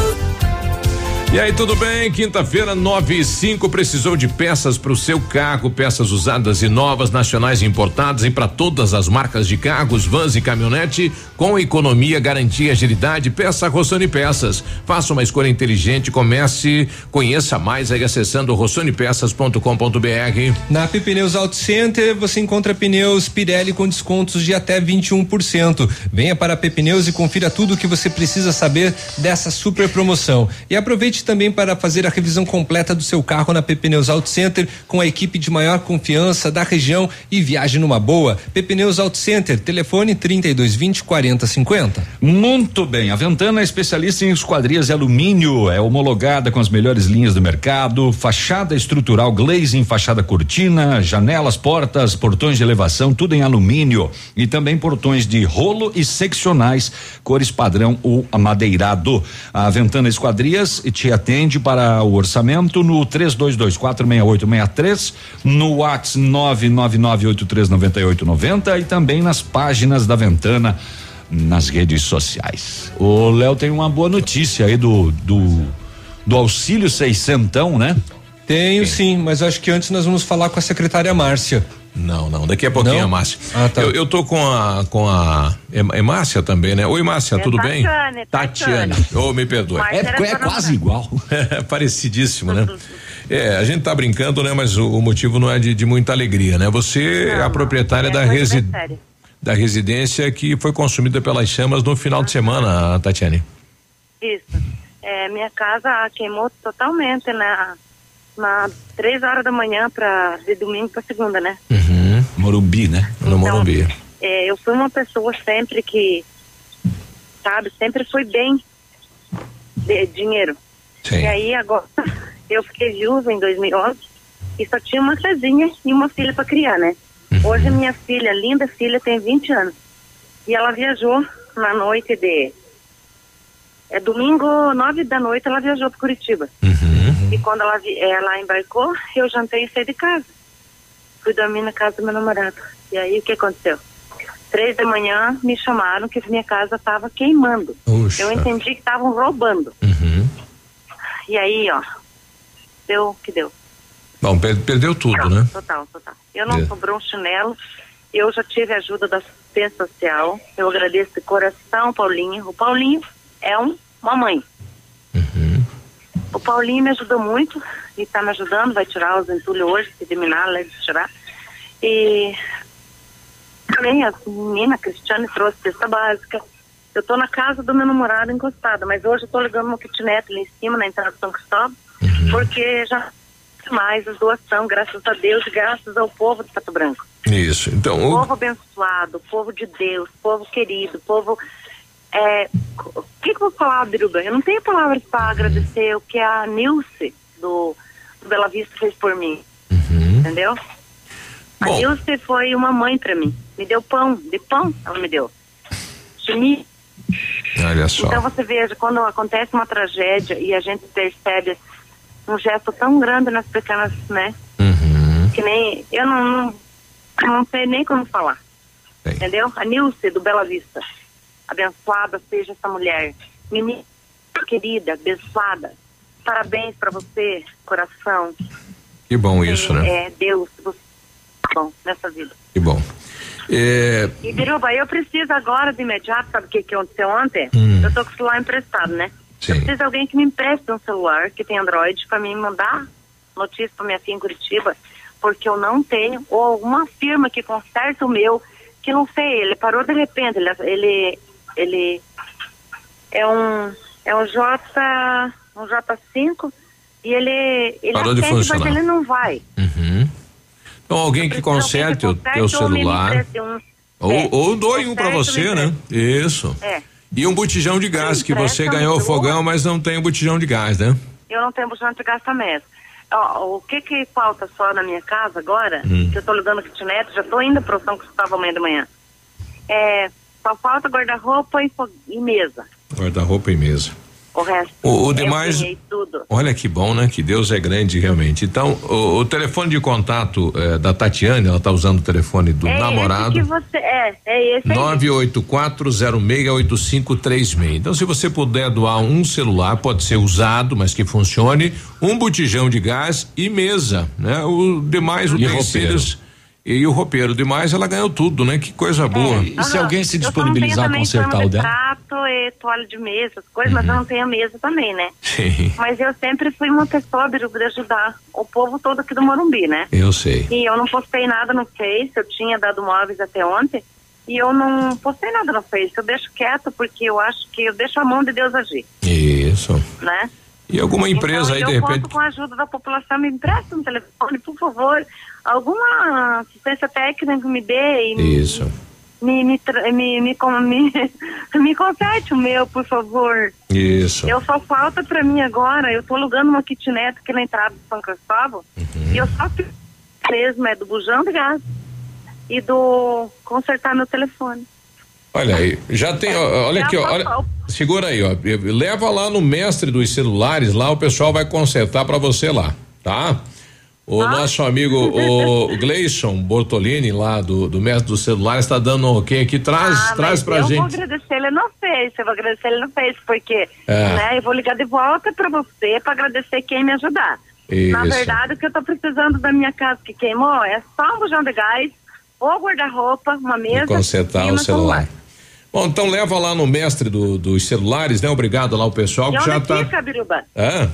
E aí, tudo bem? Quinta-feira, 9 e 5, precisou de peças para o seu carro, peças usadas e novas, nacionais e importadas e para todas as marcas de carros, vans e caminhonete, com economia, garantia agilidade. Peça Rossoni Peças. Faça uma escolha inteligente, comece, conheça mais aí acessando rossonepeças.com.br. Na Pneus Auto Center você encontra pneus Pirelli com descontos de até 21%. Venha para a e confira tudo o que você precisa saber dessa super promoção. E aproveite também para fazer a revisão completa do seu carro na Pneus Auto Center com a equipe de maior confiança da região e viaje numa boa. Pneus Auto Center, telefone 3220 4050. Muito bem, a Ventana é especialista em esquadrias de alumínio, é homologada com as melhores linhas do mercado, fachada estrutural glazing, fachada cortina, janelas, portas, portões de elevação, tudo em alumínio e também portões de rolo e seccionais, cores padrão ou amadeirado. A Ventana Esquadrias te atende para o orçamento no 32246863, no WhatsApp 999839890 e também nas páginas da Ventana nas redes sociais. O Léo tem uma boa notícia aí do do, do auxílio seiscentão, né? Tenho sim, mas acho que antes nós vamos falar com a secretária Márcia. Não, não, daqui a pouquinho Não? a Márcia. Ah, tá. eu, eu tô com a com a é, é Márcia também, né? Oi, Márcia, tudo bem? Tatiane, Tatiane. Ô, me perdoe. Mas era pra não- igual. É parecidíssimo, né? É, a gente tá brincando, né? Mas o, o motivo não é de, de muita alegria, né? Você é a proprietária da, coisa resi bem séria. da residência que foi consumida pelas chamas no final de semana, Tatiane. Isso. É, minha casa queimou totalmente na, na três horas da manhã para de domingo para segunda, né? Uhum. Morumbi, né? No Morumbi. É, eu fui uma pessoa sempre que, sabe, sempre fui bem de dinheiro. Sim. E aí agora eu fiquei viúva em 2011 e só tinha uma casinha e uma filha para criar, né? Hoje minha filha, linda filha, tem 20 anos. E ela viajou na noite de é domingo, nove da noite, ela viajou para Curitiba. E quando ela, ela embarcou, eu jantei e saí de casa. Fui dormir na casa do meu namorado. E aí o que aconteceu? Três da manhã me chamaram que minha casa estava queimando. Puxa. Eu entendi que estavam roubando. E aí, ó, deu o que deu. Bom, per- perdeu tudo, né? Total, total. Eu não É. sobrou um chinelo. Eu já tive a ajuda da assistência social. Eu agradeço de coração, Paulinho. O Paulinho é um, uma mãe. O Paulinho me ajudou muito e está me ajudando. Vai tirar os entulhos hoje, se terminar, leve tirar. E também a menina, a Cristiane, trouxe cesta básica. Eu tô na casa do meu namorado encostada, mas hoje eu tô ligando no kitnet ali em cima, na entrada de São Cristóvão, porque já mais as doações, graças a Deus e graças ao povo de Pato Branco. Isso. Então, o- Povo abençoado, povo de Deus, povo querido, povo. É, o que, que eu vou falar, Biruba? Eu não tenho palavras para agradecer o que a Nilce do, do Bela Vista fez por mim. Entendeu? A Bom. Nilce foi uma mãe para mim. Me deu pão, de pão ela me deu. Chimia. olha só. Então você veja, quando acontece uma tragédia e a gente percebe um gesto tão grande nas pequenas, né? Que nem. Eu não, não, não sei nem como falar. Entendeu? A Nilce do Bela Vista. Abençoada seja essa mulher. Menina querida, abençoada. Parabéns para você, coração. Que bom isso, né? É, Deus, você é bom nessa vida. Que bom. É, E Biruba, eu preciso agora de imediato, sabe o que, que aconteceu ontem? Hum. Eu tô com o celular emprestado, né? Eu preciso de alguém que me empreste um celular que tem Android para mim mandar notícia para minha filha em Curitiba, porque eu não tenho, ou alguma firma que conserta o meu, que não sei, ele parou de repente, ele, ele, ele é um, é um J, um J5 e ele, ele Parou de atende, mas funcionar. ele não vai. uhum. Então alguém que conserte o teu Conserte ou me celular. Ou, É, ou doe um ou você, né? Isso. É. E um botijão de gás, que você ganhou o fogão, mas não tem o botijão de gás, né? Eu não tenho bujante de gasta mesmo. Ó, o que que falta só na minha casa agora, Hum. que eu tô ligando a kitnet, já tô indo pro São Cristóvão amanhã de manhã. É, só falta guarda-roupa e, e mesa. Guarda-roupa e mesa. O resto. O- o eu demais-. Olha que bom, né? Que Deus é grande realmente. Então, o, o telefone de contato eh, da Tatiane, ela tá usando o telefone do é namorado. esse que você. É, é esse aí. 984068536. Então, se você puder doar um celular, pode ser usado, mas que funcione, um botijão de gás e mesa, né? O demais E utensílios e o roupeiro. Demais ela ganhou tudo, né? Que coisa boa. E se alguém se Eu disponibilizar a consertar o de dela? prato e toalha de mesa, essas coisas, mas eu não tenho mesa também, né? Sim, Mas eu sempre fui uma pessoa, Biru, de ajudar o povo todo aqui do Morumbi, né? eu sei. E eu não postei nada no Face, eu tinha dado móveis até ontem, e eu não postei nada no Face, eu deixo quieto porque eu acho que eu deixo a mão de Deus agir, Isso. né? E alguma empresa então, aí, eu de repente. conto com a ajuda da população, me empresta um telefone, por favor, alguma assistência técnica me dê e Isso. me, me, me, me, me, conserte o meu, por favor. Isso. Eu só falta pra mim agora, eu tô alugando uma kitnet aqui na entrada de São Cristóvão Uhum. e eu só preciso mesmo é do bujão de gás e do consertar meu telefone. Olha aí, já tem, ó, olha aqui, ó, olha, segura aí, ó, leva lá no mestre dos celulares, lá o pessoal vai consertar pra você lá, tá? O nosso amigo, o Gleison Bortolini, lá do, do mestre dos celulares, tá dando um ok aqui, traz, Ah, traz pra eu vou gente. agradecer ele no Face, eu vou agradecer ele no Face, porque É. né, eu vou ligar de volta pra você pra agradecer quem me ajudar. Na Isso. verdade, o que eu tô precisando da minha casa que queimou é só um bujão de gás, ou guarda-roupa, uma mesa E consertar e o um celular. Bom, então leva lá no mestre do- dos celulares, né? Obrigado lá o pessoal E que já tá. fica, Biruba? É?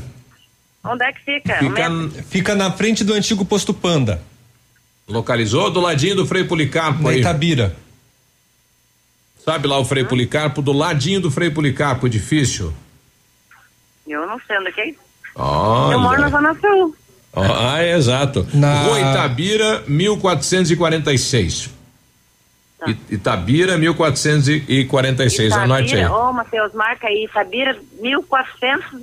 Onde é que fica? Fica, fica na frente do antigo posto Panda. Localizou do ladinho do Frei Policarpo Na aí. Itabira. Sabe lá o Frei Policarpo, do ladinho do Frei Policarpo, edifício? Eu não sei onde que é isso. Olha. Eu moro na Zona Sul. Ah, é exato. Na- Rua Itabira, 1446. Tá. Itabira, 1446. Anote aí. Itabira, ô Matheus, marca aí, Itabira, 1400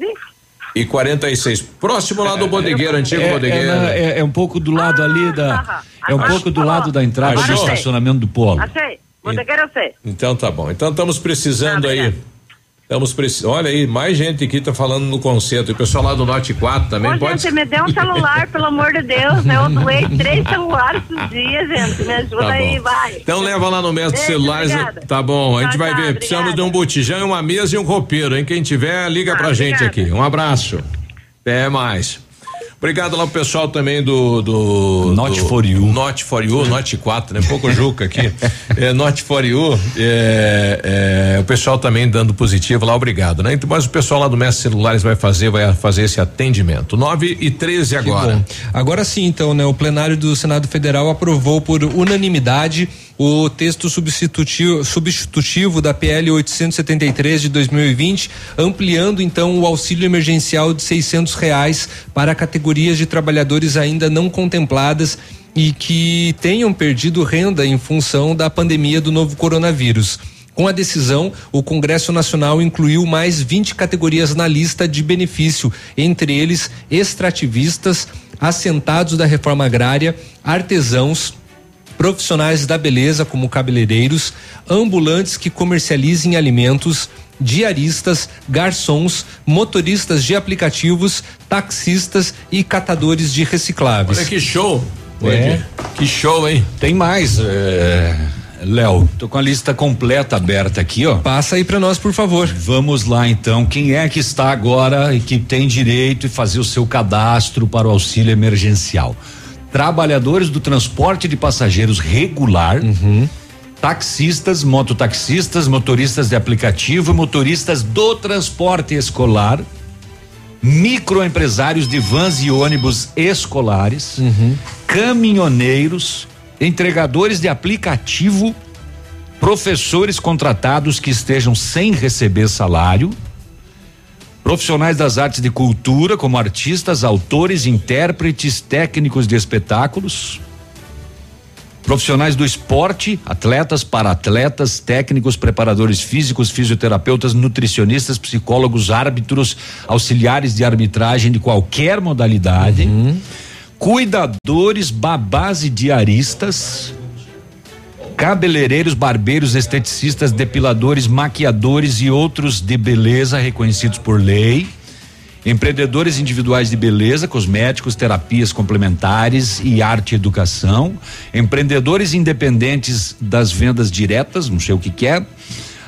e... E 46. Próximo lá do bodegueiro, antigo É, é, bodegueiro. na- é- é um pouco do lado ali da. É um pouco do lado da entrada do estacionamento do polo. Achei, bodegueiro eu sei. Então tá bom. Então estamos precisando Ah, aí. Estamos precisando. Olha aí, mais gente aqui tá falando no concerto. O pessoal lá do Norte 4 também Ô, pode. gente, me dê um celular, pelo amor de Deus, né? Eu doei três celulares esses dias, gente. Me ajuda Tá aí, vai. Então leva lá no mestre dos Beijo, celulares. né? obrigada. Tá bom, a gente vai ver. Precisamos de um botijão, uma mesa e um roupeiro, hein? Quem tiver, liga pra gente obrigada. aqui. Um abraço. Até mais. Obrigado lá pro pessoal também do. do Not do, for you. Not for you, Not 4, né? Pouco Juca aqui. é, Not for you. É, é, o pessoal também dando positivo lá, obrigado, né? Então, mas o pessoal lá do Mestre Celulares vai fazer, vai fazer esse atendimento. 9 e 13 agora. Agora sim, então, né? O plenário do Senado Federal aprovou por unanimidade o texto substitutivo, substitutivo da PL 873 de 2020, ampliando então o auxílio emergencial de 600 reais para categorias de trabalhadores ainda não contempladas e que tenham perdido renda em função da pandemia do novo coronavírus. Com a decisão, o Congresso Nacional incluiu mais 20 categorias na lista de benefício, entre eles extrativistas, assentados da reforma agrária, artesãos, profissionais da beleza, como cabeleireiros, ambulantes que comercializem alimentos, diaristas, garçons, motoristas de aplicativos, taxistas e catadores de recicláveis. Olha que show. É. Que show, hein? Tem mais. é, Léo, tô com a lista completa aberta aqui, ó. Passa aí para nós, por favor. Vamos lá, então. Quem é que está agora e que tem direito de fazer o seu cadastro para o auxílio emergencial? Trabalhadores do transporte de passageiros regular. Taxistas, mototaxistas, motoristas de aplicativo motoristas do transporte escolar, microempresários de vans e ônibus escolares, caminhoneiros, entregadores de aplicativo, professores contratados que estejam sem receber salário, profissionais das artes de cultura, como artistas, autores, intérpretes, técnicos de espetáculos, profissionais do esporte, atletas, para-atletas, técnicos, preparadores físicos, fisioterapeutas, nutricionistas, psicólogos, árbitros, auxiliares de arbitragem de qualquer modalidade, cuidadores, babás e diaristas, cabeleireiros, barbeiros, esteticistas, depiladores, maquiadores e outros de beleza reconhecidos por lei. Empreendedores individuais de beleza, cosméticos, terapias complementares e arte e educação. Empreendedores independentes das vendas diretas, não sei o que que é.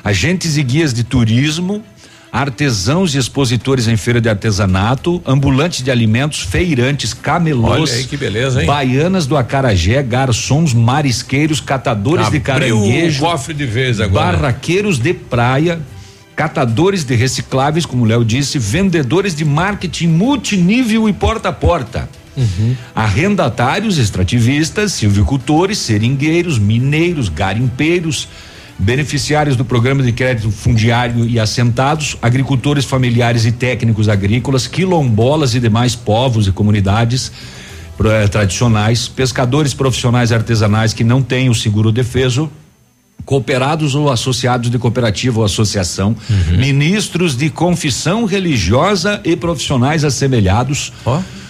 Agentes e guias de turismo. Artesãos e expositores em feira de artesanato, ambulantes de alimentos, feirantes, camelôs, Olha aí que beleza, baianas do acarajé, garçons, marisqueiros, catadores de Abriu caranguejo, o cofre de vez agora. barraqueiros de praia, catadores de recicláveis, como o Léo disse, vendedores de marketing multinível e porta a porta. Arrendatários, extrativistas, silvicultores, seringueiros, mineiros, garimpeiros, beneficiários do programa de crédito fundiário e assentados, agricultores familiares e técnicos agrícolas, quilombolas e demais povos e comunidades eh, tradicionais, pescadores profissionais artesanais que não têm o seguro defeso, cooperados ou associados de cooperativa ou associação, ministros de confissão religiosa e profissionais assemelhados,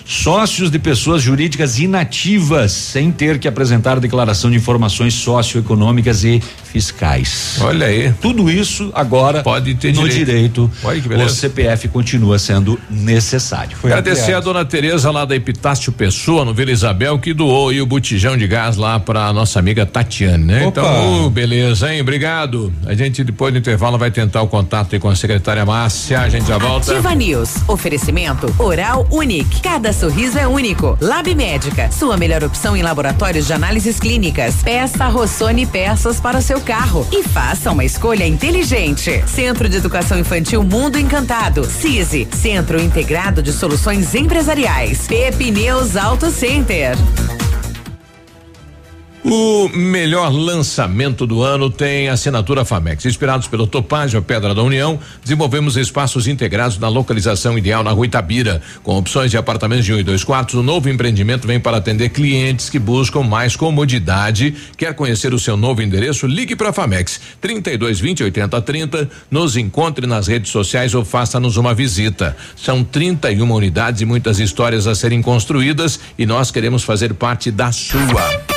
sócios de pessoas jurídicas inativas, sem ter que apresentar declaração de informações socioeconômicas e fiscais. Olha aí. Tudo isso agora Pode ter no direito. direito. Olha que o. CPF continua sendo necessário. Agradecer a dona Tereza lá da Epitácio Pessoa, no Vila Isabel, que doou aí o botijão de gás lá pra nossa amiga Tatiane, né? Opa. Então, uh, beleza, hein? Obrigado. A gente depois do intervalo vai tentar o contato aí com a secretária Márcia, a gente já volta. Ativa News. Oferecimento Oral Unique. Cada sorriso é único. Lab Médica. Sua melhor opção em laboratórios de análises clínicas. Peça Rossoni peças para o seu carro e faça uma escolha inteligente. Centro de Educação Infantil Mundo Encantado. CISI. Centro Integrado de Soluções Empresariais. Pepineus Auto Center. O melhor lançamento do ano tem assinatura Famex. Inspirados pelo Topázio, a Pedra da União, desenvolvemos espaços integrados na localização ideal na Rua Itabira. Com opções de apartamentos de um e dois quartos, o novo empreendimento vem para atender clientes que buscam mais comodidade. Quer conhecer o seu novo endereço? Ligue para Famex 32 20 80 30. Nos encontre nas redes sociais ou faça-nos uma visita. São 31 unidades e muitas histórias a serem construídas e nós queremos fazer parte da sua.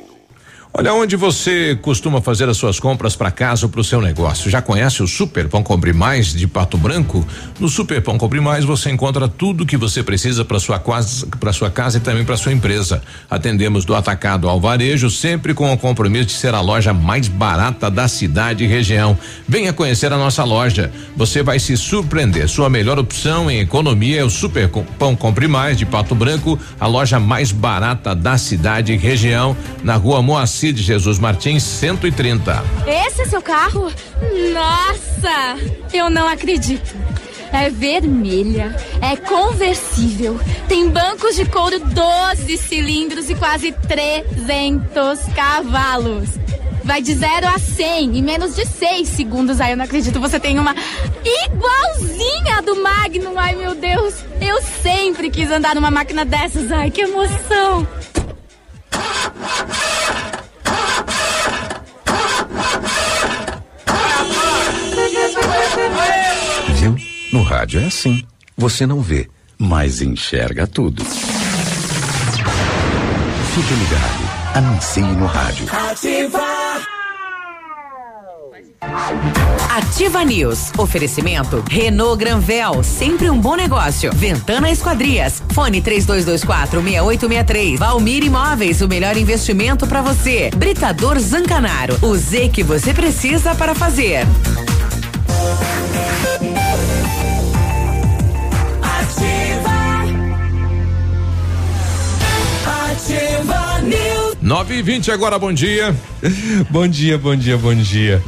Olha, onde você costuma fazer as suas compras para casa ou para o seu negócio? Já conhece o Super Pão Compre Mais de Pato Branco? No Super Pão Compre Mais você encontra tudo que você precisa para sua casa, para sua casa e também para sua empresa. Atendemos do atacado ao varejo, sempre com o compromisso de ser a loja mais barata da cidade e região. Venha conhecer a nossa loja. Você vai se surpreender. Sua melhor opção em economia é o Super Pão Compre Mais de Pato Branco, a loja mais barata da cidade e região, na Rua Moacir Cid Jesus Martins 130. Esse é seu carro? Nossa, eu não acredito. É vermelha, é conversível, tem bancos de couro 12 cilindros e quase 300 cavalos. Vai de 0 a 100 em menos de 6 segundos. Ai, eu não acredito. Você tem uma igualzinha do Magnum. Ai, meu Deus. Eu sempre quis andar numa máquina dessas. Ai, que emoção. Viu? No rádio é assim. Você não vê, mas enxerga tudo. Fique ligado. Anuncie no rádio. Ativa. Ativa News. Oferecimento Renault Granvel, sempre um bom negócio. Ventana Esquadrias. Fone 3224 6863. Valmir Imóveis, o melhor investimento para você. Britador Zancanaro. O Z que você precisa para fazer. Ativa News. 9 e 20 agora, bom dia. bom dia, bom dia, bom dia.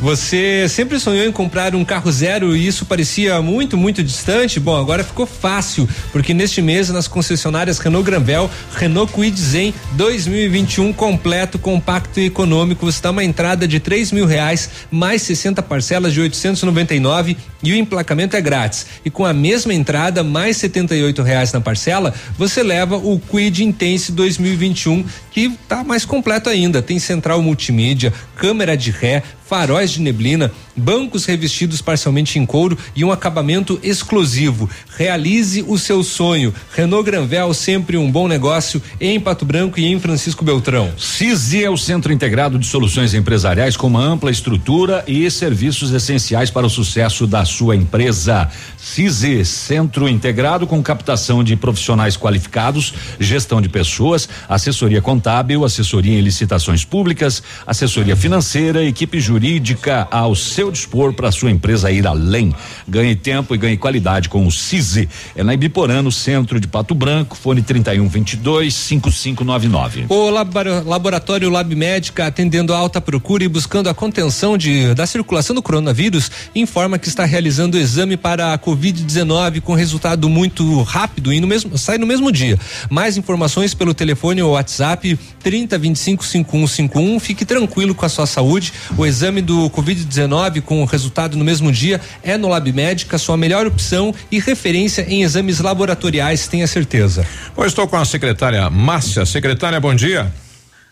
Você sempre sonhou em comprar um carro zero e isso parecia muito, muito distante? Bom, agora ficou fácil, porque neste mês nas concessionárias Renault Granvel, Renault Kwid Zen 2021 completo, compacto e econômico, dá uma entrada de três mil reais, mais 60 parcelas de 899 e o emplacamento é grátis. E com a mesma entrada, mais 78 reais na parcela, você leva o Kwid Intense 2021, que está mais completo ainda. Tem central multimídia, câmera de ré, faróis de neblina, bancos revestidos parcialmente em couro e um acabamento exclusivo. Realize o seu sonho. Renault Granvel, sempre um bom negócio em Pato Branco e em Francisco Beltrão. CISI é o Centro Integrado de Soluções Empresariais com uma ampla estrutura e serviços essenciais para o sucesso da sua empresa. CISI, Centro Integrado com captação de profissionais qualificados, gestão de pessoas, assessoria contábil, assessoria em licitações públicas, assessoria financeira, equipe jurídica ao seu dispor para sua empresa ir além. Ganhe tempo e ganhe qualidade com o CISI. É na Ibiporã, no centro de Pato Branco, fone 31 22 5599. O laboratório Lab Médica, atendendo a alta procura e buscando a contenção de, da circulação do coronavírus, informa que está realizando o exame para a Covid-19 com resultado muito rápido e no mesmo, sai no mesmo dia. Mais informações pelo telefone ou WhatsApp 30 25 5151. Fique tranquilo com a sua saúde. O exame do Covid-19 com resultado no mesmo dia é no Lab Médica, sua melhor opção e referência em exames laboratoriais, tenha certeza. Estou com a secretária Márcia. Secretária, bom dia.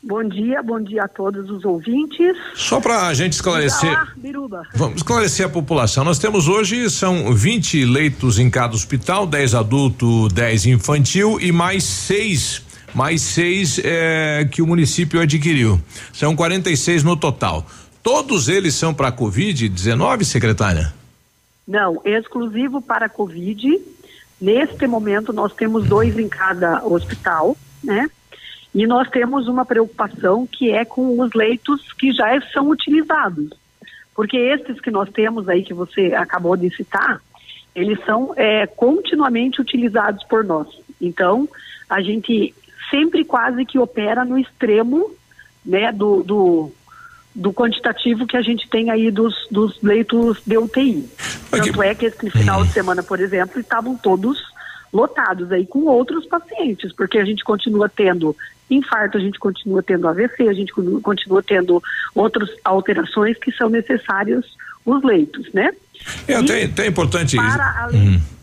Bom dia, bom dia a todos os ouvintes. Só para a gente esclarecer. Olá, Biruba. Vamos esclarecer a população. Nós temos hoje são 20 leitos em cada hospital, 10 adulto, 10 infantil e mais seis mais seis é, que o município adquiriu. São 46 no total. Todos eles são para Covid-19, secretária? Não, exclusivo para Covid. Neste momento, nós temos dois em cada hospital, né? E nós temos uma preocupação que é com os leitos que já são utilizados. Porque esses que nós temos aí, que você acabou de citar, eles são é, continuamente utilizados por nós. Então, a gente sempre quase que opera no extremo né, do, do, do quantitativo que a gente tem aí dos, dos leitos de UTI. Tanto é que esse final de semana, por exemplo, estavam todos lotados aí com outros pacientes, porque a gente continua tendo infarto, a gente continua tendo AVC, a gente continua tendo outras alterações que são necessárias os leitos, né? É até, até importante para além, hum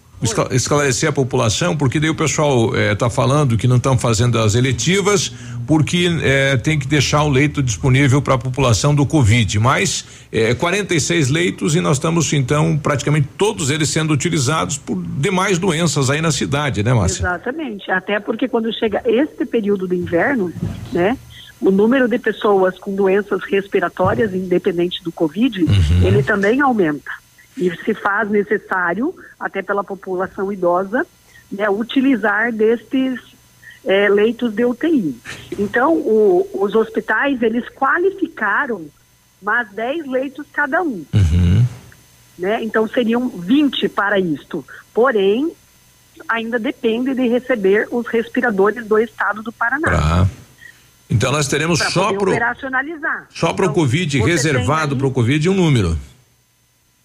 esclarecer a população, porque daí o pessoal está eh, falando que não estão fazendo as eletivas porque eh, tem que deixar o leito disponível para a população do Covid. Mas eh, 46 leitos e nós estamos então praticamente todos eles sendo utilizados por demais doenças aí na cidade, né, Márcia? Exatamente. Até porque quando chega este período do inverno, né? o número de pessoas com doenças respiratórias, independente do Covid, ele também aumenta. E se faz necessário, até pela população idosa, né, utilizar destes eh, leitos de UTI. Então, o- os hospitais, eles qualificaram mais 10 leitos cada um. Né? Então, seriam 20 para isto. Porém, ainda depende de receber os respiradores do estado do Paraná. Tá. Então nós teremos Pra só pro operacionalizar. só Então, Covid você reservado tem pro Covid um número.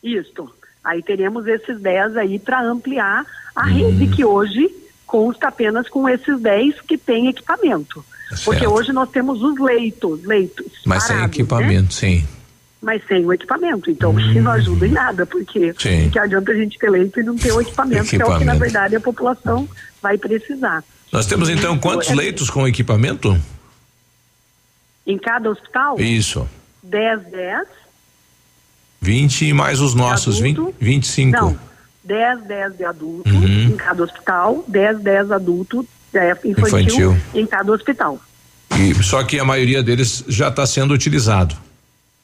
Isto. Aí teremos esses 10 aí para ampliar a Hum. rede que hoje consta apenas com esses 10 que tem equipamento. Porque Certo. hoje nós temos os leitos, leitos. Mas sem parados, né? equipamento, sim. Mas sem o equipamento. Então, isso não ajuda em nada, porque Sim. que adianta a gente ter leito e não ter o equipamento, que é o que, na Equipamento. verdade, a população vai precisar. Nós temos então quantos É- leitos com equipamento? Em cada hospital, Isso. 10, 10. 20 e mais os nossos, 20, 25. Não, 10, 10 de adulto Uhum. em cada hospital, 10, 10 adulto é, infantil, Infantil. em cada hospital. E, só que a maioria deles já está sendo utilizado.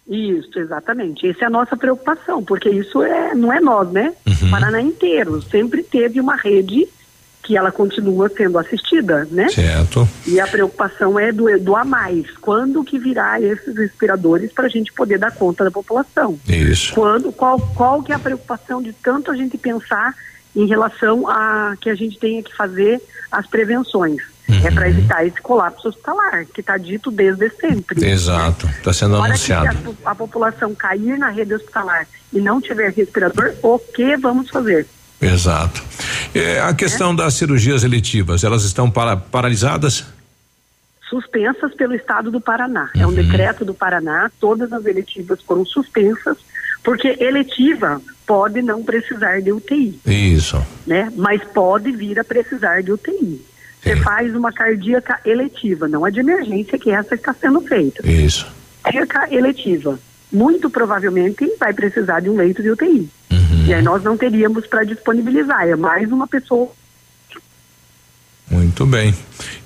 Isso, exatamente. Essa é a nossa preocupação, porque isso é, não é nós, né? Uhum. O Paraná inteiro sempre teve uma rede que ela continua sendo assistida, né? Certo. E a preocupação é do, do a mais. Quando que virá esses respiradores para a gente poder dar conta da população? Isso. Quando, qual, qual que é a preocupação de tanto a gente pensar em relação a que a gente tenha que fazer as prevenções? É para evitar esse colapso hospitalar, que está dito desde sempre. Exato. Está sendo que anunciado. a, a população cair na rede hospitalar e não tiver respirador, o que vamos fazer? Exato. É, a questão das cirurgias eletivas, elas estão para, paralisadas? Suspensas pelo Estado do Paraná. É um decreto do Paraná, todas as eletivas foram suspensas, porque eletiva pode não precisar de UTI. Isso. né? Mas pode vir a precisar de UTI. Você faz uma cardíaca eletiva, não é de emergência que essa está sendo feita. Isso. Cardíaca eletiva, muito provavelmente vai precisar de um leito de UTI. Uhum. E aí nós não teríamos para disponibilizar, é mais uma pessoa. Muito bem.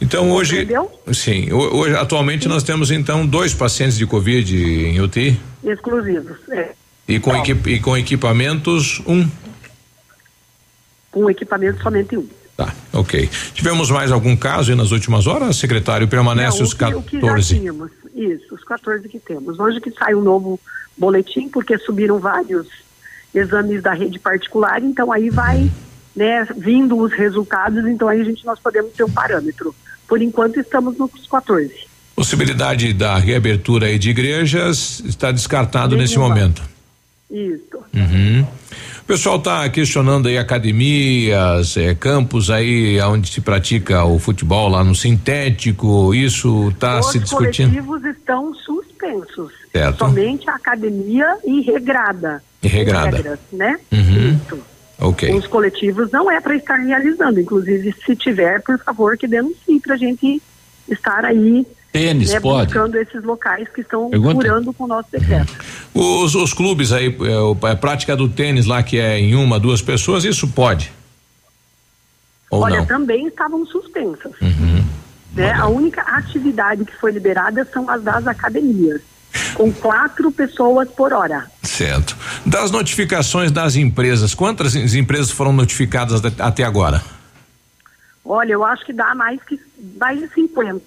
Então hoje. Entendeu? Sim. ho- Hoje, atualmente nós temos então dois pacientes de Covid em UTI exclusivos, é, e com, equi- e com equipamentos um. com equipamento somente um. Tá, ok. Tivemos mais algum caso nas últimas horas, secretário? Permanece Não, os que, o que já 14. tínhamos, isso, os 14 que temos. Hoje que sai um novo boletim, porque subiram vários exames da rede particular, então aí vai, né, vindo os resultados, então aí a gente nós podemos ter um parâmetro. Por enquanto estamos nos 14. Possibilidade da reabertura de igrejas está descartado nesse momento. Isso. Uhum. O pessoal está questionando aí academias, eh, campos aí onde se pratica o futebol lá no sintético, isso está Os se discutindo. coletivos estão suspensos. Certo. Somente a academia e regrada. E regrada. Regras, né? Uhum. Ok. Os coletivos não é para estar realizando. Inclusive, se tiver, por favor, que denuncie para a gente estar aí Tênis, né, pode? buscando esses locais que estão Pergunta? furando com o nosso decreto. Os, os clubes aí, o- a prática do tênis lá que é em uma, duas pessoas, isso pode? Ou Olha, não? também estavam suspensas. Uhum. Né? A única atividade que foi liberada são as das academias, com quatro pessoas por hora. Certo. Das notificações das empresas, quantas em- empresas foram notificadas at- até agora? Olha, eu acho que dá mais que mais de 50.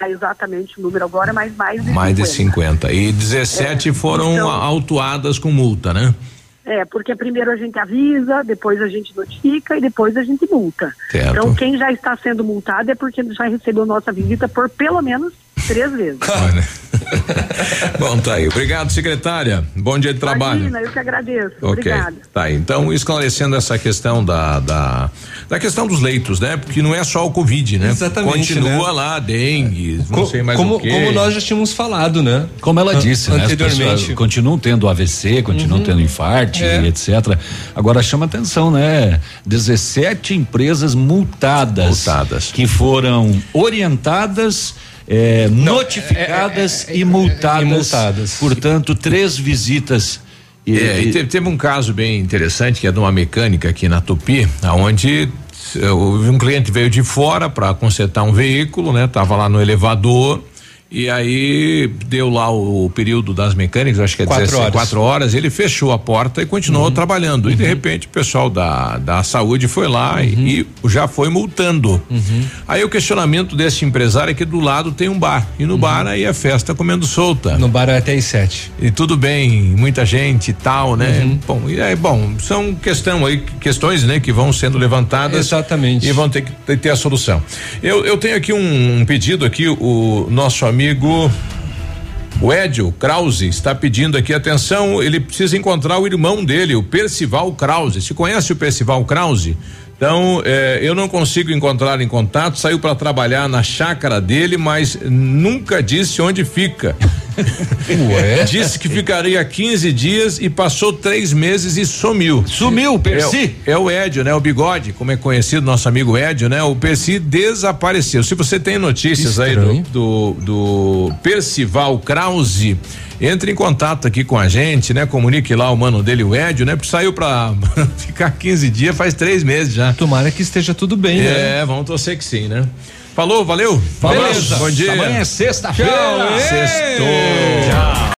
Não é exatamente o número agora, mas mais de Mais 50. de 50. E 17 foram então- autuadas com multa, né? É, porque primeiro a gente avisa, depois a gente notifica e depois a gente multa. Certo. Então, quem já está sendo multado é porque já recebeu nossa visita por pelo menos três vezes. Bom, tá aí. Obrigado, secretária. Bom dia de trabalho. Imagina, eu que agradeço. Ok, Obrigada. tá aí. Então, esclarecendo essa questão da, da, da questão dos leitos, né? Porque não é só o Covid, né? Exatamente, Continua né? lá, dengue, não Co- sei mais como, o quê. como nós já tínhamos falado, né? Como ela An- disse, né? As anteriormente. continuam tendo AVC, continuam Uhum. tendo infarte, É. etc. Agora chama atenção, né? 17 empresas multadas, multadas. que foram orientadas, eh, notificadas e, multadas, multadas. Portanto, três visitas. E, É, e teve, teve um caso bem interessante que é de uma mecânica aqui na Tupi, aonde eh, um cliente veio de fora para consertar um veículo, né? Tava lá no elevador E aí deu lá o, período das mecânicas, acho que é Quatro 16, horas. quatro horas, ele fechou a porta e continuou trabalhando. E de repente o pessoal da, da saúde foi lá e, e já foi multando. Aí o questionamento desse empresário é que do lado tem um bar. E no bar aí a festa comendo solta. No bar é até às sete. E tudo bem, muita gente e tal, né? Bom, e é bom, são questão aí, questões, né, que vão sendo levantadas. Exatamente. E vão ter que ter, ter a solução. Eu, eu tenho aqui um, um pedido aqui, o nosso amigo o Edio Krause está pedindo aqui atenção, ele precisa encontrar o irmão dele, o Percival Krause. Se conhece o Percival Krause? Então, eh, eu não consigo encontrar em contato, saiu para trabalhar na chácara dele, mas nunca disse onde fica. Ué? Disse que ficaria 15 dias e passou três meses e sumiu. Sumiu, Percy? É, o- é o Edio, né? O bigode, como é conhecido nosso amigo Edio, né? O Percy desapareceu. Se você tem notícias aí do, do, do Percival Krause, entre em contato aqui com a gente, né? Comunique lá o mano dele, o Edio, né? Porque saiu pra ficar 15 dias, faz três meses já. Tomara que esteja tudo bem, né? É, vamos torcer que sim, né? Falou, valeu. Beleza. Bom dia. Amanhã é sexta-feira. Tchau.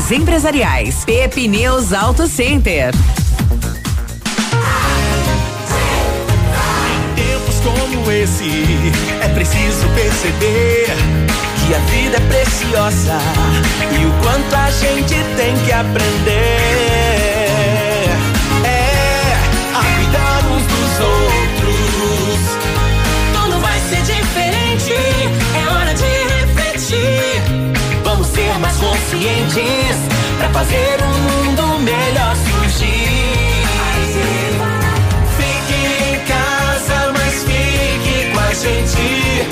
Empresariais. Pepineus Auto Center. Tempos como esse, é preciso perceber que a vida é preciosa e o quanto a gente tem que aprender. conscientes para fazer um mundo melhor surgir. Fique em casa, mas fique com a gente.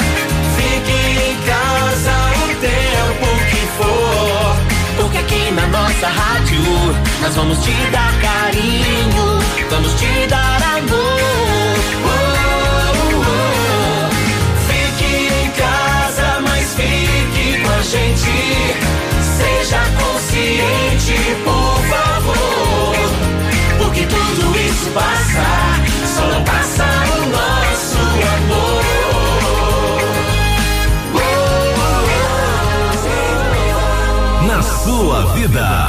Fique em casa o tempo que for. Porque aqui na nossa rádio nós vamos te dar carinho, vamos te dar amor. Fique em casa, mas fique com a gente. Seja consciente, por favor. Porque tudo isso passa, só não passa o nosso amor. Na sua vida.